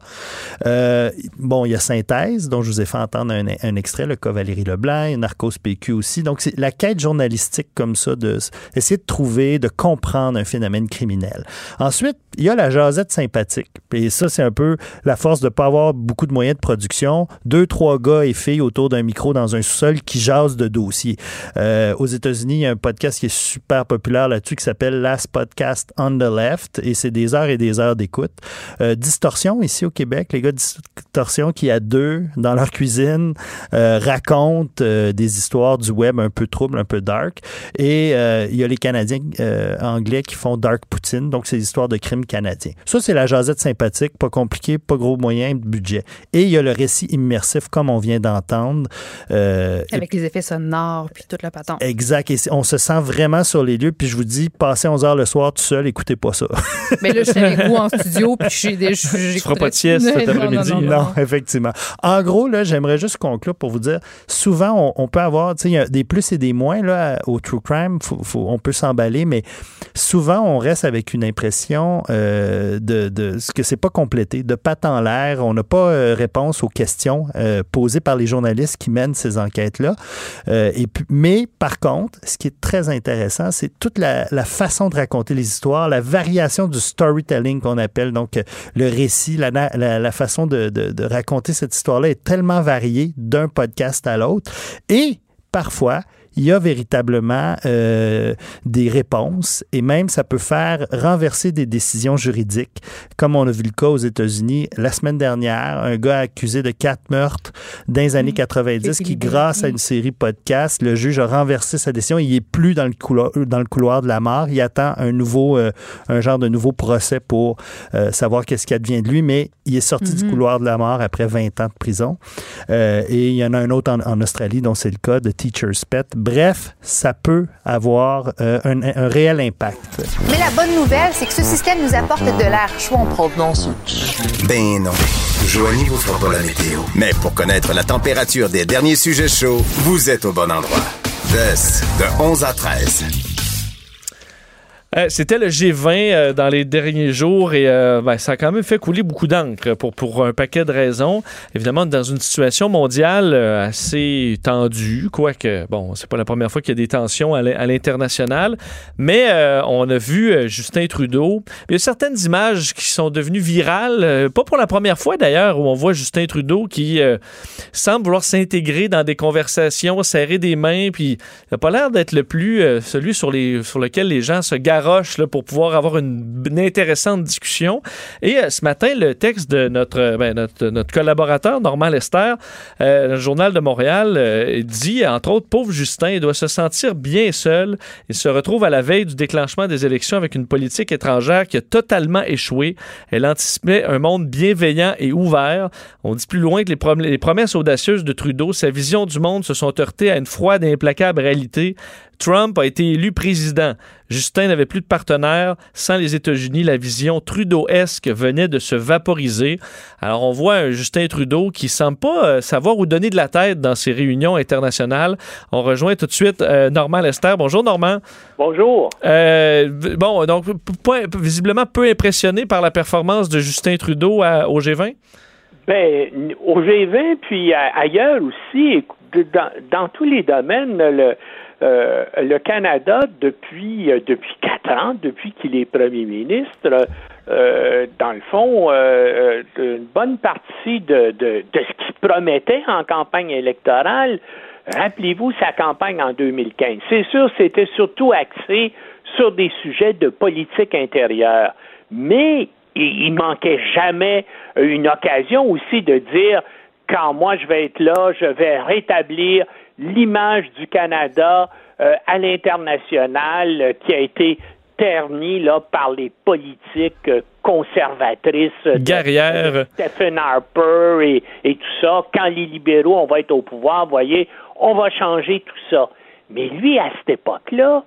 Bon, il y a Synthèse, dont je vous ai fait entendre un, un extrait, le cas Valérie Leblanc, Narcos PQ aussi. Donc, c'est la quête journalistique comme ça, de de trouver, de comprendre un phénomène criminel. Ensuite, il y a la jasette sympathique. Et ça, c'est un peu la force de ne pas avoir beaucoup de moyens de production. Deux, trois gars et filles autour d'un micro dans un sous-sol qui jasent de dossiers. Euh, aux États-Unis, il y a un podcast qui est super populaire là-dessus qui s'appelle Last Podcast on the Left et c'est des heures et des heures d'écoute. Euh, Distorsion, ici au Québec, les gars de Distorsion qui, à deux, dans leur cuisine, euh, racontent euh, des histoires du web un peu troubles, un peu dark. Et euh, il y a les Canadiens euh, anglais qui font Dark Poutine, donc c'est des histoires de crimes canadiens. Ça, c'est la jasette sympathique, pas compliqué, pas gros moyens de budget. Et il y a le récit immersif, comme on vient d'entendre. Euh, Avec les effets sonores puis toute la patente. Exact. Et on se sent vraiment sur les lieux. Puis je vous dis, passez 11 heures le soir tout seul, écoutez pas ça. Mais là, je suis avec vous en studio? Puis j'ai des. Tu feras pas de sieste cet après-midi. Non, effectivement. En gros, là, j'aimerais juste conclure pour vous dire, souvent, on, on peut avoir, il y a des plus et des moins là, au true crime. Faut- on peut s'emballer, mais souvent, on reste avec une impression euh, de, de ce que c'est pas complété, de patte en l'air. On n'a pas euh, réponse aux questions euh, posées par les journalistes qui mènent ces enquêtes-là. Mais par contre, ce qui est très intéressant, c'est toute la, façon de raconter les histoires, la variation du storytelling qu'on appelle, donc le récit, la, la, la façon de, de- de raconter cette histoire-là est tellement variée d'un podcast à l'autre. Et parfois, il y a véritablement euh, des réponses et même ça peut faire renverser des décisions juridiques, comme on a vu le cas aux États-Unis la semaine dernière, un gars accusé de quatre meurtres dans les années 90 qui, grâce à une série podcast, le juge a renversé sa décision. Il est plus dans le couloir, dans le couloir de la mort. Il attend un nouveau, euh, un genre de nouveau procès pour euh, savoir qu'est-ce qui advient de lui, mais il est sorti du Mhm. couloir de la mort après 20 ans de prison. Euh, et il y en a un autre en, en Australie dont c'est le cas de Teacher's Pet. Bref, ça peut avoir euh, un, un réel impact. Mais la bonne nouvelle, c'est que ce système nous apporte de l'air chaud en provenance. Ben non. Joanie vous fera pas la météo. Mais pour connaître la température des derniers sujets chauds, vous êtes au bon endroit. De 11 à 13. Euh, C'était le G20 euh, dans les derniers jours et euh, ben, ça a quand même fait couler beaucoup d'encre pour, pour un paquet de raisons. Évidemment, dans une situation mondiale assez tendue, quoique, bon, c'est pas la première fois qu'il y a des tensions à l'in- à l'international, mais on a vu Justin Trudeau. Il y a certaines images qui sont devenues virales, pas pour la première fois d'ailleurs, où on voit Justin Trudeau qui semble vouloir s'intégrer dans des conversations, serrer des mains, puis il n'a pas l'air d'être le plus celui sur, sur lequel les gens se garochent pour pouvoir avoir une, intéressante discussion. Et euh, ce matin, le texte de notre, euh, ben, notre, collaborateur, Normand Lester, euh, le Journal de Montréal, euh, dit, entre autres, pauvre Justin, il doit se sentir bien seul. Il se retrouve à la veille du déclenchement des élections avec une politique étrangère qui a totalement échoué. Elle anticipait un monde bienveillant et ouvert. On dit plus loin que les, les promesses audacieuses de Trudeau, sa vision du monde se sont heurtées à une froide et implacable réalité. Trump a été élu président. Justin n'avait plus de partenaire. Sans les États-Unis, la vision Trudeau-esque venait de se vaporiser. Alors, on voit un Justin Trudeau qui semble pas euh, savoir où donner de la tête dans ces réunions internationales. On rejoint tout de suite euh, Normand Lester. Bonjour, Normand. Bonjour. Euh, bon, donc, pas- visiblement peu impressionné par la performance de Justin Trudeau à- au G20. Ben, au G20, puis ailleurs aussi, dans, dans tous les domaines, le, euh, le Canada, depuis, euh, depuis quatre ans, depuis qu'il est premier ministre, euh, dans le fond, une bonne partie de, de, de ce qu'il promettait en campagne électorale, rappelez-vous sa campagne en 2015. C'est sûr, c'était surtout axé sur des sujets de politique intérieure. Mais il manquait jamais une occasion aussi de dire quand moi je vais être là, je vais rétablir l'image du Canada euh, à l'international euh, qui a été ternie là, par les politiques euh, conservatrices de- de Stephen Harper et, et tout ça. Quand les libéraux, on va être au pouvoir, vous voyez, on va changer tout ça. Mais lui, à cette époque-là,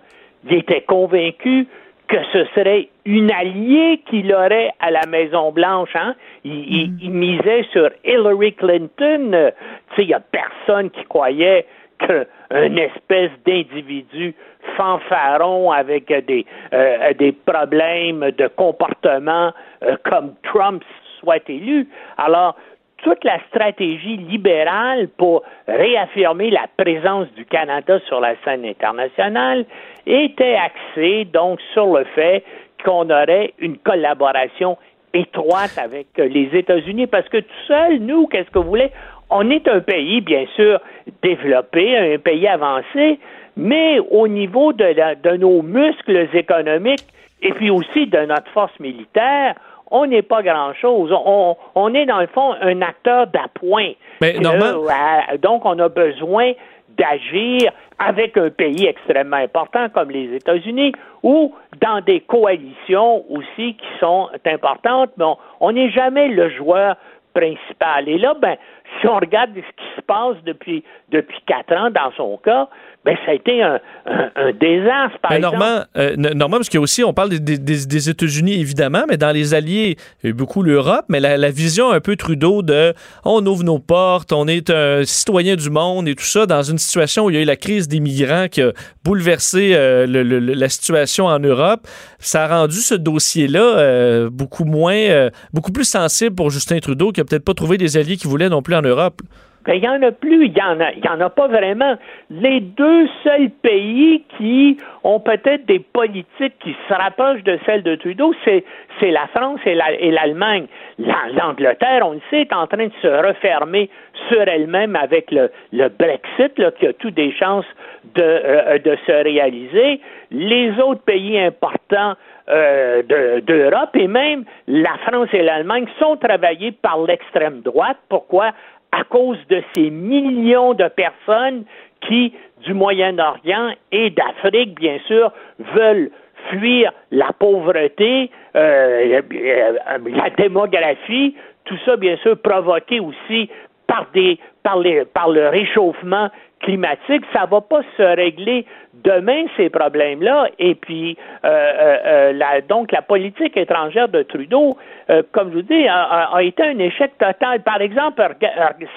il était convaincu que ce serait une alliée qu'il aurait à la Maison-Blanche. Hein? Il, il- il misait sur Hillary Clinton. Tu sais, il n'y a personne qui croyait qu'un espèce d'individu fanfaron avec euh, des, euh, des problèmes de comportement euh, comme Trump soit élu. Alors, toute la stratégie libérale pour réaffirmer la présence du Canada sur la scène internationale était axée donc sur le fait qu'on aurait une collaboration étroite avec euh, les États-Unis parce que tout seul, nous, qu'est-ce que vous voulez? On est un pays, bien sûr, développé, un pays avancé, mais au niveau de, la- de nos muscles économiques et puis aussi de notre force militaire, on n'est pas grand-chose. On, on est, dans le fond, un acteur d'appoint. Mais, Euh, euh, donc, on a besoin d'agir avec un pays extrêmement important comme les États-Unis ou dans des coalitions aussi qui sont importantes, mais on n'est jamais le joueur principal. Et là, ben, si on regarde ce qui se passe depuis depuis quatre ans dans son cas, ben ça a été un, un- un désastre. Par Mais exemple, Normand, euh, Normand, parce qu'il y a aussi, on parle des, des- des- des États-Unis évidemment, mais dans les alliés, il y a eu beaucoup l'Europe, mais la, la vision un peu Trudeau de on ouvre nos portes, on est un citoyen du monde et tout ça, dans une situation où il y a eu la crise des migrants qui a bouleversé euh, le- le- le- la situation en Europe, ça a rendu ce dossier-là euh, beaucoup moins, beaucoup plus sensible pour Justin Trudeau, qui a peut-être pas trouvé des alliés qu'il voulait non plus en Europe. Ben, il n'y en a plus, il n'y en, a- y en a pas vraiment. Les deux seuls pays qui ont peut-être des politiques qui se rapprochent de celles de Trudeau, c'est, c'est la France et, la- et l'Allemagne. La- L'Angleterre, on le sait, est en train de se refermer sur elle-même avec le, le Brexit, là, qui a toutes des chances de, euh, de se réaliser. Les autres pays importants euh, de- d'Europe et même la France et l'Allemagne sont travaillés par l'extrême droite. Pourquoi? À cause de ces millions de personnes qui, du Moyen-Orient et d'Afrique, bien sûr, veulent fuir la pauvreté, euh, euh, la démographie, tout ça, bien sûr, provoqué aussi par, des, par, les, par le réchauffement climatique. Ça va pas se régler demain, ces problèmes-là. Et puis, euh, euh, euh, la, donc, la politique étrangère de Trudeau, comme je vous dis, a, été un échec total. Par exemple,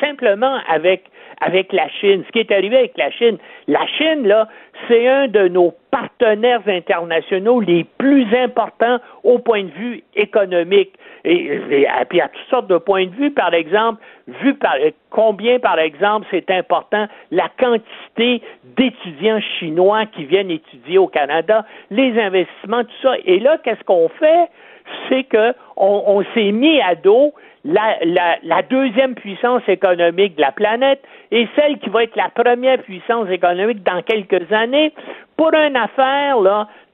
simplement avec avec la Chine. Ce qui est arrivé avec la Chine, la Chine, là, c'est un de nos partenaires internationaux les plus importants au point de vue économique. Et, et- et puis à toutes sortes de points de vue, par exemple, vu par combien, par exemple, c'est important la quantité d'étudiants chinois qui viennent étudier au Canada, les investissements, tout ça. Et là, qu'est-ce qu'on fait? C'est que on, on s'est mis à dos la, deuxième puissance économique de la planète et celle qui va être la première puissance économique dans quelques années pour une affaire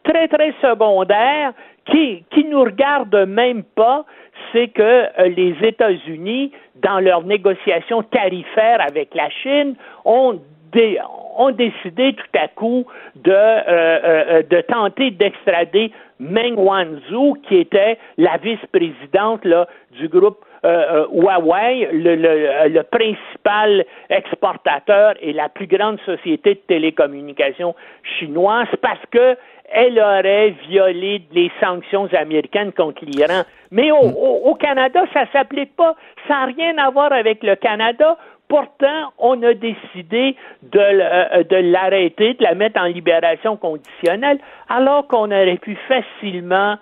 très, très secondaire qui, qui nous regarde même pas, c'est que euh, les États-Unis, dans leurs négociations tarifaires avec la Chine, ont, dé- ont décidé tout à coup de, euh, euh, de tenter d'extrader Meng Wanzhou, qui était la vice-présidente du groupe euh, euh, Huawei, le, principal exportateur et la plus grande société de télécommunications chinoise, parce que elle aurait violé les sanctions américaines contre l'Iran. Mais au Canada, ça s'applique pas. Ça n'a rien à voir avec le Canada. Pourtant, on a décidé euh, de l'arrêter, de la mettre en libération conditionnelle, alors qu'on aurait pu facilement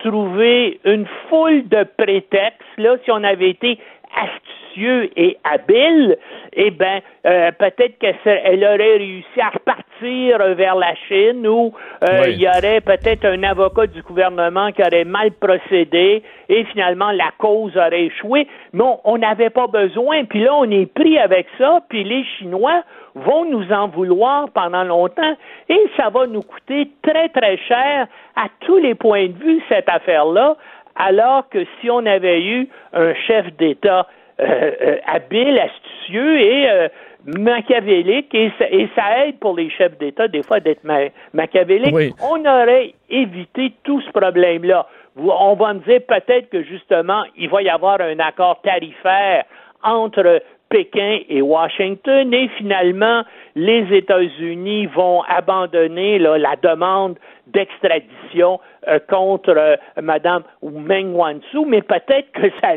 trouver une foule de prétextes, là, si on avait été astucieux et habile, eh ben, euh, peut-être qu'elle aurait réussi à repartir vers la Chine ou euh, Oui. il y aurait peut-être un avocat du gouvernement qui aurait mal procédé et finalement la cause aurait échoué. Mais on- on n'avait pas besoin. Puis là, on est pris avec ça. Puis les Chinois vont nous en vouloir pendant longtemps et ça va nous coûter très, très cher à tous les points de vue, cette affaire-là, alors que si on avait eu un chef d'État euh, euh, habile, astucieux et euh, machiavélique, et ça, et ça aide pour les chefs d'État des fois d'être ma- machiavéliques, Oui. on aurait évité tout ce problème-là. On va me dire peut-être que justement, il va y avoir un accord tarifaire entre Pékin et Washington et finalement, les États-Unis vont abandonner là, la demande d'extradition euh, contre euh, Madame Meng Wanzhou, mais peut-être que ça,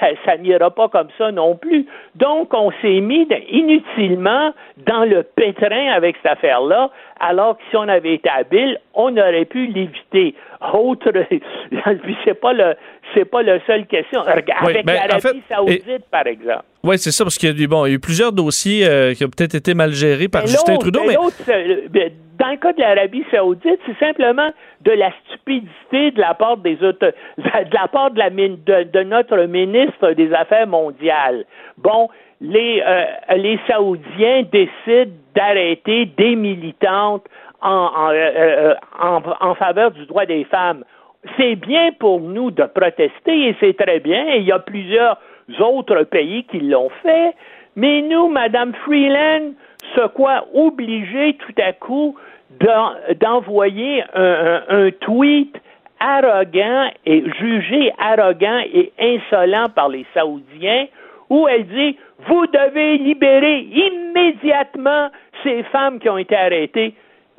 ça, ça n'ira pas comme ça non plus. Donc, on s'est mis inutilement dans le pétrin avec cette affaire-là, alors que si on avait été habile, on aurait pu l'éviter. Autre, puis c'est pas le, c'est pas la seule question. Oui, avec en l'Arabie fait, Saoudite, par exemple. Oui, c'est ça, parce qu'il y, a eu- bon, y a eu plusieurs dossiers euh, qui ont peut-être été mal gérés par Mais Justin Trudeau, mais mais l'autre, c'est- ben, dans le cas de l'Arabie Saoudite, c'est simplement de la stupidité de la part des auto- de la part de, la de, de notre ministre des Affaires mondiales. Bon, les euh, les Saoudiens décident d'arrêter des militantes en, en, euh, euh, en, en faveur du droit des femmes. C'est bien pour nous de protester et c'est très bien. Il y a plusieurs autres pays qui l'ont fait. Mais nous, Madame Freeland, se quoi obligés tout à coup d'en- d'envoyer un, tweet arrogant et jugé arrogant et insolent par les Saoudiens où elle dit vous devez libérer immédiatement ces femmes qui ont été arrêtées.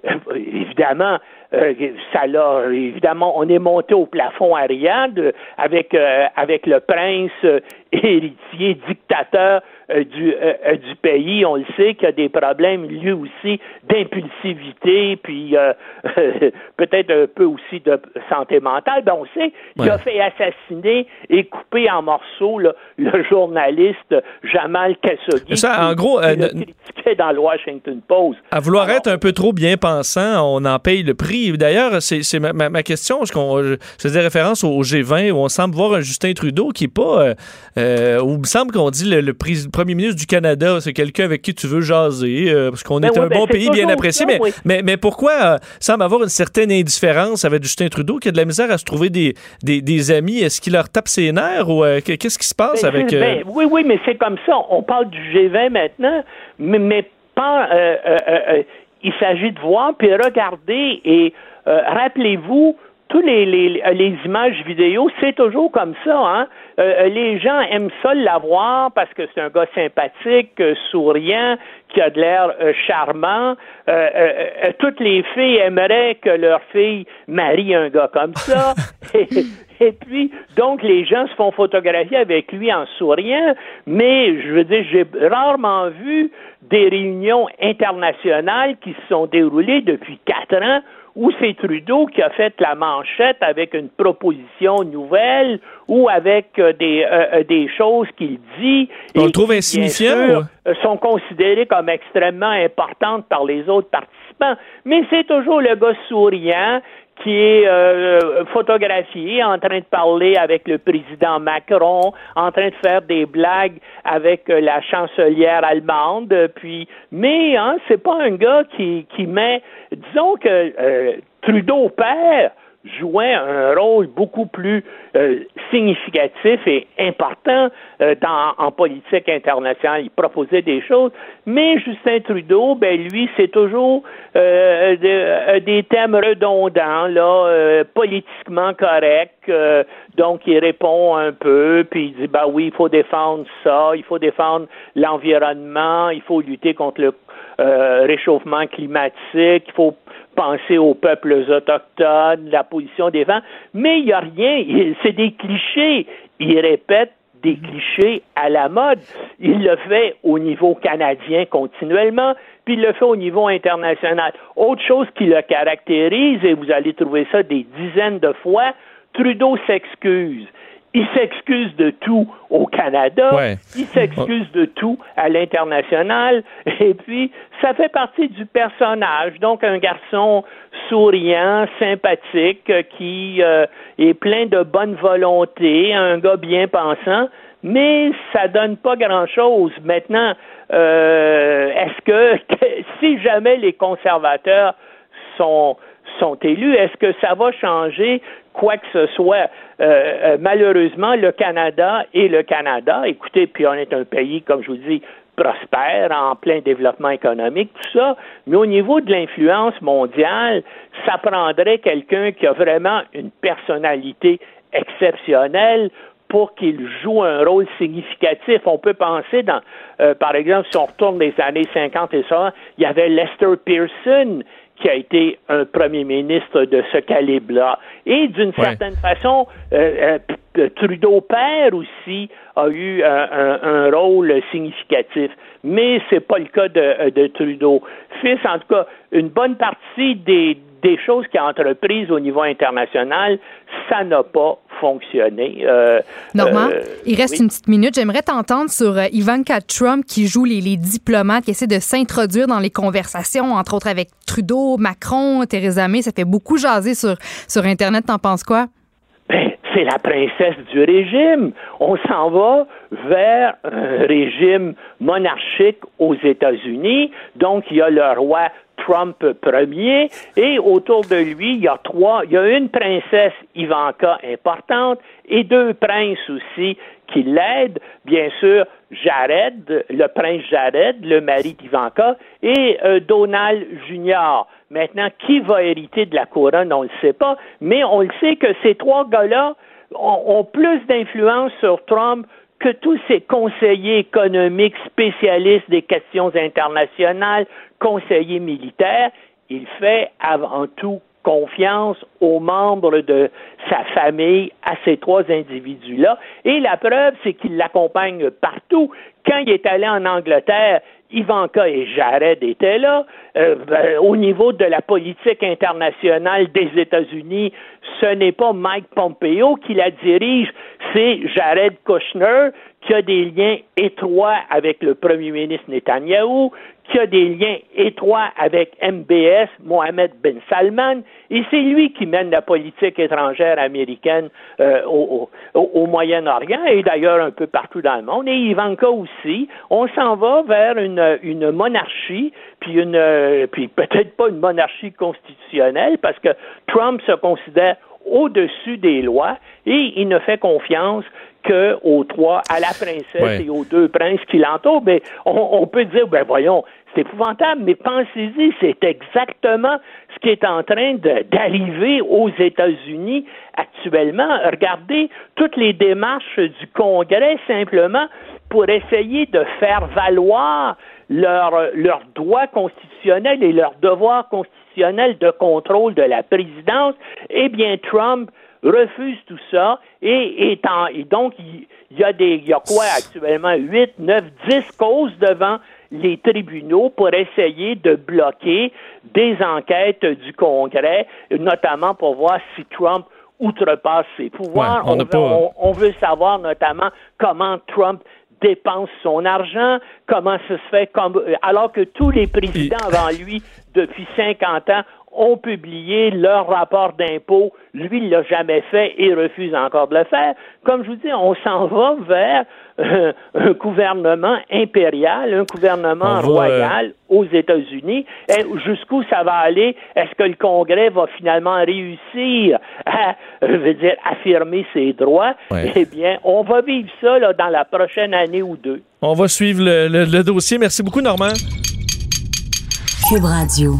Euh, évidemment, euh, ça l'a évidemment, on est monté au plafond à Riyad euh, avec avec le prince héritier dictateur euh, du euh, euh, du pays. On le sait qu'il y a des problèmes lui aussi d'impulsivité, puis euh, peut-être un peu aussi de santé mentale. Ben, on sait qu'il a fait assassiner et couper en morceaux là, le journaliste Jamal Khashoggi. Ça, en gros, qui le ne- critiquait dans le Washington Post. à vouloir être un peu trop bien pensant, on en paye le prix. D'ailleurs, c'est c'est ma, ma- ma question. Je, je faisais référence au G20 où on semble voir un Justin Trudeau qui est pas. Euh, où il me semble qu'on dit le, le premier ministre du Canada, c'est quelqu'un avec qui tu veux jaser, euh, parce qu'on Ben est oui, un ben bon pays bien apprécié. ça, mais, oui. mais, mais pourquoi euh, semble avoir une certaine indifférence avec Justin Trudeau qui a de la misère à se trouver des, des, des amis? Est-ce qu'il leur tape ses nerfs ou qu'est-ce qui se passe Ben, avec. ben, oui, oui, mais c'est comme ça. On parle du G20 maintenant, mais, mais pas. il s'agit de voir puis regarder et rappelez-vous. Tous les, les, les images vidéo, c'est toujours comme ça. Hein? Euh, les gens aiment ça l'avoir parce que c'est un gars sympathique, euh, souriant, qui a de l'air euh, charmant. Euh, euh, euh, toutes les filles aimeraient que leur fille marie un gars comme ça. et, et puis, donc, les gens se font photographier avec lui en souriant, mais je veux dire, j'ai rarement vu des réunions internationales qui se sont déroulées depuis quatre ans où c'est Trudeau qui a fait la manchette avec une proposition nouvelle ou avec euh, des, euh, euh, des choses qu'il dit. On et le trouve qui, bien insignifiant, sûr, ou- euh, sont considérées comme extrêmement importantes par les autres participants. Mais c'est toujours le gars souriant qui est euh, photographié en train de parler avec le président Macron, en train de faire des blagues avec euh, la chancelière allemande. euh, Puis, mais hein, c'est pas un gars qui qui met, disons que euh, Trudeau père jouait un rôle beaucoup plus euh, significatif et important euh, dans, en politique internationale. Il proposait des choses, mais Justin Trudeau, ben lui, c'est toujours euh, euh, des thèmes redondants, là, euh, politiquement corrects. euh, donc, il répond un peu, puis il dit, bah oui, il faut défendre ça, il faut défendre l'environnement, il faut lutter contre le réchauffement climatique, il faut penser aux peuples autochtones, la position des vents, mais il n'y a rien, c'est des clichés. Il répète des clichés à la mode. Il le fait au niveau canadien continuellement, puis il le fait au niveau international. Autre chose qui le caractérise, et vous allez trouver ça des dizaines de fois, Trudeau s'excuse. Il s'excuse de tout au Canada, Ouais. il s'excuse de tout à l'international, et puis ça fait partie du personnage. Donc un garçon souriant, sympathique, euh, qui euh, est plein de bonne volonté, un gars bien pensant, mais ça donne pas grand-chose. Maintenant, euh, est-ce que si jamais les conservateurs sont sont élus, est-ce que ça va changer quoi que ce soit? Euh, euh, malheureusement, le Canada et le Canada, écoutez, puis on est un pays, comme je vous dis, prospère, en plein développement économique, tout ça, mais au niveau de l'influence mondiale, ça prendrait quelqu'un qui a vraiment une personnalité exceptionnelle pour qu'il joue un rôle significatif. On peut penser dans, euh, par exemple, si on retourne des années 50 et ça, il y avait Lester Pearson qui a été un premier ministre de ce calibre-là. Et d'une certaine façon, euh, euh, Trudeau père aussi a eu un, un- un rôle significatif. Mais c'est pas le cas de, de Trudeau. Fils, en tout cas, une bonne partie des, des choses qu'il a entreprises au niveau international, ça n'a pas fonctionné. Euh, Normand, euh, il reste oui. une petite minute. J'aimerais t'entendre sur euh, Ivanka Trump qui joue les, les diplomates, qui essaie de s'introduire dans les conversations, entre autres avec Trudeau, Macron, Theresa May. Ça fait beaucoup jaser sur, sur Internet. T'en penses quoi? Ben, c'est la princesse du régime. On s'en va vers un régime monarchique aux États-Unis. Donc, il y a le roi Trump premier et autour de lui, il y a trois, il y a une princesse Ivanka importante et deux princes aussi qui l'aident. Bien sûr, Jared, le prince Jared, le mari d'Ivanka, et euh, Donald Jr. Maintenant, qui va hériter de la couronne, on ne le sait pas, mais on le sait que ces trois gars-là ont, ont plus d'influence sur Trump que tous ces conseillers économiques, spécialistes des questions internationales, conseillers militaires. Il fait avant tout confiance aux membres de sa famille, à ces trois individus-là. Et la preuve, c'est qu'il l'accompagne partout. Quand il est allé en Angleterre, Ivanka et Jared étaient là. Euh, ben, au niveau de la politique internationale des États-Unis, ce n'est pas Mike Pompeo qui la dirige, c'est Jared Kushner qui a des liens étroits avec le premier ministre Netanyahou, qui a des liens étroits avec MBS, Mohamed Ben Salman, et c'est lui qui mène la politique étrangère américaine euh, au, Moyen-Orient et d'ailleurs un peu partout dans le monde. Et Ivanka aussi, on s'en va vers une, une monarchie, puis une, euh, puis peut-être pas une monarchie constitutionnelle, parce que Trump se considère au-dessus des lois et il ne fait confiance que aux trois, à la princesse Ouais. et aux deux princes qui l'entourent. Mais on, on peut dire, ben voyons, c'est épouvantable, mais pensez-y, c'est exactement ce qui est en train d'arriver aux États-Unis actuellement. Regardez toutes les démarches du Congrès simplement pour essayer de faire valoir leurs leurs droits constitutionnels et leurs devoirs constitutionnels de contrôle de la présidence. Eh bien, Trump refuse tout ça et, en- et donc il y a des il y a quoi actuellement? 8, 9, 10 causes devant les tribunaux pour essayer de bloquer des enquêtes du Congrès, notamment pour voir si Trump outrepasse ses pouvoirs. Ouais, on veut, pas- on- on veut savoir notamment comment Trump dépense son argent, comment ça se fait, comme, alors que tous les présidents avant lui, depuis 50 ans, ont publié leur rapport d'impôt. Lui, il l'a jamais fait et refuse encore de le faire. Comme je vous dis, on s'en va vers euh, un gouvernement impérial, un gouvernement On va, royal aux États-Unis. Et Jusqu'où ça va aller? Est-ce que le Congrès va finalement réussir à, euh, je veux dire, affirmer ses droits? Ouais. Eh bien, on va vivre ça là, dans la prochaine année ou deux. On va suivre le, le- le dossier. Merci beaucoup, Normand. Cube Radio.